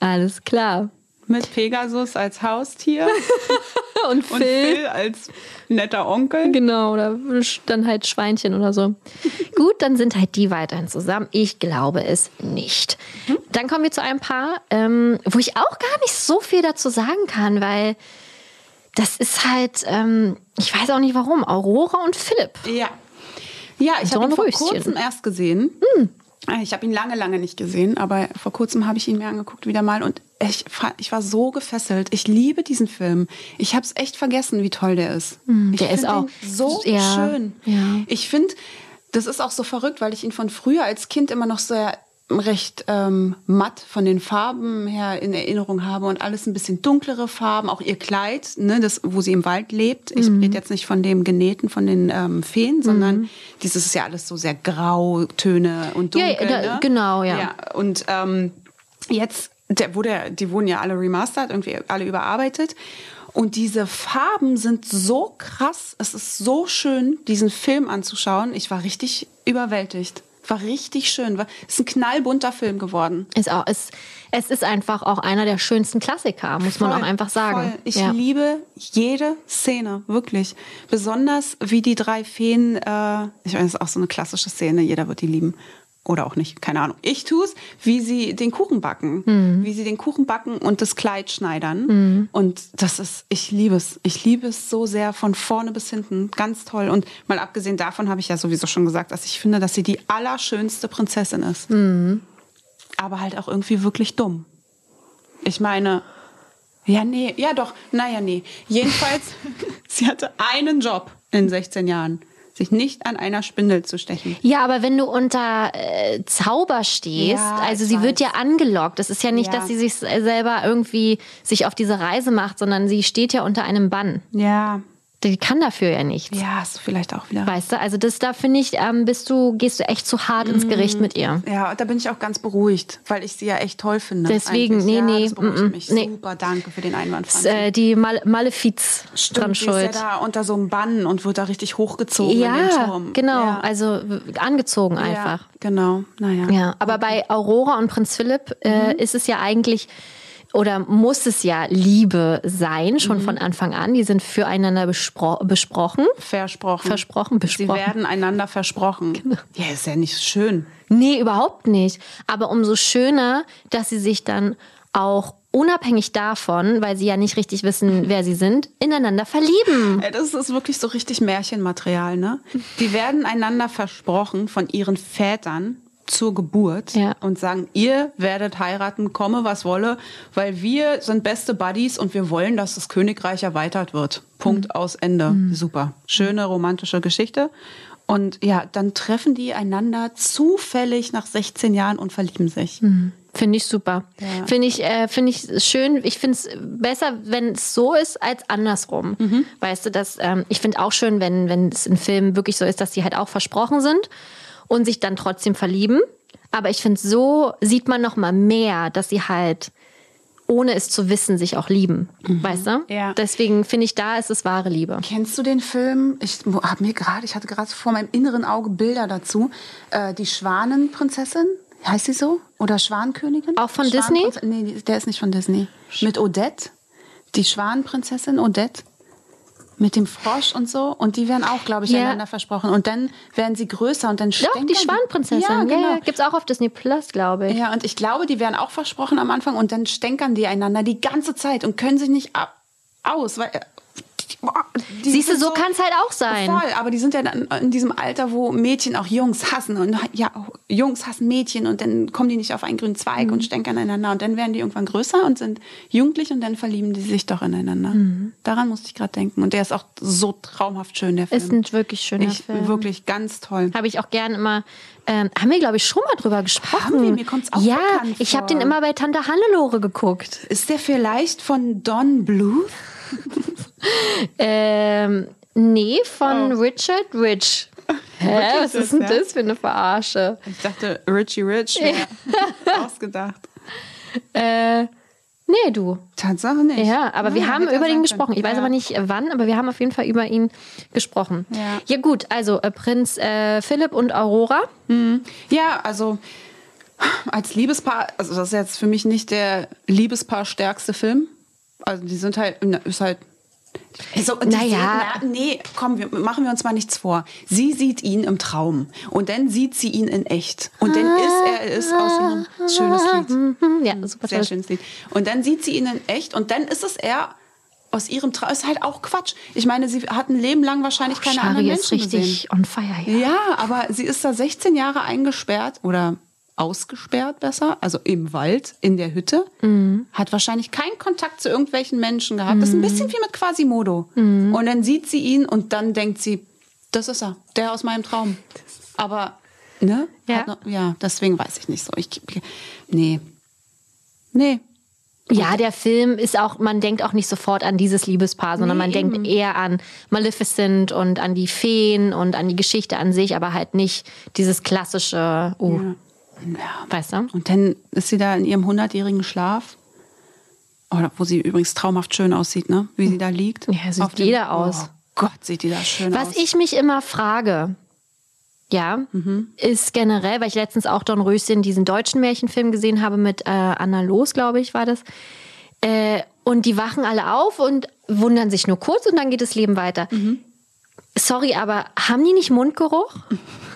Alles klar. Mit Pegasus als Haustier Und und Phil als netter Onkel. Genau, oder dann halt Schweinchen oder so. Gut, dann sind halt die weiterhin zusammen. Ich glaube es nicht. Dann kommen wir zu einem Paar, ähm, wo ich auch gar nicht so viel dazu sagen kann, weil das ist halt, ähm, ich weiß auch nicht warum, Aurora und Philipp. Ja. Ja, ich habe ihn vor kurzem erst gesehen. Ich habe ihn lange, lange nicht gesehen, aber vor kurzem habe ich ihn mir angeguckt wieder mal und ich, ich war so gefesselt. Ich liebe diesen Film. Ich habe es echt vergessen, wie toll der ist. Hm, der ist auch- so ja, schön. ja. Ich finde, das ist auch so verrückt, weil ich ihn von früher als Kind immer noch sehr recht ähm, matt von den Farben her in Erinnerung habe und alles ein bisschen dunklere Farben, auch ihr Kleid, ne, das, wo sie im Wald lebt. Ich rede jetzt nicht von dem Genähten von den ähm, Feen, sondern dieses ist ja alles so sehr Grautöne und Ja, dunkel. da- ne? genau, ja. ja und ähm, jetzt, der wurde, die wurden ja alle remastert, irgendwie alle überarbeitet. Und diese Farben sind so krass. Es ist so schön, diesen Film anzuschauen. Ich war richtig überwältigt. War richtig schön. War, ist ein knallbunter Film geworden. Ist auch, ist, es ist einfach auch einer der schönsten Klassiker, muss man Voll, auch einfach sagen. Voll. Ich ja. liebe jede Szene, wirklich. Besonders wie die drei Feen, äh, ich meine, das ist auch so eine klassische Szene, jeder wird die lieben. Oder auch nicht, keine Ahnung. Ich tue es, wie sie den Kuchen backen. Mhm. Wie sie den Kuchen backen und das Kleid schneidern. Und das ist, ich liebe es. Ich liebe es so sehr von vorne bis hinten. Ganz toll. Und mal abgesehen davon habe ich ja sowieso schon gesagt, dass ich finde, dass sie die allerschönste Prinzessin ist. Mhm. Aber halt auch irgendwie wirklich dumm. Ich meine, ja, nee, ja doch, naja, nee. Jedenfalls, sie hatte einen Job in 16 Jahren. Sich nicht an einer Spindel zu stechen. Ja, aber wenn du unter äh, Zauber stehst, Ja, also sie wird weiß. ja angelockt. Es ist ja nicht, Ja. dass sie sich selber irgendwie sich auf diese Reise macht, sondern sie steht ja unter einem Bann. Ja. Die kann dafür ja nichts. Ja, du vielleicht auch wieder. Weißt du, also das da finde ich, ähm, bist du, gehst du echt zu hart ins Gericht mit ihr. Ja, und da bin ich auch ganz beruhigt, weil ich sie ja echt toll finde. Deswegen, eigentlich. nee, ja, nee, Das beruhigt mm, mm, mich. nee. Super, danke für den Einwand, Ist, Franzi. äh, die Mal Malefiz Stimmt, dran die ist schuld. ja da unter so einem Bann und wird da richtig hochgezogen in den Ja, Turm. genau. Ja. Also angezogen einfach. Ja, genau, naja. Ja, aber bei Aurora und Prinz Philipp äh, ist es ja eigentlich oder muss es ja Liebe sein, schon von Anfang an. Die sind füreinander bespro besprochen. Versprochen. Versprochen, Sie besprochen. werden einander versprochen. Ja, ist ja nicht schön. Nee, überhaupt nicht. Aber umso schöner, dass sie sich dann auch unabhängig davon, weil sie ja nicht richtig wissen, wer sie sind, ineinander verlieben. Das ist wirklich so richtig Märchenmaterial, ne? Die werden einander versprochen von ihren Vätern zur Geburt Ja. und sagen, ihr werdet heiraten, komme was wolle, weil wir sind beste Buddies und wir wollen, dass das Königreich erweitert wird. Punkt aus Ende. Super. Schöne romantische Geschichte. Und ja, dann treffen die einander zufällig nach 16 Jahren und verlieben sich. Finde ich super. Ja. Finde ich, äh, finde ich schön. Ich finde es besser, wenn es so ist, als andersrum. Mhm. Weißt du, dass ähm, ich finde auch schön, wenn wenn es in Filmen wirklich so ist, dass die halt auch versprochen sind und sich dann trotzdem verlieben. Aber ich finde, so sieht man noch mal mehr, dass sie halt ohne es zu wissen sich auch lieben. Weißt du? Mhm. Ja. Deswegen finde ich, da ist es wahre Liebe. Kennst du den Film? Ich habe mir gerade, ich hatte gerade vor meinem inneren Auge Bilder dazu. Äh, die Schwanenprinzessin, heißt sie so? Oder Schwankönigin? Auch von Disney? Schwanenprinze- Nee, der ist nicht von Disney. Mit Odette, die Schwanenprinzessin Odette. Mit dem Frosch und so. Und die werden auch, glaube ich, Ja. einander versprochen. Und dann werden sie größer und dann Doch, stänkern die Schwanenprinzessin. Ja, genau. ja, gibt's auch auf Disney Plus, glaube ich. Ja, und ich glaube, die werden auch versprochen am Anfang und dann stänkern die einander die ganze Zeit und können sich nicht ab aus. Weil, äh, boah, Siehst du, sind so kann's halt auch sein. Voll, aber die sind ja dann in diesem Alter, wo Mädchen auch Jungs hassen und ja, Jungs hassen Mädchen und dann kommen die nicht auf einen grünen Zweig Mhm. und stänkern einander und dann werden die irgendwann größer und sind jugendlich und dann verlieben die sich doch ineinander. Mhm. Daran musste ich gerade denken und der ist auch so traumhaft schön, der Film. Ist ein wirklich schöner ich, Film. Wirklich ganz toll. Habe ich auch gern immer. Ähm, haben wir, glaube ich, schon mal drüber gesprochen. Haben wir? Mir kommt's auch Ja, ich habe den immer bei Tante Hannelore geguckt. Ist der vielleicht von Don Bluth? Ähm, nee, von Richard Rich. Hä, was Oh. ist denn ja? das für eine Verarsche? Ich dachte, Richie Rich wäre ausgedacht. Äh, nee, du. Tatsache nicht. Ja, aber wir Ja, haben hätte über ihn gesprochen. Ich weiß Ja. aber nicht äh, wann, aber wir haben auf jeden Fall über ihn gesprochen. Ja. ja gut, also äh, Prinz äh, Philipp und Aurora. Ja, also als Liebespaar, also das ist jetzt für mich nicht der Liebespaar stärkste Film. Also die sind halt, ist halt. So, die Naja. Sehen, na, nee, komm, wir, machen wir uns mal nichts vor. Sie sieht ihn im Traum und dann sieht sie ihn in echt. Und dann ist er ist aus ihrem schönes Lied. Ja, super Sehr toll. schönes Lied. Und dann sieht sie ihn in echt und dann ist es er aus ihrem Traum. Ist halt auch Quatsch. Ich meine, sie hat ein Leben lang wahrscheinlich keine anderen Shari ist Menschen gesehen. richtig on fire hier. Ja, aber sie ist da 16 Jahre eingesperrt oder ausgesperrt besser, also im Wald, in der Hütte, hat wahrscheinlich keinen Kontakt zu irgendwelchen Menschen gehabt. Das ist ein bisschen wie mit Quasimodo. Und dann sieht sie ihn und dann denkt sie, das ist er, der aus meinem Traum. Aber Ne? Ja. Noch, ja, deswegen weiß ich nicht so. Ich, nee. Nee. Ja, der Film ist auch, man denkt auch nicht sofort an dieses Liebespaar, sondern Nee, man denkt eben. eher an Maleficent und an die Feen und an die Geschichte an sich, aber halt nicht dieses klassische, uh, Ja. Weißt du? Und dann ist sie da in ihrem hundertjährigen Schlaf. Oder wo sie übrigens traumhaft schön aussieht, ne? Wie sie da liegt. Ja, sieht Auf dem- jeder aus. Oh Gott, sieht die da schön Was aus. ich mich immer frage, ja, ist generell, weil ich letztens auch Don Röschen diesen deutschen Märchenfilm gesehen habe mit äh, Anna Los, glaube ich, war das. Äh, und die wachen alle auf und wundern sich nur kurz und dann geht das Leben weiter. Sorry, aber haben die nicht Mundgeruch?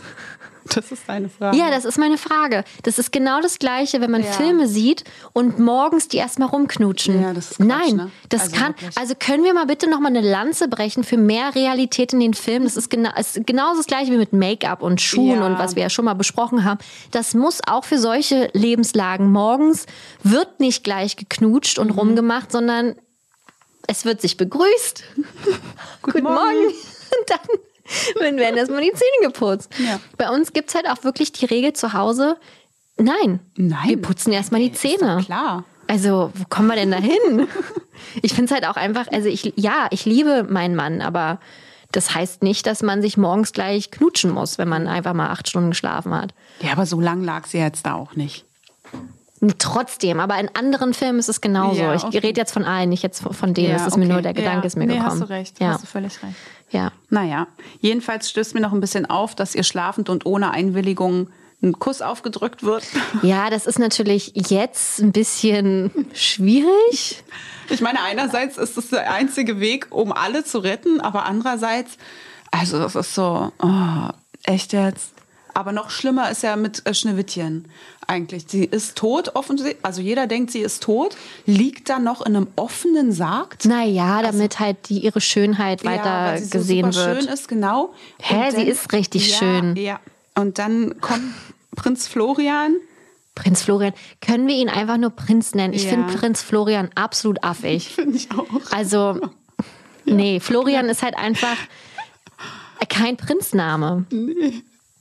Das ist deine Frage. Ja, das ist meine Frage. Das ist genau das Gleiche, wenn man Ja. Filme sieht und morgens die erstmal rumknutschen. Ja, das ist Quatsch, Nein, ne? das Also kann. wirklich. Also können wir mal bitte noch mal eine Lanze brechen für mehr Realität in den Filmen. Das ist, genau, ist genauso das Gleiche wie mit Make-up und Schuhen Ja. und was wir ja schon mal besprochen haben. Das muss auch für solche Lebenslagen morgens wird nicht gleich geknutscht Mhm. und rumgemacht, sondern es wird sich begrüßt. Guten Morgen. Und dann werden werden erstmal die Zähne geputzt. Ja. Bei uns gibt es halt auch wirklich die Regel zu Hause, nein, Nein. wir putzen erstmal die Ist Zähne. klar. Also, wo kommen wir denn da hin? ich finde es halt auch einfach, also ich, ja, ich liebe meinen Mann, aber das heißt nicht, dass man sich morgens gleich knutschen muss, wenn man einfach mal acht Stunden geschlafen hat. Ja, aber so lang lag sie jetzt da auch nicht. Trotzdem, aber in anderen Filmen ist es genauso. Ja, ich okay. rede jetzt von allen, nicht jetzt von denen. das ist mir okay. nur der Gedanke, ja. ist mir nee, gekommen. hast du recht. Ja. Hast du völlig recht. Ja. Naja, jedenfalls stößt mir noch ein bisschen auf, dass ihr schlafend und ohne Einwilligung ein Kuss aufgedrückt wird. ja, das ist natürlich jetzt ein bisschen schwierig. Ich meine, einerseits ist es der einzige Weg, um alle zu retten, aber andererseits, also das ist so, oh, echt jetzt. Aber noch schlimmer ist ja mit äh, Schneewittchen eigentlich. Sie ist tot, offensichtlich. Also jeder denkt, sie ist tot, liegt da noch in einem offenen Sarg. Naja, damit halt die, ihre Schönheit weiter Also weil sie gesehen so wird. schön ist, genau. Hä, Und sie ist richtig ja, schön. Ja. Und dann kommt Prinz Florian. Prinz Florian. Können wir ihn einfach nur Prinz nennen? Ich Ja. finde Prinz Florian absolut affig. Finde ich auch. Also, nee, Florian ist halt einfach kein Prinzname.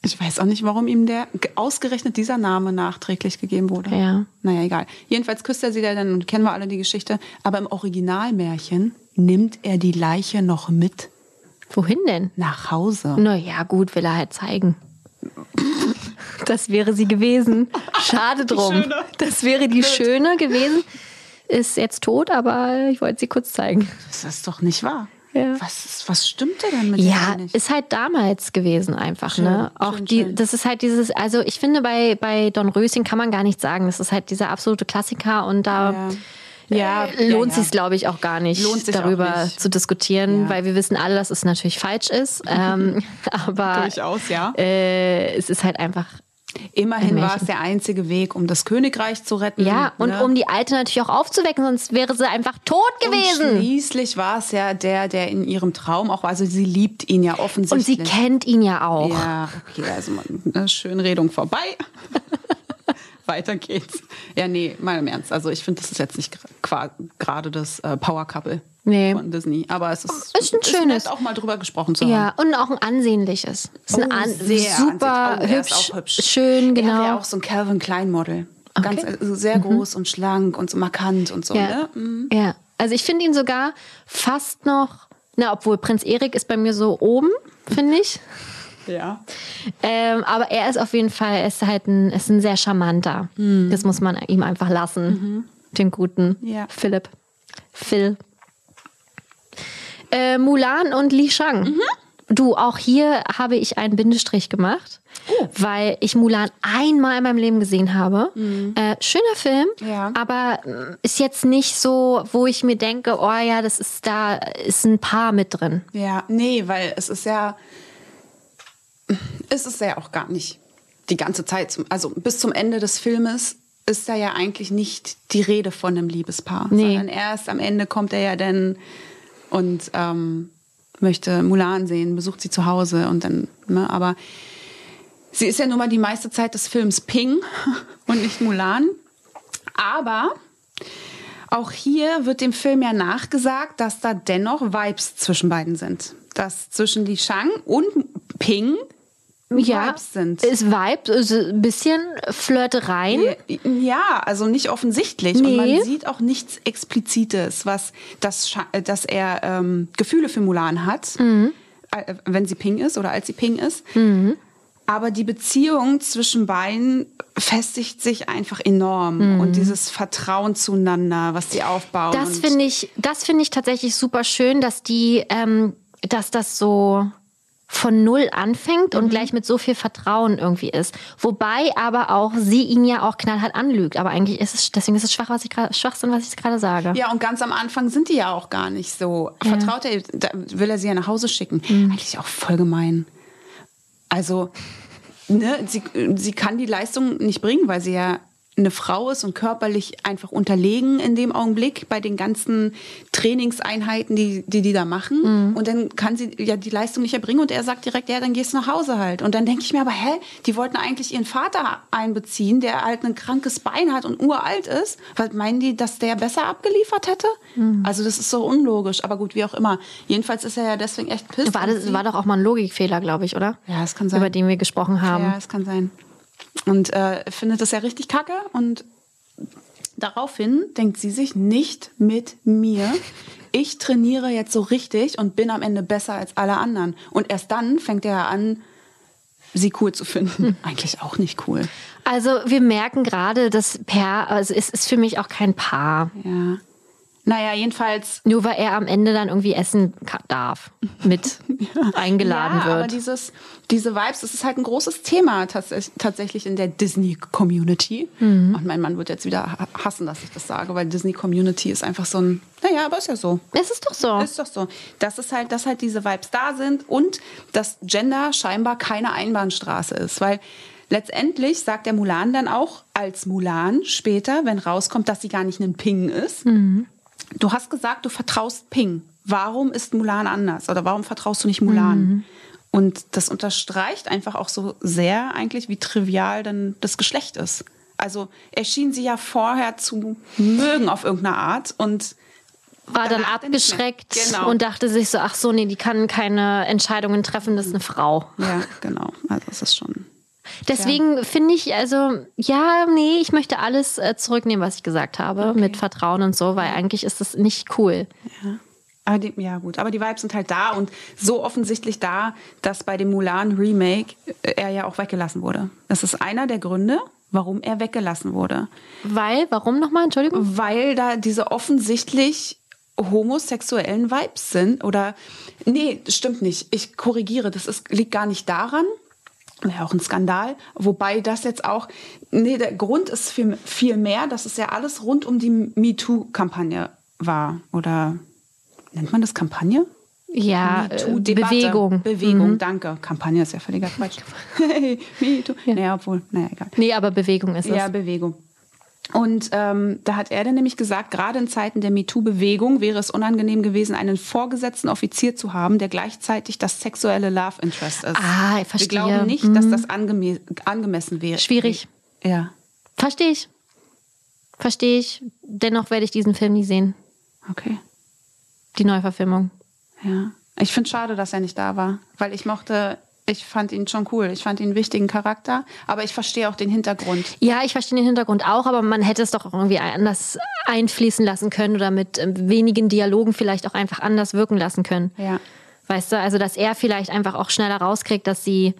Ich weiß auch nicht, warum ihm der ausgerechnet dieser Name nachträglich gegeben wurde. Ja. Naja, egal. Jedenfalls küsst er sie da dann und kennen wir alle die Geschichte. Aber im Originalmärchen nimmt er die Leiche noch mit Wohin denn? nach Hause. Naja, gut, will er halt zeigen. Das wäre sie gewesen. Schade drum. Das wäre die Schöne gewesen. Ist jetzt tot, aber ich wollte sie kurz zeigen. Das ist doch nicht wahr. Ja. Was, was stimmte denn mit Ja, nicht? ist halt damals gewesen einfach, ne? Schön, Auch schön, die, schön. das ist halt dieses, also ich finde bei, bei Don Röschen kann man gar nicht sagen, das ist halt dieser absolute Klassiker und da Ja. äh, Ja, lohnt ja, sich ja. glaube ich auch gar nicht, Lohnt sich auch darüber nicht. zu diskutieren, Ja. weil wir wissen alle, dass es natürlich falsch ist, ähm, aber Durchaus, ja. äh, es ist halt einfach Immerhin war es der einzige Weg, um das Königreich zu retten. ja und ne? um die Alte natürlich auch aufzuwecken, sonst wäre sie einfach tot Und gewesen. schließlich war es ja der, der in ihrem Traum auch war. Also sie liebt ihn ja Und sie offensichtlich. kennt ihn ja auch. Ja, okay, also man, ne, schön Redung vorbei. Weiter geht's. Ja, nee, mal im Ernst. Also ich finde, das ist jetzt nicht gerade das äh, Power Couple Nee. von Disney. Aber es ist, Ist ein schönes. nett, auch mal drüber gesprochen zu Ja, haben. und auch ein ansehnliches. Ist ein Oh, an sehr super. Oh, er ist hübsch, auch hübsch. schön, Er genau. wäre auch so ein Calvin Klein Model. Ganz, Okay. also sehr groß und schlank und so markant und so. ja. Ne? Mhm. ja, also ich finde ihn sogar fast noch, na, obwohl Prinz Erik ist bei mir so oben, finde ich. ja. Ähm, aber er ist auf jeden Fall, er ist halt ein, ist ein sehr charmanter. Das muss man ihm einfach lassen. Den guten Ja. Philipp. Phil. Äh, Mulan und Li Shang. Du, auch hier habe ich einen Bindestrich gemacht, weil ich Mulan einmal in meinem Leben gesehen habe. Äh, schöner Film, Ja. aber äh, ist jetzt nicht so, wo ich mir denke, oh ja, das ist da ist ein Paar mit drin. Ja, nee, weil es ist ja, es ist ja auch gar nicht die ganze Zeit, zum- also bis zum Ende des Filmes ist da ja eigentlich nicht die Rede von einem Liebespaar, Nee. sondern erst am Ende kommt er ja dann und ähm, möchte Mulan sehen, besucht sie zu Hause und dann, ne, aber sie ist ja nun mal die meiste Zeit des Films Ping und nicht Mulan, aber auch hier wird dem Film ja nachgesagt, dass da dennoch Vibes zwischen beiden sind. Dass zwischen Li Shang und Ping ja, Vibes sind. Ist Vibe, ist ein bisschen Flirtereien. Ja, also nicht offensichtlich. Und Nee. man sieht auch nichts Explizites, was das, dass er ähm, Gefühle für Mulan hat, Mhm. äh, wenn sie Ping ist oder als sie Ping ist. Aber die Beziehung zwischen beiden festigt sich einfach enorm. Und dieses Vertrauen zueinander, was die aufbauen. Mhm. Das und- finde ich, das finde ich tatsächlich super schön, dass die, ähm, dass das so von null anfängt Mhm. und gleich mit so viel Vertrauen irgendwie ist. Wobei aber auch sie ihn ja auch knallhart anlügt. Aber eigentlich ist es, deswegen ist es schwach, was ich gerade, Schwachsinn, was ich gerade sage. Ja, und ganz am Anfang sind die ja auch gar nicht so. Vertraut er, da will er sie ja nach Hause schicken. Eigentlich auch voll gemein. Also, ne, sie, sie kann die Leistung nicht bringen, weil sie ja eine Frau ist und körperlich einfach unterlegen in dem Augenblick bei den ganzen Trainingseinheiten, die die, die da machen. Und dann kann sie ja die Leistung nicht erbringen und er sagt direkt, ja, dann gehst du nach Hause halt. Und dann denke ich mir aber, hä, die wollten eigentlich ihren Vater einbeziehen, der halt ein krankes Bein hat und uralt ist. Was meinen die, dass der besser abgeliefert hätte? Also das ist so unlogisch. Aber gut, wie auch immer. Jedenfalls ist er ja deswegen echt pisst. War, das, war doch auch mal ein Logikfehler, glaube ich, oder? Ja, das kann sein. Über den wir gesprochen haben. Ja, es kann sein. Und äh, findet das ja richtig kacke. Und daraufhin denkt sie sich nicht mit mir. Ich trainiere jetzt so richtig und bin am Ende besser als alle anderen. Und erst dann fängt er an, sie cool zu finden. Eigentlich auch nicht cool. Also wir merken gerade, dass Per, also es ist für mich auch kein Paar. Ja. Naja, jedenfalls. Nur weil er am Ende dann irgendwie essen darf, mit eingeladen ja, aber wird. dieses, diese Vibes, das ist halt ein großes Thema tats tatsächlich in der Disney-Community. Mhm. Und mein Mann wird jetzt wieder ha- hassen, dass ich das sage, weil Disney-Community ist einfach so ein, naja, aber ist ja so. Es ist doch so. Ist doch so. Das ist halt, dass halt diese Vibes da sind und dass Gender scheinbar keine Einbahnstraße ist, weil letztendlich sagt der Mulan dann auch als Mulan später, wenn rauskommt, dass sie gar nicht ein Ping ist. Du hast gesagt, du vertraust Ping. Warum ist Mulan anders? Oder warum vertraust du nicht Mulan? Und das unterstreicht einfach auch so sehr eigentlich, wie trivial denn das Geschlecht ist. Also er schien sie ja vorher zu mögen auf irgendeine Art und war dann abgeschreckt Genau. und dachte sich so, ach so, nee, die kann keine Entscheidungen treffen, das ist eine Frau. Ja, genau. Also es ist schon. Deswegen finde ich, also, ja, nee, ich möchte alles äh, zurücknehmen, was ich gesagt habe, mit Vertrauen und so, weil eigentlich ist das nicht cool. Aber die, ja, gut. Aber die Vibes sind halt da und so offensichtlich da, dass bei dem Mulan Remake äh, er ja auch weggelassen wurde. Das ist einer der Gründe, warum er weggelassen wurde. Weil, warum nochmal, Entschuldigung? Weil da diese offensichtlich homosexuellen Vibes sind. Oder, nee, das stimmt nicht. Ich korrigiere, das ist, liegt gar nicht daran. Wäre auch ein Skandal. Wobei das jetzt auch, nee, der Grund ist viel, viel mehr, dass es ja alles rund um die MeToo-Kampagne war. Oder nennt man das Kampagne? Ja. Bewegung. Bewegung, Mhm. danke. Kampagne ist ja völliger Quatsch. Hey, MeToo. Naja, obwohl, naja, egal. Nee, aber Bewegung ist es. Ja, Bewegung. Und ähm, da hat er dann nämlich gesagt, gerade in Zeiten der MeToo-Bewegung wäre es unangenehm gewesen, einen vorgesetzten Offizier zu haben, der gleichzeitig das sexuelle Love Interest ist. Ah, ich verstehe. Wir glauben nicht, dass das angeme angemessen wäre. Schwierig. Ja, Verstehe ich. Verstehe ich. Dennoch werde ich diesen Film nie sehen. okay. Die Neuverfilmung. Ja. Ich finde schade, dass er nicht da war, weil ich mochte, ich fand ihn schon cool. Ich fand ihn einen wichtigen Charakter, aber ich verstehe auch den Hintergrund. Ja, ich verstehe den Hintergrund auch, aber man hätte es doch irgendwie anders einfließen lassen können oder mit ähm, wenigen Dialogen vielleicht auch einfach anders wirken lassen können. Ja. Weißt du, also dass er vielleicht einfach auch schneller rauskriegt, dass sie.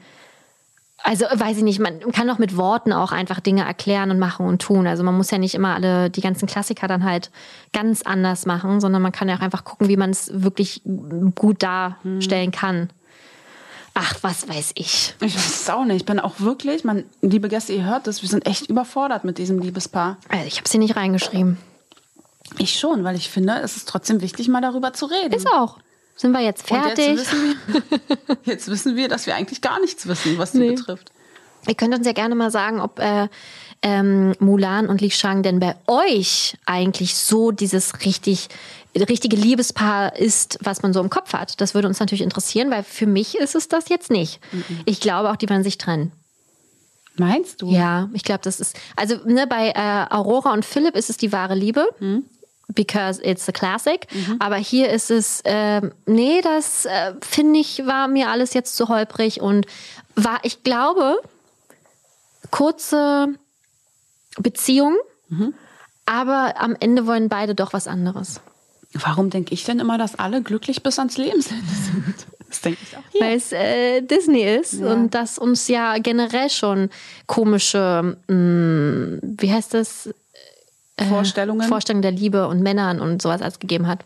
Also weiß ich nicht, man kann doch mit Worten auch einfach Dinge erklären und machen und tun. Also man muss ja nicht immer alle die ganzen Klassiker dann halt ganz anders machen, sondern man kann ja auch einfach gucken, wie man es wirklich gut darstellen kann. Ach, was weiß ich. Ich weiß es auch nicht. Ich bin auch wirklich, man, liebe Gäste, ihr hört das, wir sind echt überfordert mit diesem Liebespaar. Also ich habe sie nicht reingeschrieben. Ich schon, weil ich finde, es ist trotzdem wichtig, mal darüber zu reden. Ist auch. Sind wir jetzt fertig? Jetzt wissen, wir, jetzt wissen wir, dass wir eigentlich gar nichts wissen, was die Nee. betrifft. Ihr könnt uns ja gerne mal sagen, ob äh, ähm, Mulan und Li Shang denn bei euch eigentlich so dieses richtig richtige Liebespaar ist, was man so im Kopf hat. Das würde uns natürlich interessieren, weil für mich ist es das jetzt nicht. Ich glaube auch, die werden sich trennen. Meinst du? Ja, ich glaube, das ist also ne, bei äh, Aurora und Philipp ist es die wahre Liebe. because it's a classic. Aber hier ist es, ähm, nee, das äh, finde ich, war mir alles jetzt zu holprig und war, ich glaube, kurze Beziehung, aber am Ende wollen beide doch was anderes. Warum denke ich denn immer, dass alle glücklich bis ans Lebensende sind? Das denke ich auch hier. Weil es äh, Disney ist Ja. und das uns ja generell schon komische, mh, wie heißt das? Vorstellungen. Vorstellungen der Liebe und Männern und sowas alles gegeben hat.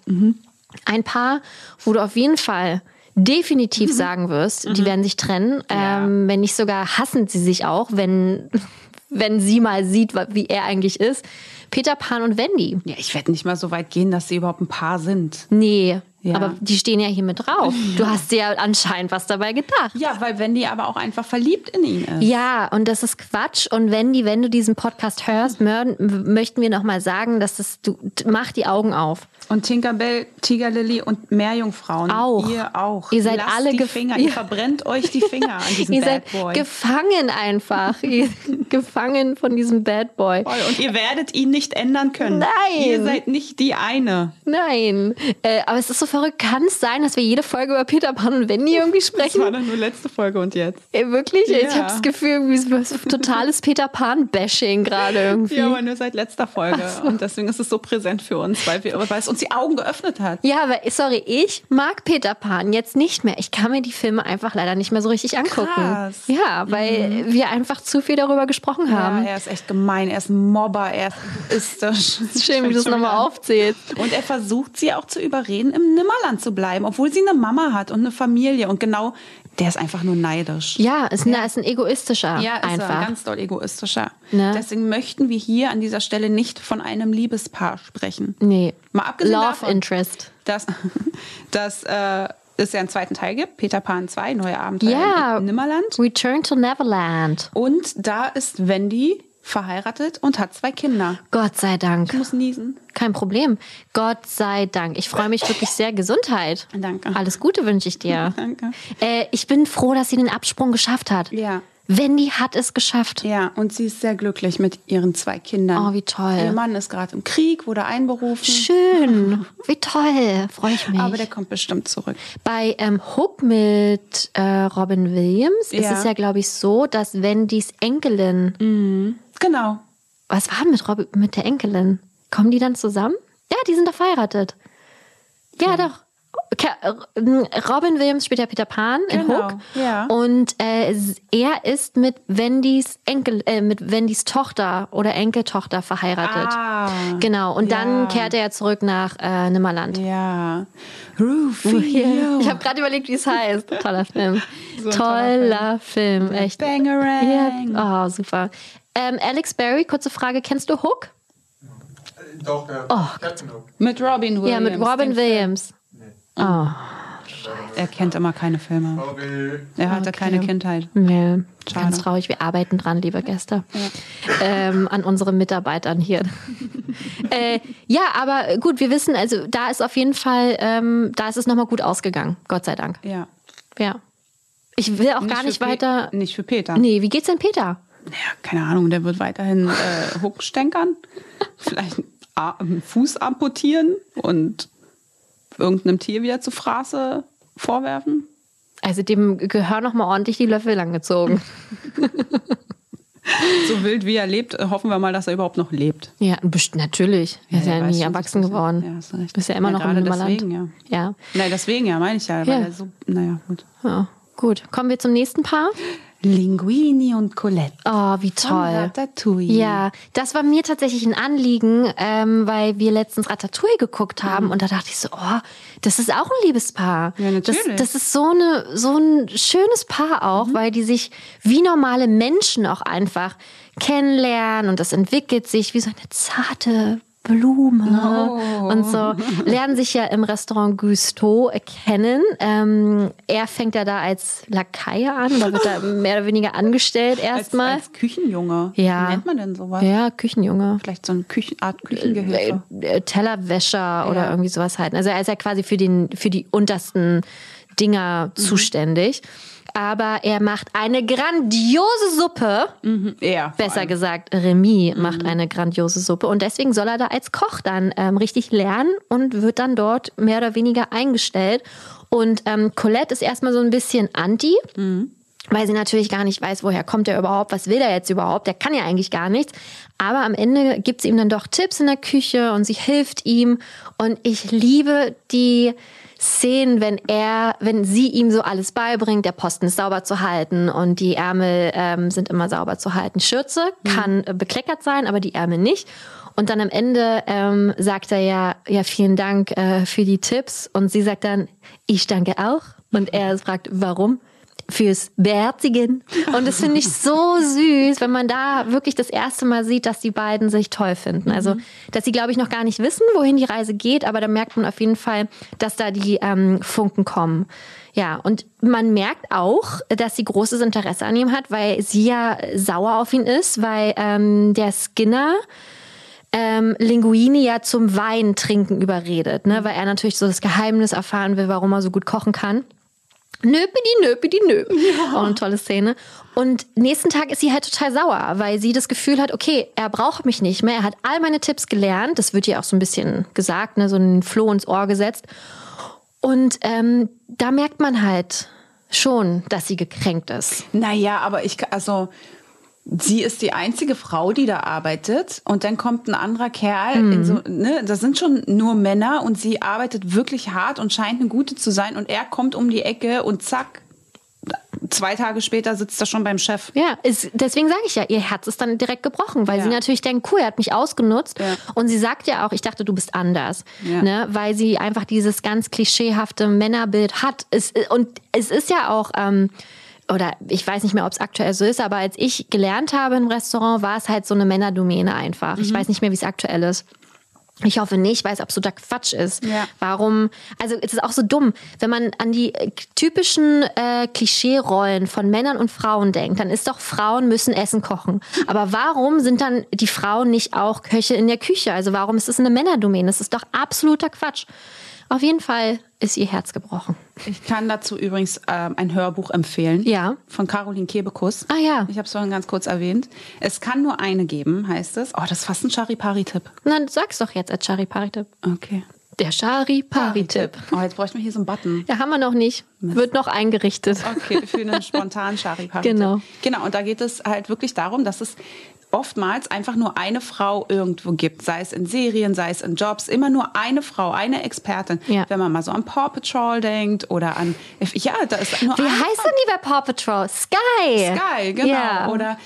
Ein Paar, wo du auf jeden Fall definitiv sagen wirst, die werden sich trennen. Ja. Ähm, wenn nicht sogar hassen sie sich auch, wenn, wenn sie mal sieht, wie er eigentlich ist. Peter Pan und Wendy. ja, ich werde nicht mal so weit gehen, dass sie überhaupt ein Paar sind. Nee, Ja. aber die stehen ja hier mit drauf. Du hast dir ja anscheinend was dabei gedacht. Ja, weil Wendy aber auch einfach verliebt in ihn ist. Ja, und das ist Quatsch. Und wenn die, wenn du diesen Podcast hörst, möchten wir noch mal sagen, dass das, du mach die Augen auf. Und Tinkerbell, Tiger Lily und Meerjungfrauen. Auch. Ihr auch. Ihr seid Lasst alle die gef- Finger. Ja. Ihr verbrennt euch die Finger an diesem Ihr Bad seid Boy. gefangen einfach. Gefangen von diesem Bad Boy. Und ihr werdet ihn nicht ändern können. Nein. Ihr seid nicht die eine. Nein. Äh, aber es ist so verrückt. Kann es sein, dass wir jede Folge über Peter Pan und Wendy irgendwie Das war sprechen? dann nur letzte Folge und jetzt. Ey, wirklich? Ich Ja. habe das Gefühl, so ein totales Peter Pan-Bashing gerade irgendwie. Ja, aber nur seit letzter Folge. Und deswegen ist es so präsent für uns, weil, wir, weil es uns die Augen geöffnet hat. Ja, aber sorry, ich mag Peter Pan jetzt nicht mehr. Ich kann mir die Filme einfach leider nicht mehr so richtig angucken. Krass. Ja, weil wir einfach zu viel darüber gesprochen haben. Ja, er ist echt gemein, er ist ein Mobber, er ist egoistisch. Schön, wie du es nochmal aufzählst. Und er versucht sie auch zu überreden, im Nimmerland zu bleiben, obwohl sie eine Mama hat und eine Familie. Und genau, der ist einfach nur neidisch. Ja, ist, ein- ist ein egoistischer Ja, ist einfach. er, ganz doll egoistischer. Ne? Deswegen möchten wir hier an dieser Stelle nicht von einem Liebespaar sprechen. nee. Mal abgesehen Love davon, Interest. dass, dass äh, es ja einen zweiten Teil gibt, Peter Pan 2, Neue Abenteuer Ja. im Nimmerland. Return to Neverland. Und da ist Wendy verheiratet und hat zwei Kinder. Gott sei Dank. Ich muss niesen. Kein Problem. Gott sei Dank. Ich freue mich wirklich sehr. Gesundheit. Danke. Alles Gute wünsche ich dir. Danke. Äh, ich bin froh, dass sie den Absprung geschafft hat. Ja. Wendy hat es geschafft. Ja, und sie ist sehr glücklich mit ihren zwei Kindern. Oh, wie toll. Ihr Mann ist gerade im Krieg, wurde einberufen. Schön. Wie toll. Freue ich mich. Aber der kommt bestimmt zurück. Bei ähm, Hook mit äh, Robin Williams ist Ja. es ja, glaube ich, so, dass Wendys Enkelin. Genau. Was war mit, Robin, mit der Enkelin? Kommen die dann zusammen? Ja, die sind doch verheiratet. Ja, doch. Ke- äh, Robin Williams spielt ja Peter Pan in Genau, Hook. ja. Und äh, er ist mit Wendys Enkel, äh, mit Wendys Tochter oder Enkeltochter verheiratet. Ah, Genau. Und dann ja. kehrt er ja zurück nach äh, Nimmerland. Ja. Rufio. Ich habe gerade überlegt, wie es heißt. Toller Film. So toller, toller Film. echt. Bangerang. Ja. Oh, super. Ähm, Alex Berry, kurze Frage. Kennst du Hook? Doch, der Oh. Mit Robin Williams. ja, mit Robin Williams. Oh, Film. Er kennt immer keine Filme. Sorry. Er hatte Okay. keine Kindheit. nee. Schade. Ganz traurig. Wir arbeiten dran, liebe Gäste. Ähm, an unseren Mitarbeitern hier. äh, ja, aber gut, wir wissen, also da ist auf jeden Fall, ähm, da ist es nochmal gut ausgegangen. Gott sei Dank. Ja. Ja. Ich will auch gar für nicht Pe- weiter. Nicht für Peter. Nee, wie geht's denn Peter? Naja, keine Ahnung, der wird weiterhin äh, Hook stänkern. Vielleicht einen Fuß amputieren und irgendeinem Tier wieder zu Fraße vorwerfen. Also dem gehören noch mal ordentlich die Löffel langgezogen. So wild wie er lebt, hoffen wir mal, dass er überhaupt noch lebt. Ja, natürlich. Er ist ja, weiß nie erwachsen geworden. Ja, hast recht. Ist ja immer Ja, noch im Nimmerland. deswegen, ja. ja. Nein, deswegen ja, meine ich ja, weil Ja. er so, naja, gut. Ja, gut. Kommen wir zum nächsten Paar. Linguini und Colette. Oh, wie toll. Ratatouille. Ja, das war mir tatsächlich ein Anliegen, ähm, weil wir letztens Ratatouille geguckt haben und da dachte ich so, oh, das ist auch ein Liebespaar. Ja, natürlich. Das, das ist so, eine, so ein schönes Paar auch, Mhm. weil die sich wie normale Menschen auch einfach kennenlernen und das entwickelt sich wie so eine zarte Blume Oh. und so. Lernen sich ja im Restaurant Gusteau kennen. Ähm, er fängt ja da als Lakaie an, da wird er mehr oder weniger angestellt Als, erstmal. als Küchenjunge. Ja. Wie nennt man denn sowas? Ja, Küchenjunge. Vielleicht so eine Küchen, Art Küchengehilfe. Äh, Tellerwäscher oder Ja. irgendwie sowas halt. Also er ist ja quasi für, den, für die untersten Dinger Mhm. zuständig. Aber er macht eine grandiose Suppe. Er. vor Besser allem. gesagt, Remy macht eine grandiose Suppe und deswegen soll er da als Koch dann ähm, richtig lernen und wird dann dort mehr oder weniger eingestellt. Und ähm, Colette ist erstmal so ein bisschen anti. Weil sie natürlich gar nicht weiß, woher kommt er überhaupt, was will er jetzt überhaupt, der kann ja eigentlich gar nichts. Aber am Ende gibt sie ihm dann doch Tipps in der Küche und sie hilft ihm. Und ich liebe die Szenen, wenn er, wenn sie ihm so alles beibringt, der Posten ist sauber zu halten und die Ärmel ähm, sind immer sauber zu halten. Schürze kann äh, bekleckert sein, aber die Ärmel nicht. Und dann am Ende ähm, sagt er ja, ja, vielen Dank äh, für die Tipps. Und sie sagt dann, ich danke auch. Und er fragt, warum? Fürs Beherzigen. Und das finde ich so süß, wenn man da wirklich das erste Mal sieht, dass die beiden sich toll finden. Also, dass sie, glaube ich, noch gar nicht wissen, wohin die Reise geht, aber da merkt man auf jeden Fall, dass da die ähm, Funken kommen. Ja, und man merkt auch, dass sie großes Interesse an ihm hat, weil sie ja sauer auf ihn ist, weil ähm, der Skinner ähm, Linguini ja zum Wein trinken überredet, ne? weil er natürlich so das Geheimnis erfahren will, warum er so gut kochen kann. Nöpidi, nöpidi, nö. Auch eine tolle Szene. Und nächsten Tag ist sie halt total sauer, weil sie das Gefühl hat, okay, er braucht mich nicht mehr. Er hat all meine Tipps gelernt. Das wird ihr auch so ein bisschen gesagt, ne? so ein Floh ins Ohr gesetzt. Und ähm, da merkt man halt schon, dass sie gekränkt ist. Naja, aber ich, also, sie ist die einzige Frau, die da arbeitet. Und dann kommt ein anderer Kerl. In so, ne, das sind schon nur Männer und sie arbeitet wirklich hart und scheint eine gute zu sein. Und er kommt um die Ecke und zack, zwei Tage später sitzt er schon beim Chef. Ja, ist, deswegen sage ich ja, ihr Herz ist dann direkt gebrochen, weil Ja. sie natürlich denkt, cool, er hat mich ausgenutzt. Ja. Und sie sagt ja auch, ich dachte, du bist anders. Ja. Ne? Weil sie einfach dieses ganz klischeehafte Männerbild hat. Es, und es ist ja auch. Ähm, oder ich weiß nicht mehr, ob es aktuell so ist, aber als ich gelernt habe im Restaurant, war es halt so eine Männerdomäne einfach. Mhm. Ich weiß nicht mehr, wie es aktuell ist. Ich hoffe nicht, weil es absoluter Quatsch ist. Ja. Warum? Also es ist auch so dumm, wenn man an die äh, typischen äh, Klischee-Rollen von Männern und Frauen denkt, dann ist doch Frauen müssen Essen kochen. Aber warum sind dann die Frauen nicht auch Köche in der Küche? Also warum ist es eine Männerdomäne? Das ist doch absoluter Quatsch. Auf jeden Fall ist ihr Herz gebrochen. Ich kann dazu übrigens ähm, ein Hörbuch empfehlen. Ja. Von Caroline Kebekus. Ah ja. Ich habe es vorhin ganz kurz erwähnt. Es kann nur eine geben, heißt es. Oh, das ist fast ein Charipari-Tipp. Dann sag's doch jetzt als Chari-Pari-Tipp. Okay. Der Chari-Pari-Tipp. Oh, jetzt bräuchten wir hier so einen Button. Ja, haben wir noch nicht. Wird noch eingerichtet. Okay, für einen spontanen Charipari. Genau. Genau, und da geht es halt wirklich darum, dass es oftmals einfach nur eine Frau irgendwo gibt, sei es in Serien, sei es in Jobs, immer nur eine Frau, eine Expertin. Ja. Wenn man mal so an Paw Patrol denkt oder an, ja, da ist nur Wie eine heißt denn die bei Paw Patrol? Sky. Sky, genau. Ja. Oder,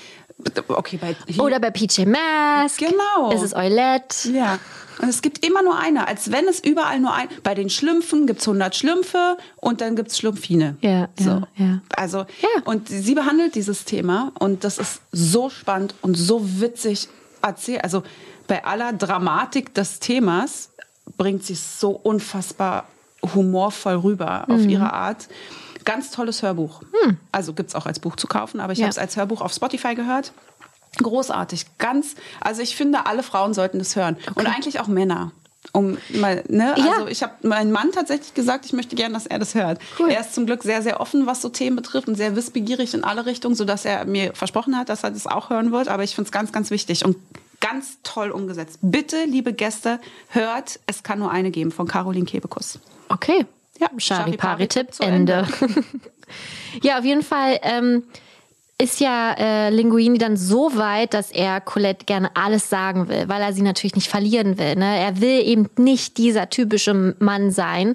okay, bei, Oder bei PJ Masks. Genau. Es ist Eulette. Ja. Und es gibt immer nur eine, als wenn es überall nur ein. Bei den Schlümpfen gibt es 100 Schlümpfe und dann gibt es Schlumpfine. Ja, so. ja, ja. Also, Ja. und sie behandelt dieses Thema und das ist so spannend und so witzig erzählt. Also, bei aller Dramatik des Themas bringt sie es so unfassbar humorvoll rüber Mhm. auf ihre Art. Ganz tolles Hörbuch. Also gibt es auch als Buch zu kaufen, aber ich. Ja. habe es als Hörbuch auf Spotify gehört. Großartig, ganz. Also ich finde, alle Frauen sollten das hören und eigentlich auch Männer. Um mal, ne? Ja. Also ich habe meinem Mann tatsächlich gesagt, ich möchte gerne, dass er das hört. Cool. Er ist zum Glück sehr, sehr offen, was so Themen betrifft und sehr wissbegierig in alle Richtungen, sodass er mir versprochen hat, dass er das auch hören wird. Aber ich finde es ganz, ganz wichtig und ganz toll umgesetzt. Bitte, liebe Gäste, hört, es kann nur eine geben von Caroline Kebekus. Okay. Ja, Chari-Pari-Tipp, zu Ende. ja, auf jeden Fall ähm, ist ja äh, Linguini dann so weit, dass er Colette gerne alles sagen will, weil er sie natürlich nicht verlieren will. Ne? Er will eben nicht dieser typische Mann sein.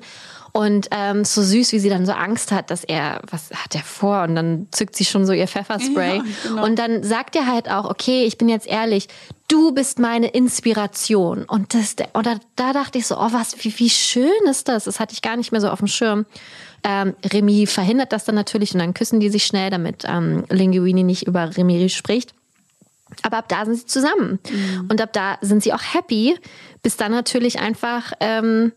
Und ähm, so süß, wie sie dann so Angst hat, dass er, was hat er vor? Und dann zückt sie schon so ihr Pfefferspray. Ja, genau. Und dann sagt er halt auch, okay, ich bin jetzt ehrlich, du bist meine Inspiration. Und das, oder da dachte ich so, oh, was, wie, wie schön ist das? Das hatte ich gar nicht mehr so auf dem Schirm. Ähm, Remy verhindert das dann natürlich und dann küssen die sich schnell, damit ähm, Linguini nicht über Remy spricht. Aber ab da sind sie zusammen. Und ab da sind sie auch happy, bis dann natürlich einfach ähm,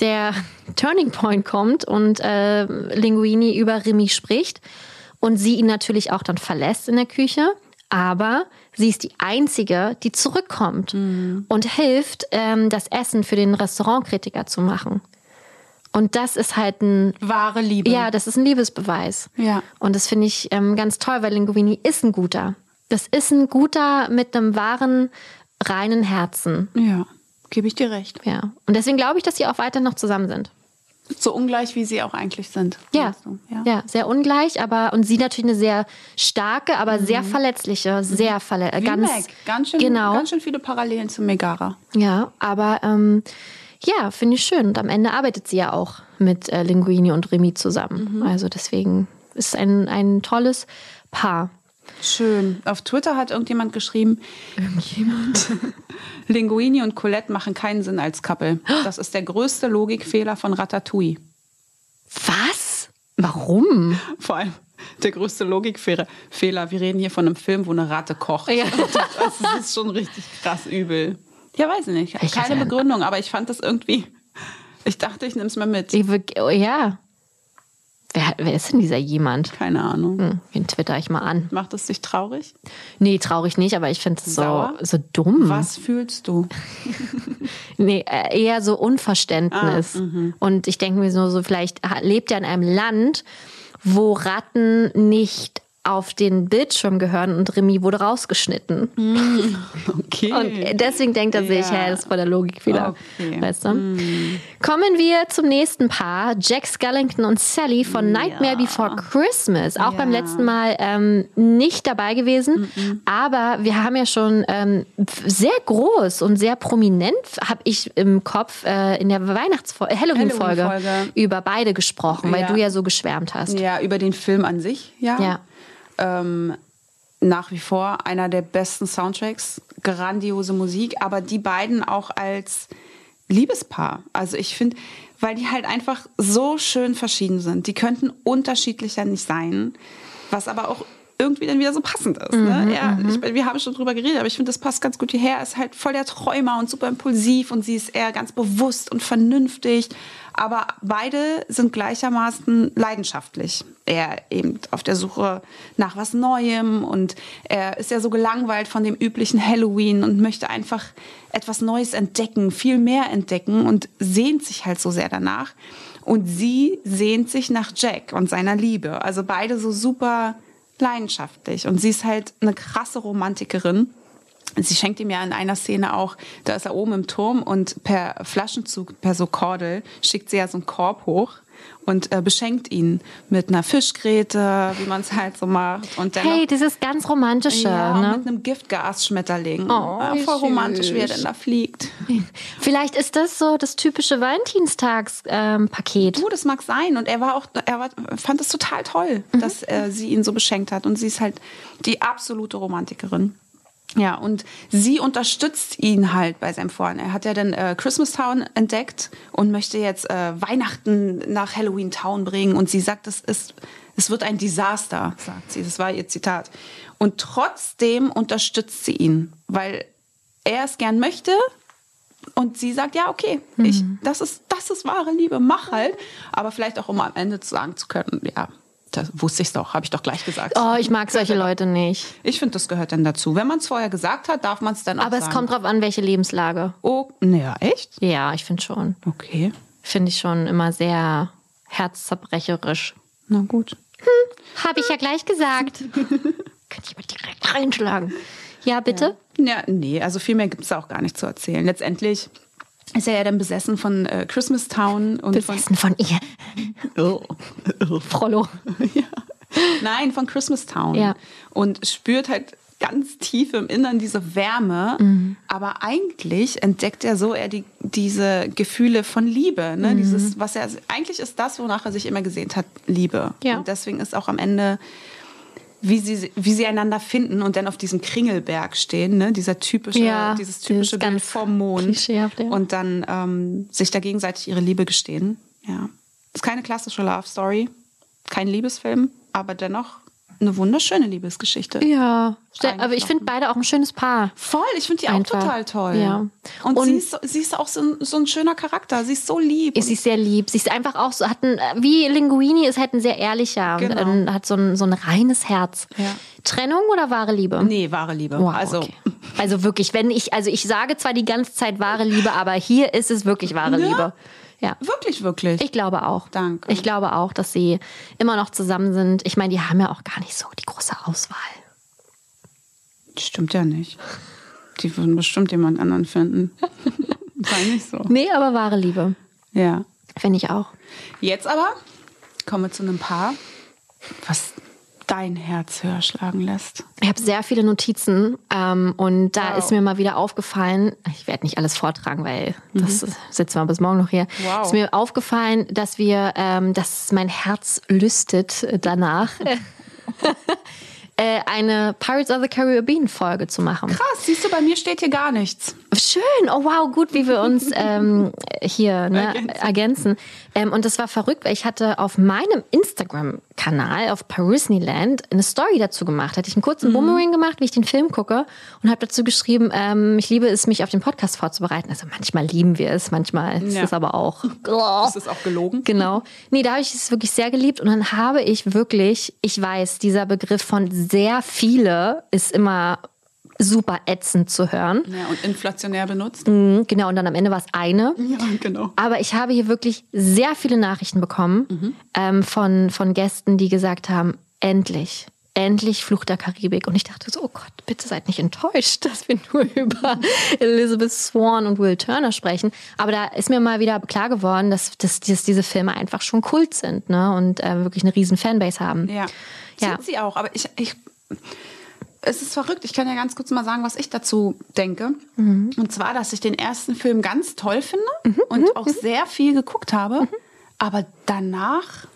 der Turning Point kommt und äh, Linguini über Remy spricht und sie ihn natürlich auch dann verlässt in der Küche. Aber sie ist die Einzige, die zurückkommt und hilft, ähm, das Essen für den Restaurantkritiker zu machen. Und das ist halt ein Wahre Liebe. ja, das ist ein Liebesbeweis. Ja. Und das finde ich ähm, ganz toll, weil Linguini ist ein guter. Das ist ein guter mit einem wahren, reinen Herzen. Ja, gebe ich dir recht. Ja. Und deswegen glaube ich, dass sie auch weiter noch zusammen sind. So ungleich, wie sie auch eigentlich sind. Ja. ja. ja. sehr ungleich, aber und sie natürlich eine sehr starke, aber sehr verletzliche, sehr verletzliche. Mhm. Wie Ganz. Ganz schön, genau. ganz schön viele Parallelen zu Megara. Ja, aber ähm, ja, finde ich schön. Und am Ende arbeitet sie ja auch mit äh, Linguini und Remy zusammen. Mhm. Also deswegen ist ein, ein tolles Paar. Schön. Auf Twitter hat irgendjemand geschrieben, Irgendjemand? Linguini und Colette machen keinen Sinn als Couple. Das ist der größte Logikfehler von Ratatouille. Was? Warum? Vor allem der größte Logikfehler. Fehler. Wir reden hier von einem Film, wo eine Ratte kocht. Ja. Das ist schon richtig krass übel. Ja, weiß ich nicht. Ich Keine Begründung, aber ich fand das irgendwie. Ich dachte, ich nehme es mal mit. Ich oh, ja. Wer, wer ist denn dieser jemand? Keine Ahnung. Hm, den twitter ich mal an. Macht es dich traurig? Nee, traurig nicht, aber ich finde es so, so dumm. Was fühlst du? Nee, äh, eher so Unverständnis. Und ich denke mir so, so, vielleicht lebt er in einem Land, wo Ratten nicht auf den Bildschirm gehören und Remy wurde rausgeschnitten. Okay. Und deswegen denkt er sich, Ja. hä, das ist voll der Logikfehler. Okay. Weißt du? Kommen wir zum nächsten Paar. Jack Skellington und Sally von Nightmare Before Christmas. Auch beim Ja. letzten Mal ähm, nicht dabei gewesen. Aber wir haben ja schon ähm, sehr groß und sehr prominent, habe ich im Kopf, äh, in der Weihnachtsfolge, Halloween-Folge Halloween-Folge. über beide gesprochen, weil du ja so geschwärmt hast. Ja, über den Film an sich, ja. Ja. Ähm, nach wie vor einer der besten Soundtracks, grandiose Musik, aber die beiden auch als Liebespaar. Also ich finde, weil die halt einfach so schön verschieden sind. Die könnten unterschiedlicher nicht sein, was aber auch irgendwie dann wieder so passend ist. Ne? Ja, ich, wir haben schon drüber geredet, aber ich finde, das passt ganz gut hierher. Er ist halt voll der Träumer und super impulsiv und sie ist eher ganz bewusst und vernünftig. Aber beide sind gleichermaßen leidenschaftlich. Er eben auf der Suche nach was Neuem und er ist ja so gelangweilt von dem üblichen Halloween und möchte einfach etwas Neues entdecken, viel mehr entdecken und sehnt sich halt so sehr danach. Und sie sehnt sich nach Jack und seiner Liebe. Also beide so super leidenschaftlich. Und sie ist halt eine krasse Romantikerin. Sie schenkt ihm ja in einer Szene auch, da ist er oben im Turm und per Flaschenzug, per so Kordel, schickt sie ja so einen Korb hoch und äh, beschenkt ihn mit einer Fischgräte, wie man es halt so macht. Und dennoch, Hey, dieses ganz romantische. ja, ne? mit einem Giftgas-Schmetterling. Oh, ja, voll romantisch, wie er denn da fliegt. Vielleicht ist das so das typische Valentinstags-Paket. Du, das mag sein. Und er war auch, er war, fand es total toll, Mhm. dass äh, sie ihn so beschenkt hat. Und sie ist halt die absolute Romantikerin. Ja, und sie unterstützt ihn halt bei seinem Vorhaben. Er hat ja dann äh, Christmas Town entdeckt und möchte jetzt äh, Weihnachten nach Halloween Town bringen. Und sie sagt, es ist, es wird ein Desaster, sagt sie. Das war ihr Zitat. Und trotzdem unterstützt sie ihn, weil er es gern möchte. Und sie sagt, ja, okay, ich, das, ist, das ist wahre Liebe, mach halt. Aber vielleicht auch, um am Ende zu sagen zu können, ja, das wusste ich es doch, habe ich doch gleich gesagt. Oh, ich mag solche Leute nicht. Ich finde, das gehört dann dazu. Wenn man es vorher gesagt hat, darf man es dann auch Aber es sagen. kommt drauf an, welche Lebenslage. Oh, naja, echt? Ja, ich finde schon. Okay. Finde ich schon immer sehr herzzerbrecherisch. Na gut. Habe ich ja gleich gesagt. Könnte ich mal direkt reinschlagen. Ja, bitte? Ja, nee, also viel mehr gibt es auch gar nicht zu erzählen. Letztendlich ist er ja dann besessen von äh, Christmas Town und Besessen von ihr. von. Oh. Frollo. ja. Nein, von Christmas Town. Ja. Und spürt halt ganz tief im Innern diese Wärme. Mhm. Aber eigentlich entdeckt er so eher die, diese Gefühle von Liebe. Ne? Mhm. Dieses, was er, eigentlich ist das, wonach er sich immer gesehnt hat, Liebe. Ja. Und deswegen ist auch am Ende, wie sie, wie sie einander finden und dann auf diesem Kringelberg stehen, ne? dieser typische, Ja, dieses typische Bild vom Mond. ja. Und dann ähm, sich da gegenseitig ihre Liebe gestehen. Ja. Ist keine klassische Love Story, kein Liebesfilm, aber dennoch eine wunderschöne Liebesgeschichte. Ja, aber ich finde beide auch ein schönes Paar. Voll, ich finde die auch Einfach. total toll. Ja. Und, Und- sie, ist, sie ist auch so ein, so ein schöner Charakter. Sie ist so lieb. Sie ist sehr lieb. Sie ist einfach auch so, hat ein, wie Linguini ist halt ein sehr ehrlicher und Genau. ähm, hat so ein, so ein reines Herz. Ja. Trennung oder wahre Liebe? nee, wahre Liebe. Wow, also, okay. also wirklich, wenn ich, also ich sage zwar die ganze Zeit wahre Liebe, aber hier ist es wirklich wahre Ja? Liebe. Ja. Wirklich, wirklich. Ich glaube auch. Danke. Ich glaube auch, dass sie immer noch zusammen sind. Ich meine, die haben ja auch gar nicht so die große Auswahl. Stimmt ja nicht. Die würden bestimmt jemand anderen finden. Sei nicht so. Nee, aber wahre Liebe. Ja. Finde ich auch. Jetzt aber kommen wir zu einem Paar, was dein Herz höher schlagen lässt. Ich habe sehr viele Notizen ähm, und da Wow. ist mir mal wieder aufgefallen, ich werde nicht alles vortragen, weil das sitzen wir bis morgen noch hier. Mhm. Wow. Ist mir aufgefallen, dass wir, ähm, dass mein Herz lüstet danach, äh, eine Pirates of the Caribbean Folge zu machen. Krass, siehst du, bei mir steht hier gar nichts. Schön, oh wow, gut, wie wir uns ähm, hier ne, Ergänzen. ergänzen. Ähm, und das war verrückt, weil ich hatte auf meinem Instagram-Kanal auf Parisneyland eine Story dazu gemacht. Hatte ich einen kurzen Boomerang gemacht, wie ich den Film gucke und habe dazu geschrieben, ähm, ich liebe es, mich auf den Podcast vorzubereiten. Also manchmal lieben wir es, manchmal ist Ja. es aber auch. Ist auch gelogen. Genau. Nee, da habe ich es wirklich sehr geliebt und dann habe ich wirklich, ich weiß, dieser Begriff von sehr viele ist immer super ätzend zu hören. Ja, und inflationär benutzt. Mhm, Genau, und dann am Ende war es eine. Ja, genau. Aber ich habe hier wirklich sehr viele Nachrichten bekommen ähm, von, von Gästen, die gesagt haben, endlich, endlich Fluch der Karibik. Und ich dachte so, oh Gott, bitte seid nicht enttäuscht, dass wir nur über Elizabeth Swan und Will Turner sprechen. Aber da ist mir mal wieder klar geworden, dass, dass, dass diese Filme einfach schon Kult sind ne? und äh, wirklich eine riesen Fanbase haben. Ja. Ja. Sind sie auch, aber ich, ich. Es ist verrückt. Ich kann ja ganz kurz mal sagen, was ich dazu denke. Und zwar, dass ich den ersten Film ganz toll finde und auch sehr viel geguckt habe. Aber danach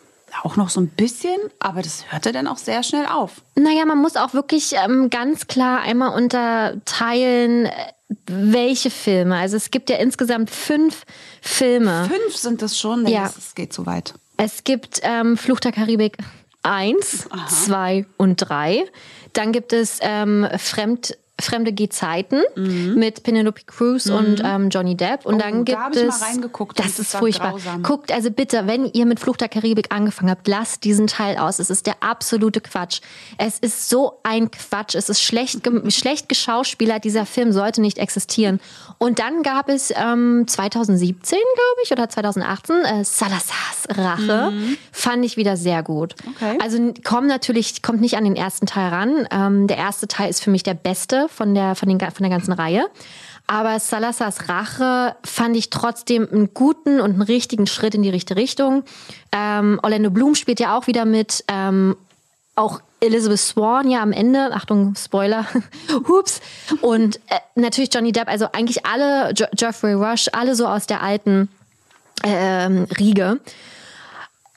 auch noch so ein bisschen, aber das hörte dann auch sehr schnell auf. Naja, man muss auch wirklich ähm, ganz klar einmal unterteilen, äh, welche Filme. Also es gibt ja insgesamt fünf Filme. Fünf sind es schon, Ja. das, es geht zu weit. Es gibt ähm, Fluch der Karibik 1, 2 und 3. Dann gibt es ähm, Fremd, Fremde Gezeiten mit Penelope Cruz und ähm, Johnny Depp. Und Oh, dann da gibt hab ich mal es. reingeguckt das ist furchtbar. grausam. Guckt also bitte, wenn ihr mit Fluch der Karibik angefangen habt, lasst diesen Teil aus. Es ist der absolute Quatsch. Es ist so ein Quatsch. Es ist schlecht, ge schlecht geschauspielert. Dieser Film sollte nicht existieren. Und dann gab es ähm, 2017, glaube ich, oder 2018, äh, Salazars Rache. Fand ich wieder sehr gut. Okay. Also kommt natürlich, kommt nicht an den ersten Teil ran. Ähm, der erste Teil ist für mich der beste von der, von den, von der ganzen Reihe. Aber Salazars Rache fand ich trotzdem einen guten und einen richtigen Schritt in die richtige Richtung. Ähm, Orlando Bloom spielt ja auch wieder mit. Ähm, auch Elizabeth Swan ja am Ende, Achtung, Spoiler, hups. Und äh, natürlich Johnny Depp, also eigentlich alle, jo Geoffrey Rush, alle so aus der alten ähm, Riege.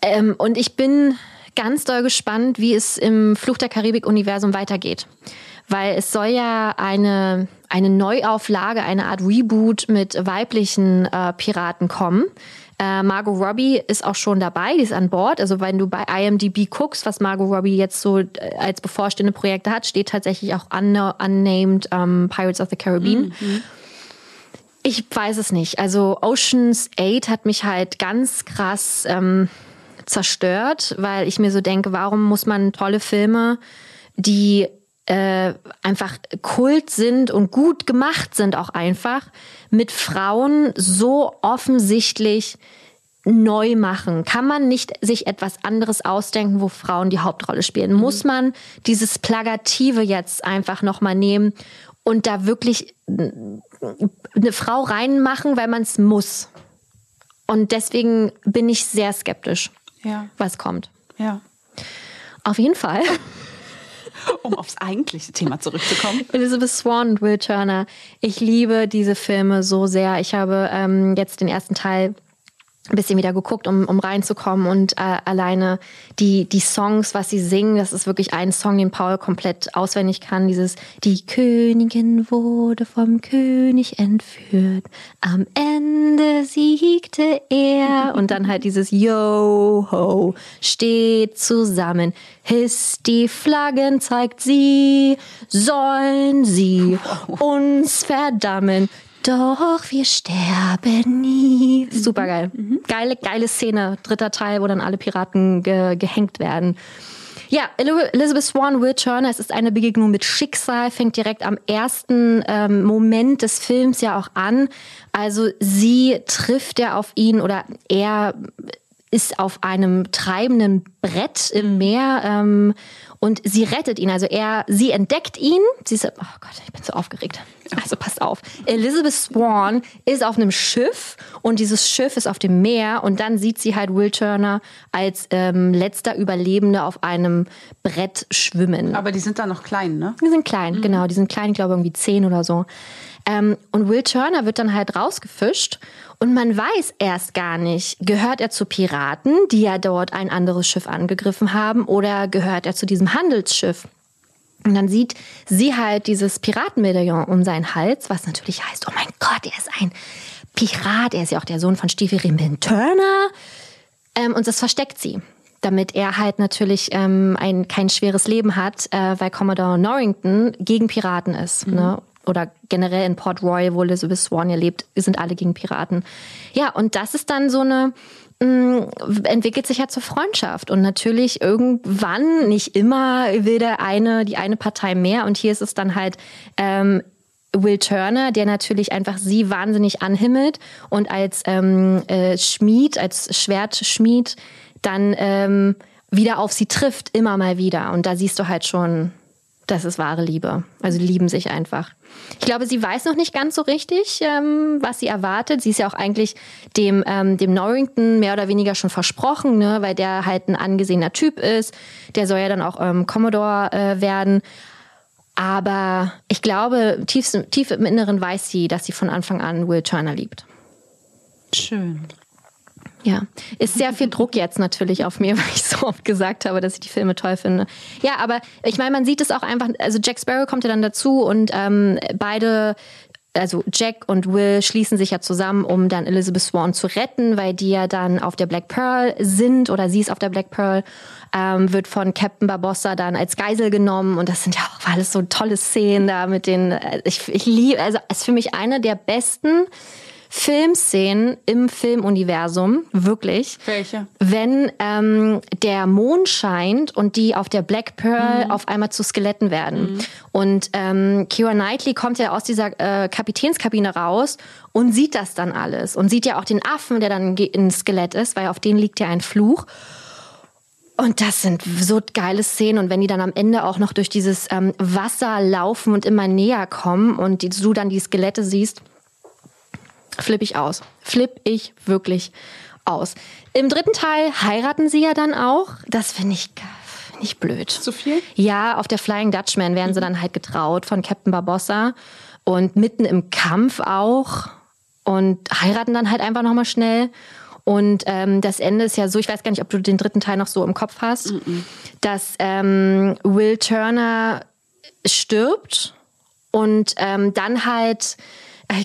Ähm, und ich bin ganz doll gespannt, wie es im Fluch der Karibik-Universum weitergeht. Weil es soll ja eine, eine Neuauflage, eine Art Reboot mit weiblichen äh, Piraten kommen. Äh, Margot Robbie ist auch schon dabei, die ist an Bord. Also wenn du bei IMDb guckst, was Margot Robbie jetzt so äh, als bevorstehende Projekte hat, steht tatsächlich auch unna- unnamed ähm, Pirates of the Caribbean. Ich weiß es nicht. Also Oceans 8 hat mich halt ganz krass ähm, zerstört, weil ich mir so denke, warum muss man tolle Filme, die äh, einfach Kult sind und gut gemacht sind auch einfach, mit Frauen so offensichtlich neu machen? Kann man nicht sich etwas anderes ausdenken, wo Frauen die Hauptrolle spielen? Muss man dieses Plagative jetzt einfach nochmal nehmen und da wirklich eine Frau reinmachen, weil man es muss? Und deswegen bin ich sehr skeptisch, Ja, was kommt. ja. Auf jeden Fall. Um aufs eigentliche Thema zurückzukommen. Elizabeth Swan und Will Turner. Ich liebe diese Filme so sehr. Ich habe ähm, jetzt den ersten Teil ein bisschen wieder geguckt, um, um reinzukommen und äh, alleine die, die Songs, was sie singen, das ist wirklich ein Song, den Paul komplett auswendig kann. Dieses Die Königin wurde vom König entführt, am Ende siegte er und dann halt dieses Yo ho, steht zusammen, hisst die Flaggen, zeigt sie, sollen sie uns verdammen. Doch wir sterben nie. Super geil. Geile, geile Szene. Dritter Teil, wo dann alle Piraten ge gehängt werden. Ja, Elizabeth Swan, Will Turner, es ist eine Begegnung mit Schicksal, fängt direkt am ersten ähm, Moment des Films ja auch an. Also sie trifft ja auf ihn oder er ist auf einem treibenden Brett im Meer ähm, und sie rettet ihn. Also er, sie entdeckt ihn. Sie ist, oh Gott, ich bin so aufgeregt. Also passt auf. Elizabeth Swan ist auf einem Schiff und dieses Schiff ist auf dem Meer und dann sieht sie halt Will Turner als ähm, letzter Überlebende auf einem Brett schwimmen. Aber die sind da noch klein, ne? Die sind klein, mhm. genau. Die sind klein, ich glaube irgendwie zehn oder so. Ähm, und Will Turner wird dann halt rausgefischt und man weiß erst gar nicht, gehört er zu Piraten, die ja dort ein anderes Schiff angegriffen haben, oder gehört er zu diesem Handelsschiff? Und dann sieht sie halt dieses Piratenmedaillon um seinen Hals, was natürlich heißt, oh mein Gott, er ist ein Pirat, er ist ja auch der Sohn von Stevie Rimbin Turner. Ähm, und das versteckt sie, damit er halt natürlich ähm, ein, kein schweres Leben hat, äh, weil Commodore Norrington gegen Piraten ist. Mhm. Ne? Oder generell in Port Royal, wo Elizabeth Swan ja lebt, sind alle gegen Piraten. Ja, und das ist dann so eine, mm, entwickelt sich ja zur Freundschaft. Und natürlich irgendwann, nicht immer, will der eine, die eine Partei mehr. Und hier ist es dann halt, ähm, Will Turner, der natürlich einfach sie wahnsinnig anhimmelt und als ähm, äh, Schmied, als Schwertschmied dann ähm, wieder auf sie trifft, immer mal wieder. Und da siehst du halt schon, das ist wahre Liebe. Also lieben sich einfach. Ich glaube, sie weiß noch nicht ganz so richtig, ähm, was sie erwartet. Sie ist ja auch eigentlich dem, ähm, dem Norrington mehr oder weniger schon versprochen, ne? weil der halt ein angesehener Typ ist. Der soll ja dann auch ähm, Commodore äh, werden. Aber ich glaube, tief, tief im Inneren weiß sie, dass sie von Anfang an Will Turner liebt. Schön. Ja, ist sehr viel Druck jetzt natürlich auf mir, weil ich so oft gesagt habe, dass ich die Filme toll finde. Ja, aber ich meine, man sieht es auch einfach, also Jack Sparrow kommt ja dann dazu und ähm, beide also Jack und Will schließen sich ja zusammen, um dann Elizabeth Swan zu retten, weil die ja dann auf der Black Pearl sind oder sie ist auf der Black Pearl, ähm, wird von Captain Barbossa dann als Geisel genommen und das sind ja auch alles so tolle Szenen da mit den, äh, ich, ich liebe, also es ist für mich eine der besten Filmszenen im Filmuniversum, wirklich. Welche? Wenn ähm, der Mond scheint und die auf der Black Pearl mhm. auf einmal zu Skeletten werden. Mhm. Und ähm, Kira Knightley kommt ja aus dieser äh, Kapitänskabine raus und sieht das dann alles. Und sieht ja auch den Affen, der dann ein Skelett ist, weil auf den liegt ja ein Fluch. Und das sind so geile Szenen. Und wenn die dann am Ende auch noch durch dieses ähm, Wasser laufen und immer näher kommen und die, du dann die Skelette siehst, flippe ich aus. Flipp ich wirklich aus. Im dritten Teil heiraten sie ja dann auch. Das finde ich, find ich blöd. Zu viel? Ja, auf der Flying Dutchman werden mhm. sie dann halt getraut von Captain Barbossa. Und mitten im Kampf auch. Und heiraten dann halt einfach nochmal schnell. Und ähm, das Ende ist ja so, ich weiß gar nicht, ob du den dritten Teil noch so im Kopf hast, mhm. dass ähm, Will Turner stirbt und ähm, dann halt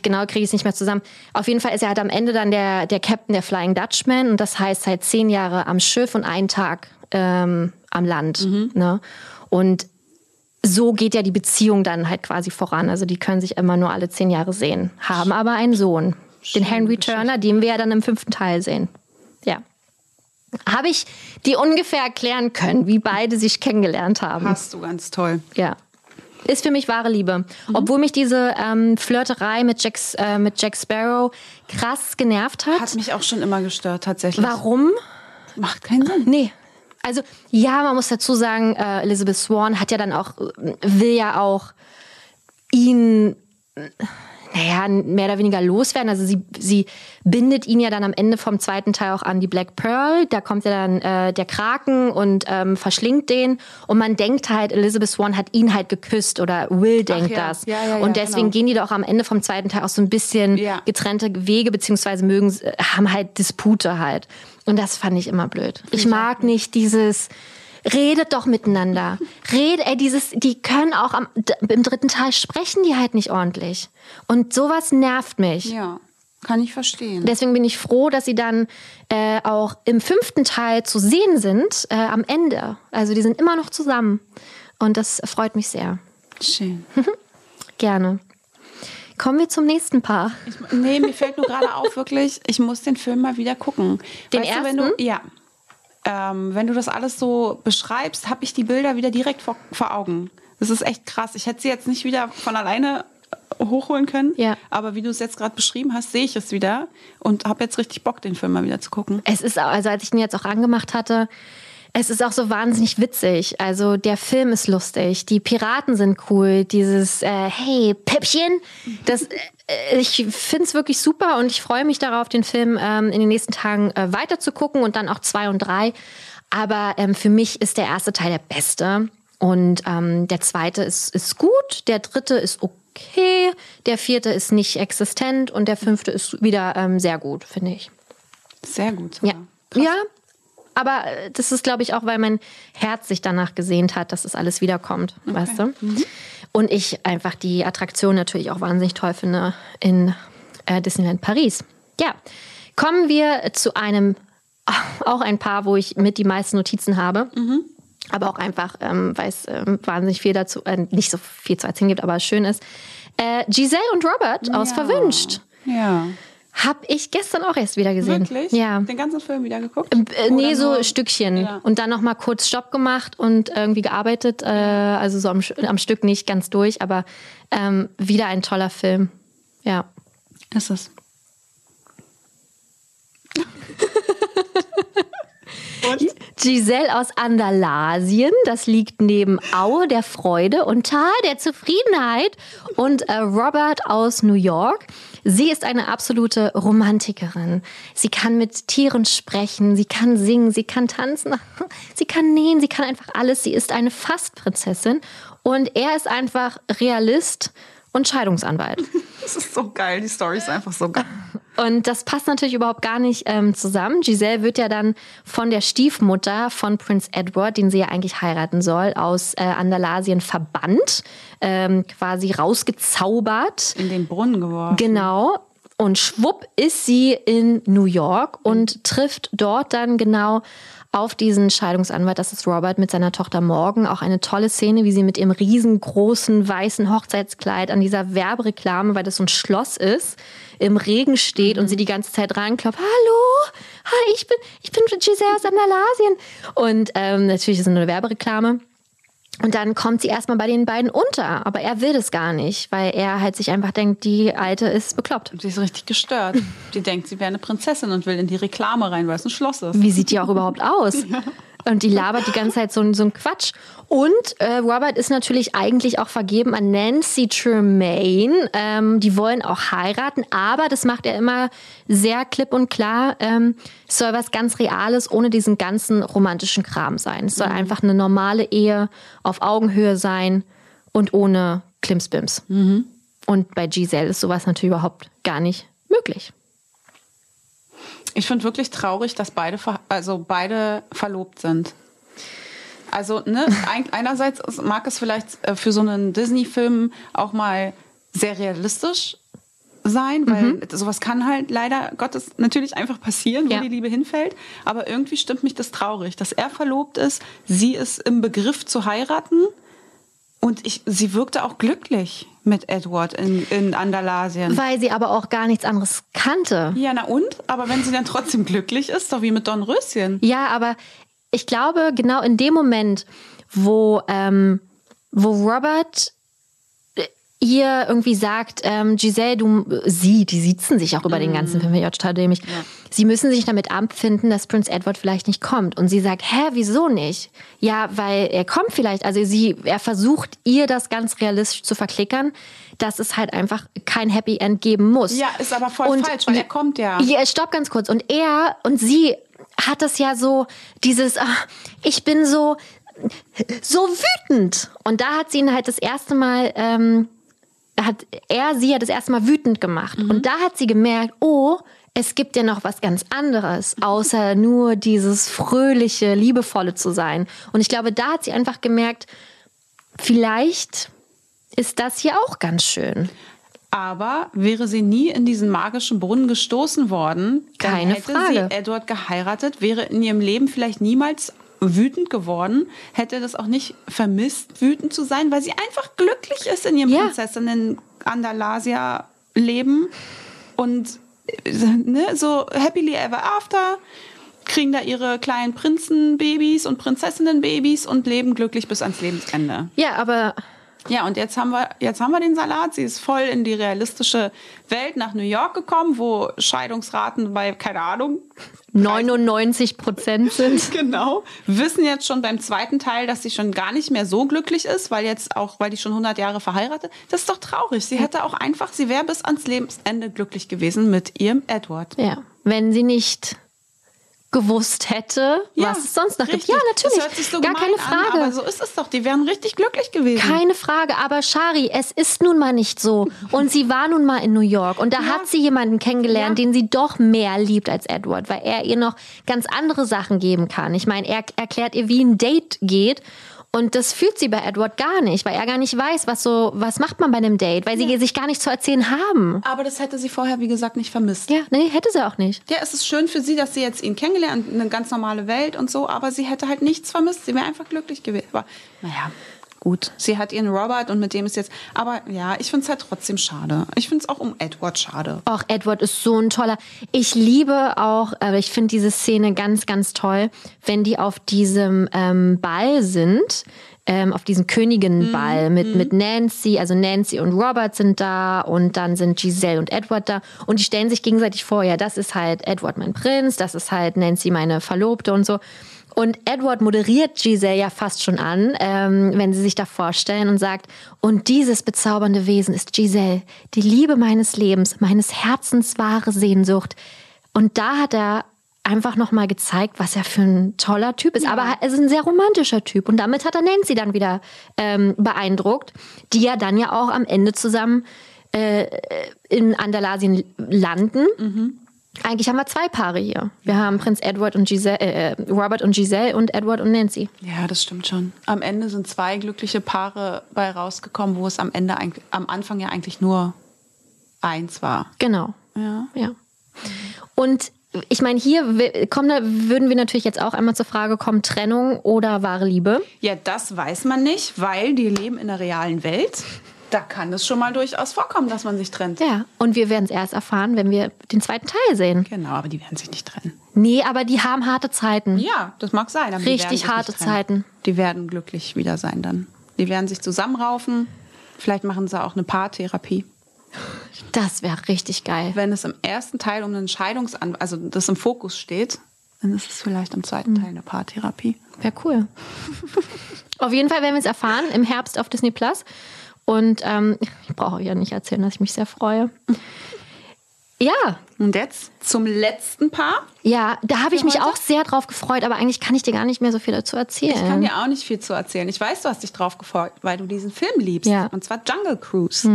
genau kriege ich es nicht mehr zusammen. Auf jeden Fall ist er halt am Ende dann der, der Captain der Flying Dutchman und das heißt halt zehn Jahre am Schiff und einen Tag ähm, am Land. Mhm. Ne? Und so geht ja die Beziehung dann halt quasi voran. Also die können sich immer nur alle zehn Jahre sehen, haben aber einen Sohn, den Henry Turner, den wir ja dann im fünften Teil sehen. Ja. Habe ich die ungefähr erklären können, wie beide sich kennengelernt haben? Hast du ganz toll. Ja ist für mich wahre Liebe. Mhm. Obwohl mich diese ähm, Flirterei mit, Jacks, äh, mit Jack Sparrow krass genervt hat. Hat mich auch schon immer gestört, tatsächlich. Warum? Macht keinen Sinn. Nee. Also, ja, man muss dazu sagen, äh, Elizabeth Swan hat ja dann auch, will ja auch ihn naja, mehr oder weniger loswerden. Also sie, sie bindet ihn ja dann am Ende vom zweiten Teil auch an die Black Pearl. Da kommt ja dann äh, der Kraken und ähm, verschlingt den. Und man denkt halt, Elizabeth Swan hat ihn halt geküsst oder Will denkt ja. das. Ja, ja, und deswegen genau. gehen die doch am Ende vom zweiten Teil auch so ein bisschen getrennte Wege, beziehungsweise mögen, haben halt Dispute halt. Und das fand ich immer blöd. Ich mag nicht dieses, redet doch miteinander. Red, ey, dieses, die können auch am, im dritten Teil sprechen die halt nicht ordentlich. Und sowas nervt mich. Ja. Kann ich verstehen. Deswegen bin ich froh, dass sie dann äh, auch im fünften Teil zu sehen sind, äh, am Ende. Also die sind immer noch zusammen. Und das freut mich sehr. Schön. Gerne. Kommen wir zum nächsten Paar. Ich, nee, mir fällt nur gerade auf, wirklich, ich muss den Film mal wieder gucken. Den weißt ersten? Du, du, ja. Ähm, wenn du das alles so beschreibst, habe ich die Bilder wieder direkt vor, vor Augen. Das ist echt krass. Ich hätte sie jetzt nicht wieder von alleine hochholen können. Ja. Aber wie du es jetzt gerade beschrieben hast, sehe ich es wieder und habe jetzt richtig Bock, den Film mal wieder zu gucken. Es ist, also als ich ihn jetzt auch angemacht hatte, es ist auch so wahnsinnig witzig. Also der Film ist lustig, die Piraten sind cool, dieses äh, Hey Püppchen, das äh, ich finde es wirklich super und ich freue mich darauf, den Film ähm, in den nächsten Tagen äh, weiter zu gucken und dann auch zwei und drei. Aber ähm, für mich ist der erste Teil der beste und ähm, der zweite ist, ist gut, der dritte ist okay, der vierte ist nicht existent und der fünfte ist wieder ähm, sehr gut, finde ich. Sehr gut. Ja. sogar. Ja, aber äh, das ist, glaube ich, auch, weil mein Herz sich danach gesehnt hat, dass es alles wiederkommt, weißt du? Und ich einfach die Attraktion natürlich auch wahnsinnig toll finde in äh, Disneyland Paris. Ja, kommen wir zu einem, auch ein Paar, wo ich mit die meisten Notizen habe. Aber auch einfach, ähm, weil es ähm, wahnsinnig viel dazu, äh, nicht so viel zu erzählen gibt, aber schön ist. Äh, Giselle und Robert aus Ja. Verwünscht. Ja. Hab ich gestern auch erst wieder gesehen. Wirklich? Ja. Den ganzen Film wieder geguckt? Äh, nee, Oder so nur- Stückchen. Ja. Und dann noch mal kurz Stopp gemacht und irgendwie gearbeitet. Äh, also so am, am Stück nicht ganz durch, aber ähm, wieder ein toller Film. Ja. Ist es. Giselle aus Andalasien, das liegt neben Aue der Freude und Tal der Zufriedenheit. Und äh, Robert aus New York. Sie ist eine absolute Romantikerin. Sie kann mit Tieren sprechen, sie kann singen, sie kann tanzen, sie kann nähen, sie kann einfach alles. Sie ist eine Fastprinzessin und er ist einfach Realist und Scheidungsanwalt. Das ist so geil. Die Story ist einfach so geil. Und das passt natürlich überhaupt gar nicht ähm, zusammen. Giselle wird ja dann von der Stiefmutter von Prince Edward, den sie ja eigentlich heiraten soll, aus äh, Andalasien verbannt, ähm, quasi rausgezaubert. In den Brunnen geworfen. Genau. Und schwupp ist sie in New York und trifft dort dann genau auf diesen Scheidungsanwalt, das ist Robert mit seiner Tochter Morgan. Auch eine tolle Szene, wie sie mit ihrem riesengroßen weißen Hochzeitskleid an dieser Werbereklame, weil das so ein Schloss ist, im Regen steht und sie die ganze Zeit reinklopft. Hallo, hi, ich bin, ich bin Giselle aus Andalasien. Und ähm, natürlich ist es nur eine Werbereklame. Und dann kommt sie erstmal bei den beiden unter. Aber er will das gar nicht, weil er halt sich einfach denkt, die Alte ist bekloppt. Sie ist richtig gestört. Die denkt, sie wäre eine Prinzessin und will in die Reklame rein, weil es ein Schloss ist. Wie sieht die auch überhaupt aus? Und die labert die ganze Zeit so, ein- so ein Quatsch. Und äh, Robert ist natürlich eigentlich auch vergeben an Nancy Tremaine. Ähm, die wollen auch heiraten, aber das macht er immer sehr klipp und klar. Ähm, es soll was ganz Reales ohne diesen ganzen romantischen Kram sein. Es soll einfach eine normale Ehe auf Augenhöhe sein und ohne Klimsbims. Und bei Giselle ist sowas natürlich überhaupt gar nicht möglich. Ich finde wirklich traurig, dass beide, also beide verlobt sind. Also, ne, ein- einerseits mag es vielleicht äh, für so einen Disney-Film auch mal sehr realistisch sein, weil Mhm. sowas kann halt leider Gottes natürlich einfach passieren, wo Ja. die Liebe hinfällt. Aber irgendwie stimmt mich das traurig, dass er verlobt ist, sie ist im Begriff zu heiraten und ich, sie wirkte auch glücklich mit Edward in, in Andalasien. Weil sie aber auch gar nichts anderes kannte. Ja, na und? Aber wenn sie dann trotzdem glücklich ist, doch wie mit Dornröschen. Ja, aber ich glaube, genau in dem Moment, wo, ähm, wo Robert ihr irgendwie sagt, ähm, Giselle, du, sie, die sitzen sich auch über den ganzen Film, ja total dämlich. Sie müssen sich damit abfinden, dass Prince Edward vielleicht nicht kommt. Und sie sagt, hä, wieso nicht? Ja, weil er kommt vielleicht. Also sie, er versucht ihr das ganz realistisch zu verklickern, dass es halt einfach kein Happy End geben muss. Ja, ist aber voll falsch, weil er kommt ja. Ja, stopp ganz kurz. Und er und sie hat das ja so, dieses, ach, ich bin so, so wütend. Und da hat sie ihn halt das erste Mal, ähm, hat er sie ja das erste Mal wütend gemacht. Und da hat sie gemerkt, oh, es gibt ja noch was ganz anderes, außer nur dieses fröhliche, liebevolle zu sein. Und ich glaube, da hat sie einfach gemerkt, vielleicht ist das hier auch ganz schön. Aber wäre sie nie in diesen magischen Brunnen gestoßen worden, dann Keine hätte Frage. sie Edward geheiratet, wäre in ihrem Leben vielleicht niemals wütend geworden, hätte das auch nicht vermisst, wütend zu sein, weil sie einfach glücklich ist in ihrem Ja. Prinzessinnen Andalasia Leben und ne, so happily ever after. kriegen da ihre kleinen Prinzenbabys und Prinzessinnenbabys und leben glücklich bis ans Lebensende. Ja, aber Ja, und jetzt haben wir, jetzt haben wir den Salat. Sie ist voll in die realistische Welt nach New York gekommen, wo Scheidungsraten bei, keine Ahnung, 99 Prozent sind. Genau. Wissen jetzt schon beim zweiten Teil, dass sie schon gar nicht mehr so glücklich ist, weil jetzt auch, weil die schon 100 Jahre verheiratet. Das ist doch traurig. Sie hätte auch einfach, sie wäre bis ans Lebensende glücklich gewesen mit ihrem Edward. Ja, wenn sie nicht gewusst hätte, was es sonst noch richtig. gibt. Ja, natürlich. Das hört sich so Gar keine Frage. An, aber so ist es doch. Die wären richtig glücklich gewesen. Keine Frage, aber Shari, es ist nun mal nicht so. Und sie war nun mal in New York und da Ja. hat sie jemanden kennengelernt, Ja. den sie doch mehr liebt als Edward, weil er ihr noch ganz andere Sachen geben kann. Ich meine, er erklärt ihr, wie ein Date geht. Und das fühlt sie bei Edward gar nicht, weil er gar nicht weiß, was so, was macht man bei einem Date, weil sie sich gar nicht zu erzählen haben. aber das hätte sie vorher, wie gesagt, nicht vermisst. Ja, nee, hätte sie auch nicht. Ja, es ist schön für sie, dass sie jetzt ihn kennengelernt, eine ganz normale Welt und so, aber sie hätte halt nichts vermisst. Sie wäre einfach glücklich gewesen. Aber naja, gut. Sie hat ihren Robert und mit dem ist jetzt. Aber ja, ich finde es halt trotzdem schade. Ich finde es auch um Edward schade. Och, Edward ist so ein toller. Ich liebe auch, äh, ich finde diese Szene ganz, ganz toll, wenn die auf diesem ähm, Ball sind. Ähm, auf diesem Königinnenball mit, mit Nancy, also Nancy und Robert sind da und dann sind Giselle und Edward da und die stellen sich gegenseitig vor, ja, das ist halt Edward mein Prinz, das ist halt Nancy meine Verlobte und so. Und Edward moderiert Giselle ja fast schon an, ähm, wenn sie sich da vorstellen und sagt, und dieses bezaubernde Wesen ist Giselle, die Liebe meines Lebens, meines Herzens wahre Sehnsucht. Und da hat er einfach nochmal gezeigt, was er für ein toller Typ ist. Aber er ist ein sehr romantischer Typ. Und damit hat er Nancy dann wieder ähm, beeindruckt, die ja dann ja auch am Ende zusammen äh, in Andalasien landen. Eigentlich haben wir zwei Paare hier. Wir haben Prinz Edward und Giselle, äh, Robert und Giselle und Edward und Nancy. Ja, das stimmt schon. Am Ende sind zwei glückliche Paare bei rausgekommen, wo es am Ende am Anfang ja eigentlich nur eins war. Genau. Ja. Ja. Und ich meine, hier kommen, da würden wir natürlich jetzt auch einmal zur Frage kommen, Trennung oder wahre Liebe. Ja, das weiß man nicht, weil die leben in der realen Welt. Da kann es schon mal durchaus vorkommen, dass man sich trennt. Ja. Und wir werden es erst erfahren, wenn wir den zweiten Teil sehen. Genau, aber die werden sich nicht trennen. Nee, aber die haben harte Zeiten. Ja, das mag sein. Richtig harte. Zeiten. Die werden glücklich wieder sein dann. Die werden sich zusammenraufen. Vielleicht machen sie auch eine Paartherapie. Das wäre richtig geil. Wenn es im ersten Teil um einen Scheidungsan, also das im Fokus steht, dann ist es vielleicht im zweiten Teil eine Paartherapie. Wäre cool. Auf jeden Fall werden wir es erfahren im Herbst auf Disney Plus. Und ähm, ich brauche euch ja nicht erzählen, dass ich mich sehr freue. Ja, Und jetzt zum letzten Paar. ja, da habe ich mich heute? auch sehr drauf gefreut, aber eigentlich kann ich dir gar nicht mehr so viel dazu erzählen. Ich kann dir auch nicht viel zu erzählen. Ich weiß, du hast dich drauf gefreut, weil du diesen Film liebst. Ja. Mhm. Und zwar Jungle Cruise.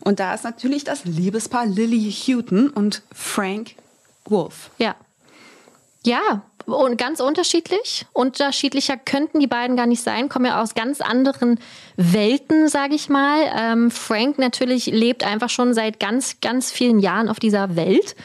Und da ist natürlich das Liebespaar Lily Houghton und Frank Wolf. Ja. Ja, und ganz unterschiedlich. Unterschiedlicher könnten die beiden gar nicht sein, kommen ja aus ganz anderen Welten, sage ich mal. Ähm, Frank natürlich lebt einfach schon seit ganz, ganz vielen Jahren auf dieser Welt.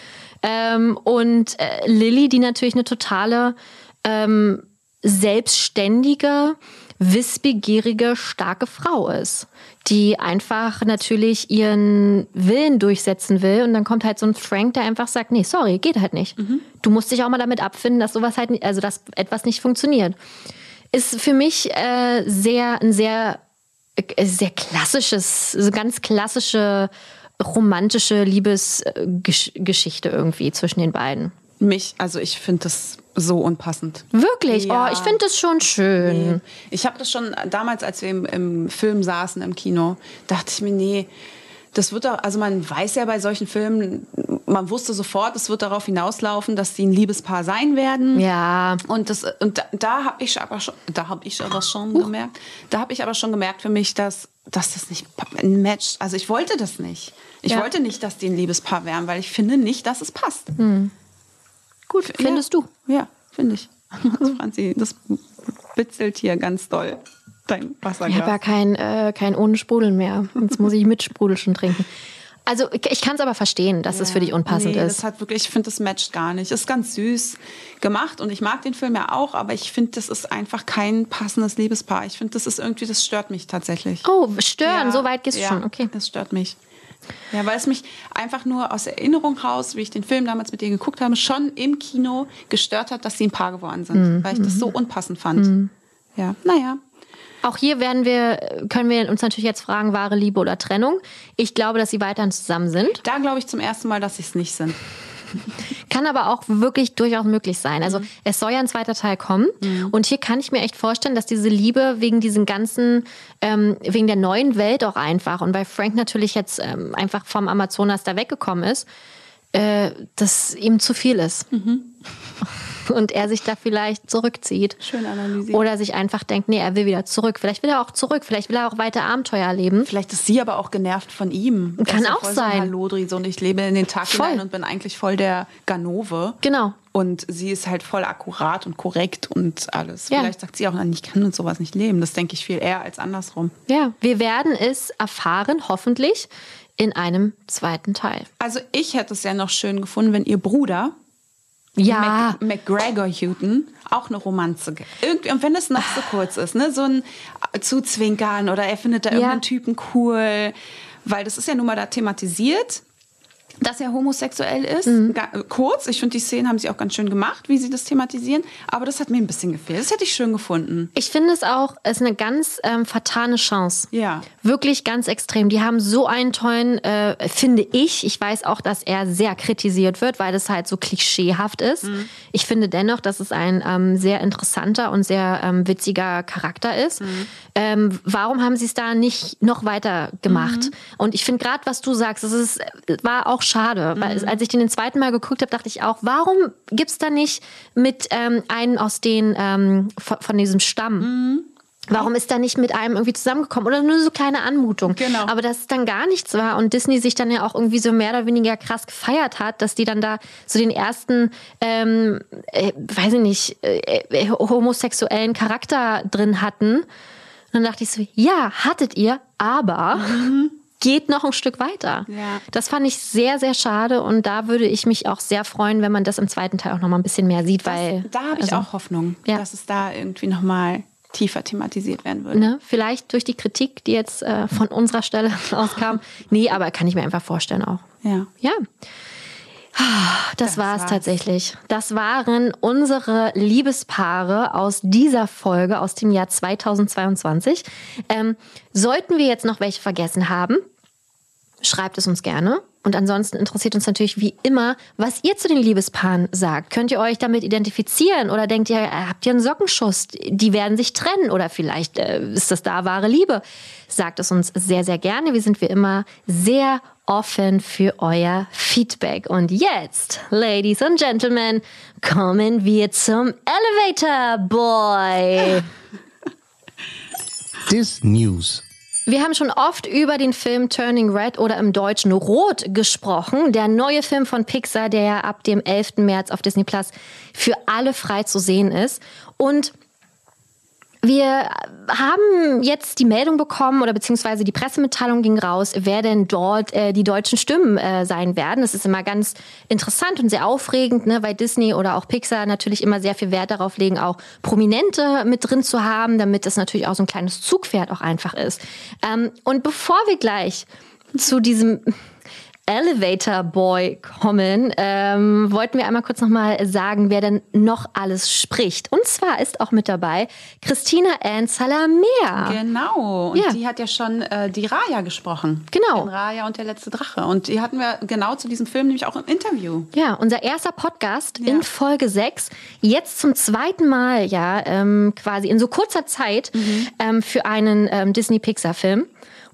Ähm, und äh, Lilly, die natürlich eine totale ähm, selbstständige, wissbegierige, starke Frau ist, die einfach natürlich ihren Willen durchsetzen will. Und dann kommt halt so ein Frank, der einfach sagt, nee, sorry, geht halt nicht. Du musst dich auch mal damit abfinden, dass sowas halt, nicht, also dass etwas nicht funktioniert. Ist für mich äh, sehr, ein sehr, äh, sehr klassisches, so ganz klassische romantische Liebesgeschichte irgendwie zwischen den beiden. Mich, also ich finde das so unpassend. Wirklich? Ja. Oh, ich finde das schon schön. Ich habe das schon damals, als wir im, im Film saßen im Kino, dachte ich mir, nee, das wird doch, also man weiß ja bei solchen Filmen, man wusste sofort, es wird darauf hinauslaufen, dass sie ein Liebespaar sein werden. Ja. Und das und da, da habe ich aber schon, da habe ich aber schon gemerkt, da habe ich aber schon gemerkt für mich, dass dass das nicht ein Match, also ich wollte das nicht. Ich Ja. wollte nicht, dass die ein Liebespaar wären, weil ich finde nicht, dass es passt. Gut, findest ja. du? Ja, finde ich. Also Franzi, das bitzelt hier ganz doll. Dein Ich habe ja kein, äh, kein ohne Sprudel mehr. Jetzt muss ich mit Sprudel schon trinken. Also ich kann es aber verstehen, dass es für dich unpassend nee, ist. Das hat wirklich, ich finde, das matcht gar nicht. Ist ganz süß gemacht und ich mag den Film ja auch, aber ich finde, das ist einfach kein passendes Liebespaar. Ich finde, das ist irgendwie, das stört mich tatsächlich. Oh, stören, Ja, so weit gehst du ja, schon. Okay. Das stört mich. Ja, weil es mich einfach nur aus Erinnerung raus, wie ich den Film damals mit ihr geguckt habe, schon im Kino gestört hat, dass sie ein Paar geworden sind, Mhm. weil ich das so unpassend fand. Ja, naja. Auch hier werden wir, können wir uns natürlich jetzt fragen, wahre Liebe oder Trennung. Ich glaube, dass sie weiterhin zusammen sind. Da glaube ich zum ersten Mal, dass sie es nicht sind. Kann aber auch wirklich durchaus möglich sein. Also es soll ja ein zweiter Teil kommen. Und hier kann ich mir echt vorstellen, dass diese Liebe wegen diesen ganzen, ähm, wegen der neuen Welt auch einfach und weil Frank natürlich jetzt ähm, einfach vom Amazonas da weggekommen ist, äh, dass ihm zu viel ist. Und er sich da vielleicht zurückzieht. Schön analysiert. Oder sich einfach denkt, nee, er will wieder zurück. Vielleicht will er auch zurück. Vielleicht will er auch weiter Abenteuer erleben. Vielleicht ist sie aber auch genervt von ihm. Kann auch sein. Hallodri, so und ich lebe in den Tag Voll. hinein und bin eigentlich voll der Ganove. Genau. Und sie ist halt voll akkurat und korrekt und alles. Ja. Vielleicht sagt sie auch, nein, ich kann mit sowas nicht leben. Das denke ich viel eher als andersrum. Ja, wir werden es erfahren, hoffentlich, in einem zweiten Teil. Also ich hätte es ja noch schön gefunden, wenn ihr Bruder Ja, Mac McGregor Houghton auch eine Romanze. ge- Irgendwie, und wenn es noch so kurz ist, ne, so ein Zuzwinkern oder er findet da Ja. irgendeinen Typen cool, weil das ist ja nun mal da thematisiert, dass er homosexuell ist. Mhm. Äh, kurz, ich finde die Szenen haben sie auch ganz schön gemacht, wie sie das thematisieren, aber das hat mir ein bisschen gefehlt. Das hätte ich schön gefunden. ich finde es auch, es ist eine ganz ähm, vertane Chance. Ja. Wirklich ganz extrem. Die haben so einen tollen, äh, finde ich, ich weiß auch, dass er sehr kritisiert wird, weil das halt so klischeehaft ist. Ich finde dennoch, dass es ein ähm, sehr interessanter und sehr ähm, witziger Charakter ist. Ähm, warum haben sie es da nicht noch weiter gemacht? Und ich finde gerade, was du sagst, es ist, war auch schade, weil es- als ich den den zweiten Mal geguckt habe, dachte ich auch, warum gibt's da nicht mit ähm, einem aus den ähm, von, von diesem Stamm? Warum ist da nicht mit einem irgendwie zusammengekommen? Oder nur so kleine Anmutung. Genau. Aber dass es dann gar nichts war und Disney sich dann ja auch irgendwie so mehr oder weniger krass gefeiert hat, dass die dann da so den ersten, ähm, äh, weiß ich nicht, äh, äh, homosexuellen Charakter drin hatten. Und dann dachte ich so, ja, hattet ihr, aber geht noch ein Stück weiter. Ja. Das fand ich sehr, sehr schade und da würde ich mich auch sehr freuen, wenn man das im zweiten Teil auch noch mal ein bisschen mehr sieht, weil da habe ich also, auch Hoffnung, Ja. dass es da irgendwie nochmal tiefer thematisiert werden würde. Ne? Vielleicht durch die Kritik, die jetzt äh, von unserer Stelle rauskam. Nee, aber kann ich mir einfach vorstellen auch. Ja. Ja. Ah, Das, Das war's war's. tatsächlich. Das waren unsere Liebespaare aus dieser Folge aus dem Jahr 2022. Ähm, sollten wir jetzt noch welche vergessen haben, schreibt es uns gerne. Und ansonsten interessiert uns natürlich wie immer, was ihr zu den Liebespaaren sagt. Könnt ihr euch damit identifizieren oder denkt ihr, habt ihr einen Sockenschuss? Die werden sich trennen oder vielleicht äh, ist das da wahre Liebe? Sagt es uns sehr, sehr gerne. Wir sind wie immer sehr offen für euer Feedback. Und jetzt, Ladies and Gentlemen, kommen wir zum Elevator Boy. Dis News. Wir haben schon oft über den Film Turning Red oder im Deutschen Rot gesprochen. Der neue Film von Pixar, der ja ab dem 11. März auf Disney Plus für alle frei zu sehen ist. Und wir haben jetzt die Meldung bekommen oder beziehungsweise die Pressemitteilung ging raus, wer denn dort äh, die deutschen Stimmen äh, sein werden. Das ist immer ganz interessant und sehr aufregend, ne, weil Disney oder auch Pixar natürlich immer sehr viel Wert darauf legen, auch Prominente mit drin zu haben, damit es natürlich auch so ein kleines Zugpferd auch einfach ist. Ähm, und bevor wir gleich zu diesem Elevator Boy kommen, ähm, wollten wir einmal kurz nochmal sagen, wer denn noch alles spricht. Und zwar ist auch mit dabei Christina Ann Salamea. Genau. Und Ja. die hat ja schon äh, die Raya gesprochen. Genau. In Raya und der letzte Drache. Und die hatten wir genau zu diesem Film nämlich auch im Interview. Ja, unser erster Podcast Ja. in Folge 6. Jetzt zum zweiten Mal, ja, ähm, quasi in so kurzer Zeit Mhm. ähm, für einen ähm, Disney-Pixar-Film.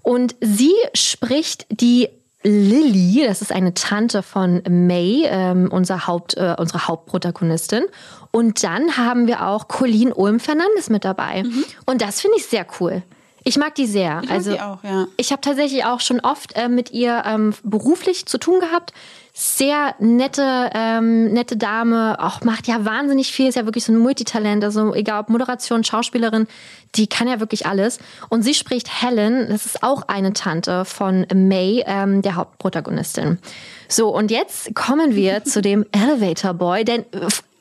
Und sie spricht die Lily, das ist eine Tante von May, ähm, unser Haupt, äh, unsere Hauptprotagonistin. Und dann haben wir auch Colleen Ulm Fernandes mit dabei. Und das finde ich sehr cool. Ich mag die sehr. Mhm. Ich mag also die auch, ja. ich habe tatsächlich auch schon oft äh, mit ihr ähm, beruflich zu tun gehabt. Sehr nette, ähm, nette Dame, auch macht ja wahnsinnig viel, ist ja wirklich so ein Multitalent, also egal ob Moderation, Schauspielerin, die kann ja wirklich alles. Und sie spricht Helen, das ist auch eine Tante von May, ähm, der Hauptprotagonistin. So, und jetzt kommen wir zu dem Elevator Boy, denn,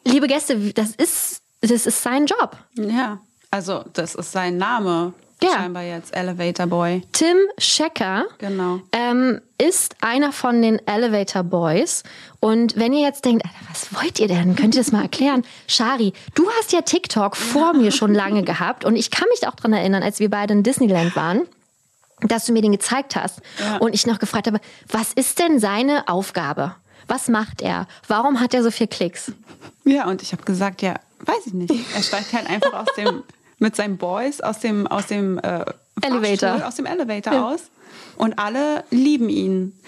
liebe Gäste, das ist, das ist sein Job. Ja. Also, das ist sein Name. Ja. scheinbar jetzt, Elevator Boy. Tim Schecker Genau. ähm, ist einer von den Elevator Boys. Und wenn ihr jetzt denkt, Alter, was wollt ihr denn? Könnt ihr das mal erklären? Shari, du hast ja TikTok vor mir schon lange gehabt. Und ich kann mich auch dran erinnern, als wir beide in Disneyland waren, dass du mir den gezeigt hast. Ja. Und ich noch gefragt habe, was ist denn seine Aufgabe? Was macht er? Warum hat er so viel Klicks? Ja, und ich habe gesagt, ja, weiß ich nicht. Er steigt halt einfach aus dem, mit seinen Boys aus dem, aus dem äh, Elevator. Aus dem Elevator aus. Und alle lieben ihn,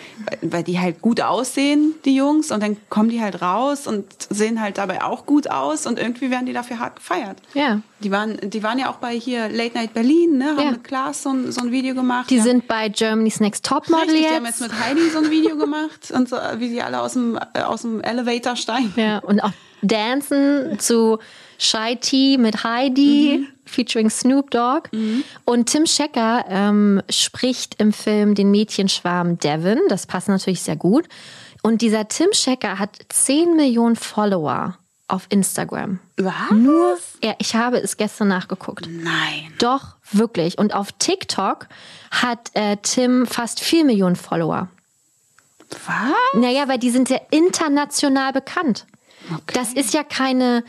weil, die halt gut aussehen, die Jungs. Und dann kommen die halt raus und sehen halt dabei auch gut aus. Und irgendwie werden die dafür hart gefeiert. Ja. Die waren, die waren ja auch bei hier Late Night Berlin, ne? Haben Ja. mit Klaas so ein, so ein Video gemacht. Die ja. sind bei Germany's Next Top Model Richtig, die haben jetzt. jetzt mit Heidi so ein Video gemacht und so, wie die alle aus dem, äh, aus dem Elevator steigen. Ja, und auch Dancen zu Shy Tea mit Heidi, featuring Snoop Dogg. Und Tim Schecker ähm, spricht im Film den Mädchenschwarm Devin. Das passt natürlich sehr gut. Und dieser Tim Schecker hat 10 Millionen Follower auf Instagram. Was? Nur er, ich habe es gestern nachgeguckt. Nein. Doch, wirklich. Und auf TikTok hat äh, Tim fast 4 Millionen Follower. Was? Naja, weil die sind ja international bekannt. Okay. Das ist ja keine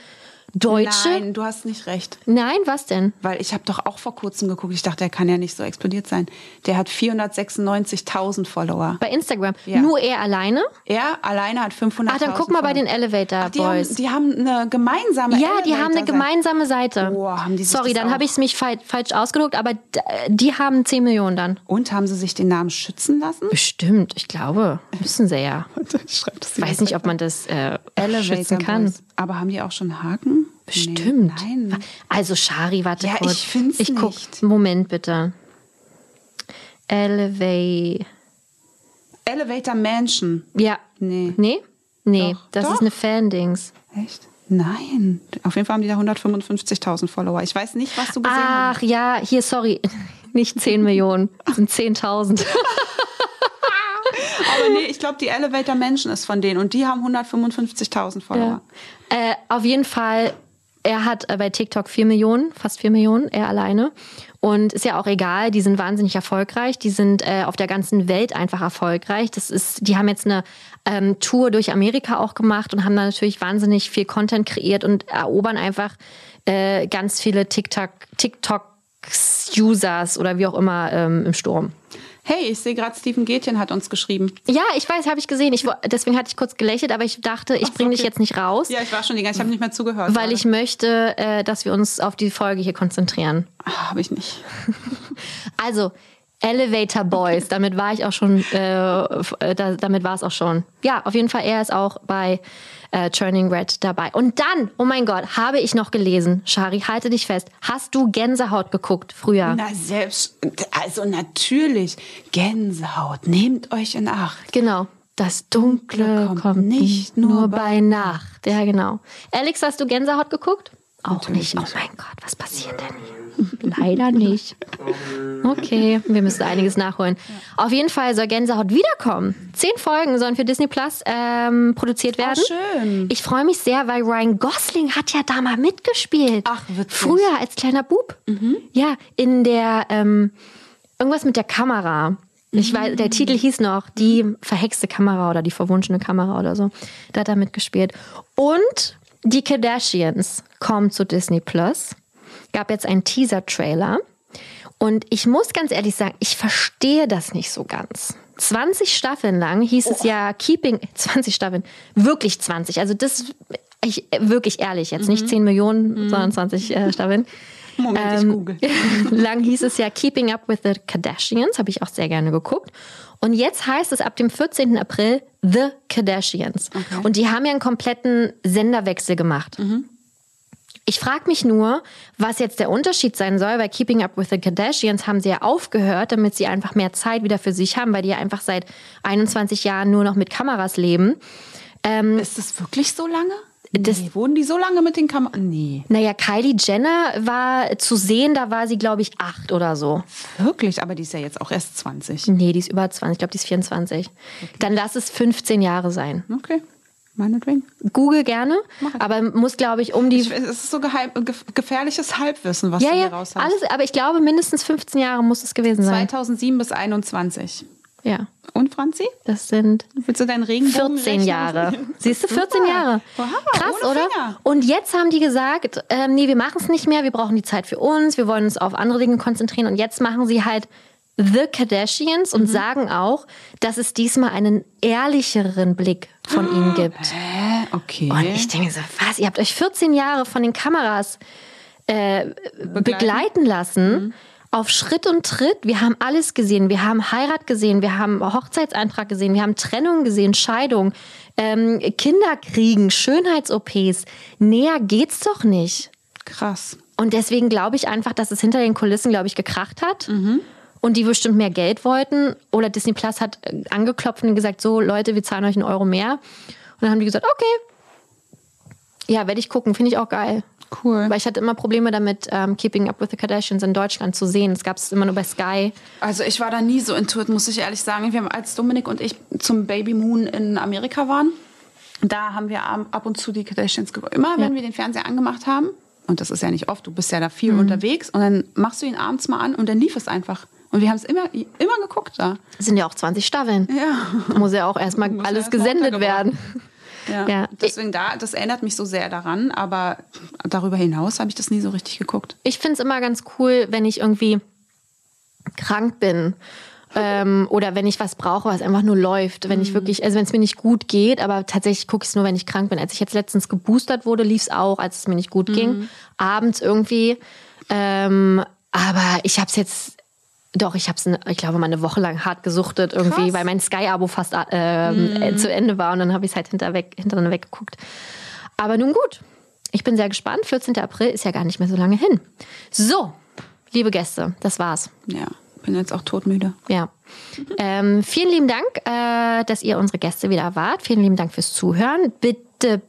deutsche. Nein, du hast nicht recht. Nein, was denn? Weil ich habe doch auch vor kurzem geguckt. Ich dachte, der kann ja nicht so explodiert sein. Der hat 496.000 Follower. Bei Instagram. Ja. Nur er alleine? Er alleine hat 500.000 Ah, dann guck mal bei den. Elevator Ach, die, Boys. haben, die haben eine gemeinsame ja, die haben eine gemeinsame Seite. Oh, haben die sich Sorry, dann habe ich es mich falsch, falsch ausgedruckt, aber die haben 10 Millionen dann. Und haben sie sich den Namen schützen lassen? Bestimmt, ich glaube. Müssen sie ja. Ich weiß nicht, ob man das äh, schützen kann. Boys. Aber haben die auch schon Haken? Bestimmt. Nee, nein. Also, Shari, warte Ja, kurz. ich Ich guck. nicht. Moment bitte. Elevate. Elevator Mansion. Ja. Nee. Nee? Nee, Doch. das Doch. ist eine Fandings. Echt? Nein. Auf jeden Fall haben die da 155.000 Follower. Ich weiß nicht, was du gesehen hast. Ach ja, hier, sorry. Nicht 10 Millionen, das sind 10.000. Aber nee, ich glaube, die Elevator Mansion ist von denen und die haben 155.000 Follower. Äh, auf jeden Fall, er hat äh, bei TikTok 4 Millionen, fast 4 Millionen, er alleine. Und ist ja auch egal, die sind wahnsinnig erfolgreich. Die sind äh, auf der ganzen Welt einfach erfolgreich. Das ist, die haben jetzt eine ähm, Tour durch Amerika auch gemacht und haben da natürlich wahnsinnig viel Content kreiert und erobern einfach äh, ganz viele TikTok, TikTok-Users oder wie auch immer ähm, im Sturm. Hey, ich sehe gerade, Steven Gätchen hat uns geschrieben. Ja, ich weiß, habe ich gesehen. Ich, deswegen hatte ich kurz gelächelt, aber ich dachte, ich bringe dich okay. jetzt nicht raus. Ja, ich war schon die ganze Zeit, ich habe nicht mehr zugehört. Weil ich möchte, äh, dass wir uns auf die Folge hier konzentrieren. Habe ich nicht. Also, Elevator Boys, damit war ich auch schon, äh, äh, da, damit war es auch schon. Ja, auf jeden Fall, er ist auch bei äh, Turning Red dabei. Und dann, oh mein Gott, habe ich noch gelesen, Shari, halte dich fest, hast du Gänsehaut geguckt früher? Na, selbst, also natürlich. Gänsehaut, nehmt euch in Acht. Genau. Das Dunkle kommt, kommt nicht nicht nur bei Nacht. Ja, genau. Alex, hast du Gänsehaut geguckt? Auch Natürlich nicht. Oh mein Gott, was passiert denn hier? Leider nicht. Okay, wir müssen einiges nachholen. Auf jeden Fall soll Gänsehaut wiederkommen. Zehn Folgen sollen für Disney Plus ähm, produziert werden. schön. Ich freue mich sehr, weil Ryan Gosling hat ja da mal mitgespielt. Ach, witzig. Früher als kleiner Bub. Ja, in der ähm, irgendwas mit der Kamera. Ich weiß, der Titel hieß noch die verhexte Kamera oder die verwunschene Kamera oder so. Da hat er mitgespielt. Und die Kardashians kommen zu Disney Plus. Gab jetzt einen Teaser-Trailer. Und ich muss ganz ehrlich sagen, ich verstehe das nicht so ganz. 20 Staffeln lang hieß es ja Keeping, 20 Staffeln, wirklich 20. Also das, ich, wirklich ehrlich jetzt, nicht 10 Millionen, sondern 20 äh, Staffeln. Moment, ich Ähm, google. lang hieß es ja Keeping Up with the Kardashians, habe ich auch sehr gerne geguckt. Und jetzt heißt es ab dem 14. April The Kardashians. Und die haben ja einen kompletten Senderwechsel gemacht. Ich frage mich nur, was jetzt der Unterschied sein soll, weil Keeping Up with the Kardashians haben sie ja aufgehört, damit sie einfach mehr Zeit wieder für sich haben, weil die ja einfach seit 21 Jahren nur noch mit Kameras leben. Ist das wirklich so lange? Das- nee, wurden die so lange mit den Kameras? Nee. Naja, Kylie Jenner war zu sehen, da war sie, glaube ich, acht oder so. Wirklich? Aber die ist ja jetzt auch erst 20. Nee, die ist über 20, ich glaube, die ist 24. Dann lass es 15 Jahre sein. Okay. Meinetwegen. Google gerne, aber muss, glaube ich, um die. Ich, es ist so geheim, ge gefährliches Halbwissen, was ja, du hier ja, raus hast. alles, aber ich glaube, mindestens 15 Jahre muss es gewesen sein. 2007 bis 21. Ja, Und Franzi? das sind Willst du deinen Regenbogen 14 Jahre. Siehst du, 14 Jahre. Wow, Krass, oder? Und jetzt haben die gesagt, ähm, nee, wir machen es nicht mehr, wir brauchen die Zeit für uns, wir wollen uns auf andere Dinge konzentrieren. Und jetzt machen sie halt The Kardashians Mhm. und sagen auch, dass es diesmal einen ehrlicheren Blick von ihnen gibt. Hä? Okay. Und ich denke so, was, ihr habt euch 14 Jahre von den Kameras äh, begleiten, lassen. Auf Schritt und Tritt. Wir haben alles gesehen. Wir haben Heirat gesehen. Wir haben Hochzeitseintrag gesehen. Wir haben Trennung gesehen, Scheidung, ähm, Kinderkriegen, Schönheits-OPs. Näher geht's doch nicht. Krass. Und deswegen glaube ich einfach, dass es hinter den Kulissen, glaube ich, gekracht hat. Und die bestimmt mehr Geld wollten. Oder Disney Plus hat äh, angeklopft und gesagt, so Leute, wir zahlen euch einen Euro mehr. Und dann haben die gesagt, okay. Ja, werde ich gucken, finde ich auch geil. Cool. Weil ich hatte immer Probleme damit, ähm, Keeping Up with the Kardashians in Deutschland zu sehen. Das gab es immer nur bei Sky. Also ich war da nie so intuit, muss ich ehrlich sagen. Wir haben, als Dominik und ich zum Baby Moon in Amerika waren, da haben wir ab ab und zu die Kardashians geguckt. Immer wenn Ja. wir den Fernseher angemacht haben, und das ist ja nicht oft, du bist ja da viel Mhm. unterwegs, und dann machst du ihn abends mal an und dann lief es einfach. Und wir haben es immer, immer geguckt da. Es sind ja auch 20 Staffeln. Ja. Muss ja auch erstmal alles mal gesendet werden. Ja. Ja. Deswegen da, das erinnert mich so sehr daran, aber darüber hinaus habe ich das nie so richtig geguckt. Ich finde es immer ganz cool, wenn ich irgendwie krank bin. Ähm, oder wenn ich was brauche, was einfach nur läuft. Wenn ich wirklich, also wenn es mir nicht gut geht, aber tatsächlich gucke ich es nur, wenn ich krank bin. Als ich jetzt letztens geboostert wurde, lief es auch, als es mir nicht gut ging. Abends irgendwie. Ähm, aber ich habe es jetzt, doch, ich habe es, ich glaube, mal eine Woche lang hart gesuchtet irgendwie, Krass. weil mein Sky-Abo fast äh, zu Ende war und dann habe ich es halt hinterweg, hinterher weggeguckt. Aber nun gut, ich bin sehr gespannt. 14. April ist ja gar nicht mehr so lange hin. So, liebe Gäste, das war's. Ja, bin jetzt auch todmüde. Ja. Ähm, vielen lieben Dank, äh, dass ihr unsere Gäste wieder wart. Vielen lieben Dank fürs Zuhören. Bitte,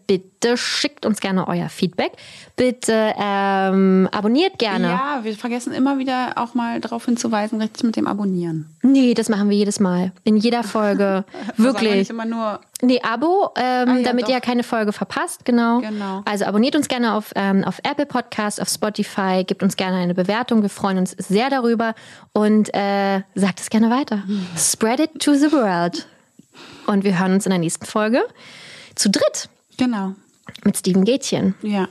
bitte schickt uns gerne euer Feedback. Bitte ähm, abonniert gerne. Ja, wir vergessen immer wieder auch mal darauf hinzuweisen, richtig mit dem Abonnieren. Nee, das machen wir jedes Mal. In jeder Folge. Wir Wirklich. nicht immer nur Nee, Abo, ähm, Ah, ja, damit doch. ihr keine Folge verpasst, genau. Genau. Also abonniert uns gerne auf, ähm, auf Apple Podcast, auf Spotify, gebt uns gerne eine Bewertung. Wir freuen uns sehr darüber und äh, sagt es gerne weiter. Spread it to the world. Und wir hören uns in der nächsten Folge zu dritt Genau. mit Steven Gätchen. Ja.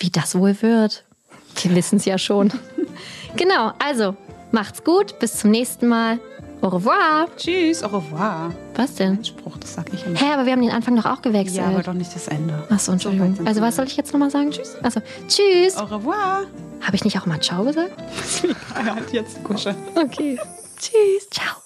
Wie das wohl wird. Wir wissen es ja schon. genau, also macht's gut, bis zum nächsten Mal. Au revoir. Tschüss, au revoir. Was denn? Spruch, das sag ich immer. Hä, aber wir haben den Anfang doch auch gewechselt. Ja, aber doch nicht das Ende. Achso, Entschuldigung. Also was soll ich jetzt nochmal sagen? Tschüss. Also tschüss. Au revoir. Habe ich nicht auch mal Ciao gesagt? halt jetzt Kusche. Okay. Tschüss. Ciao.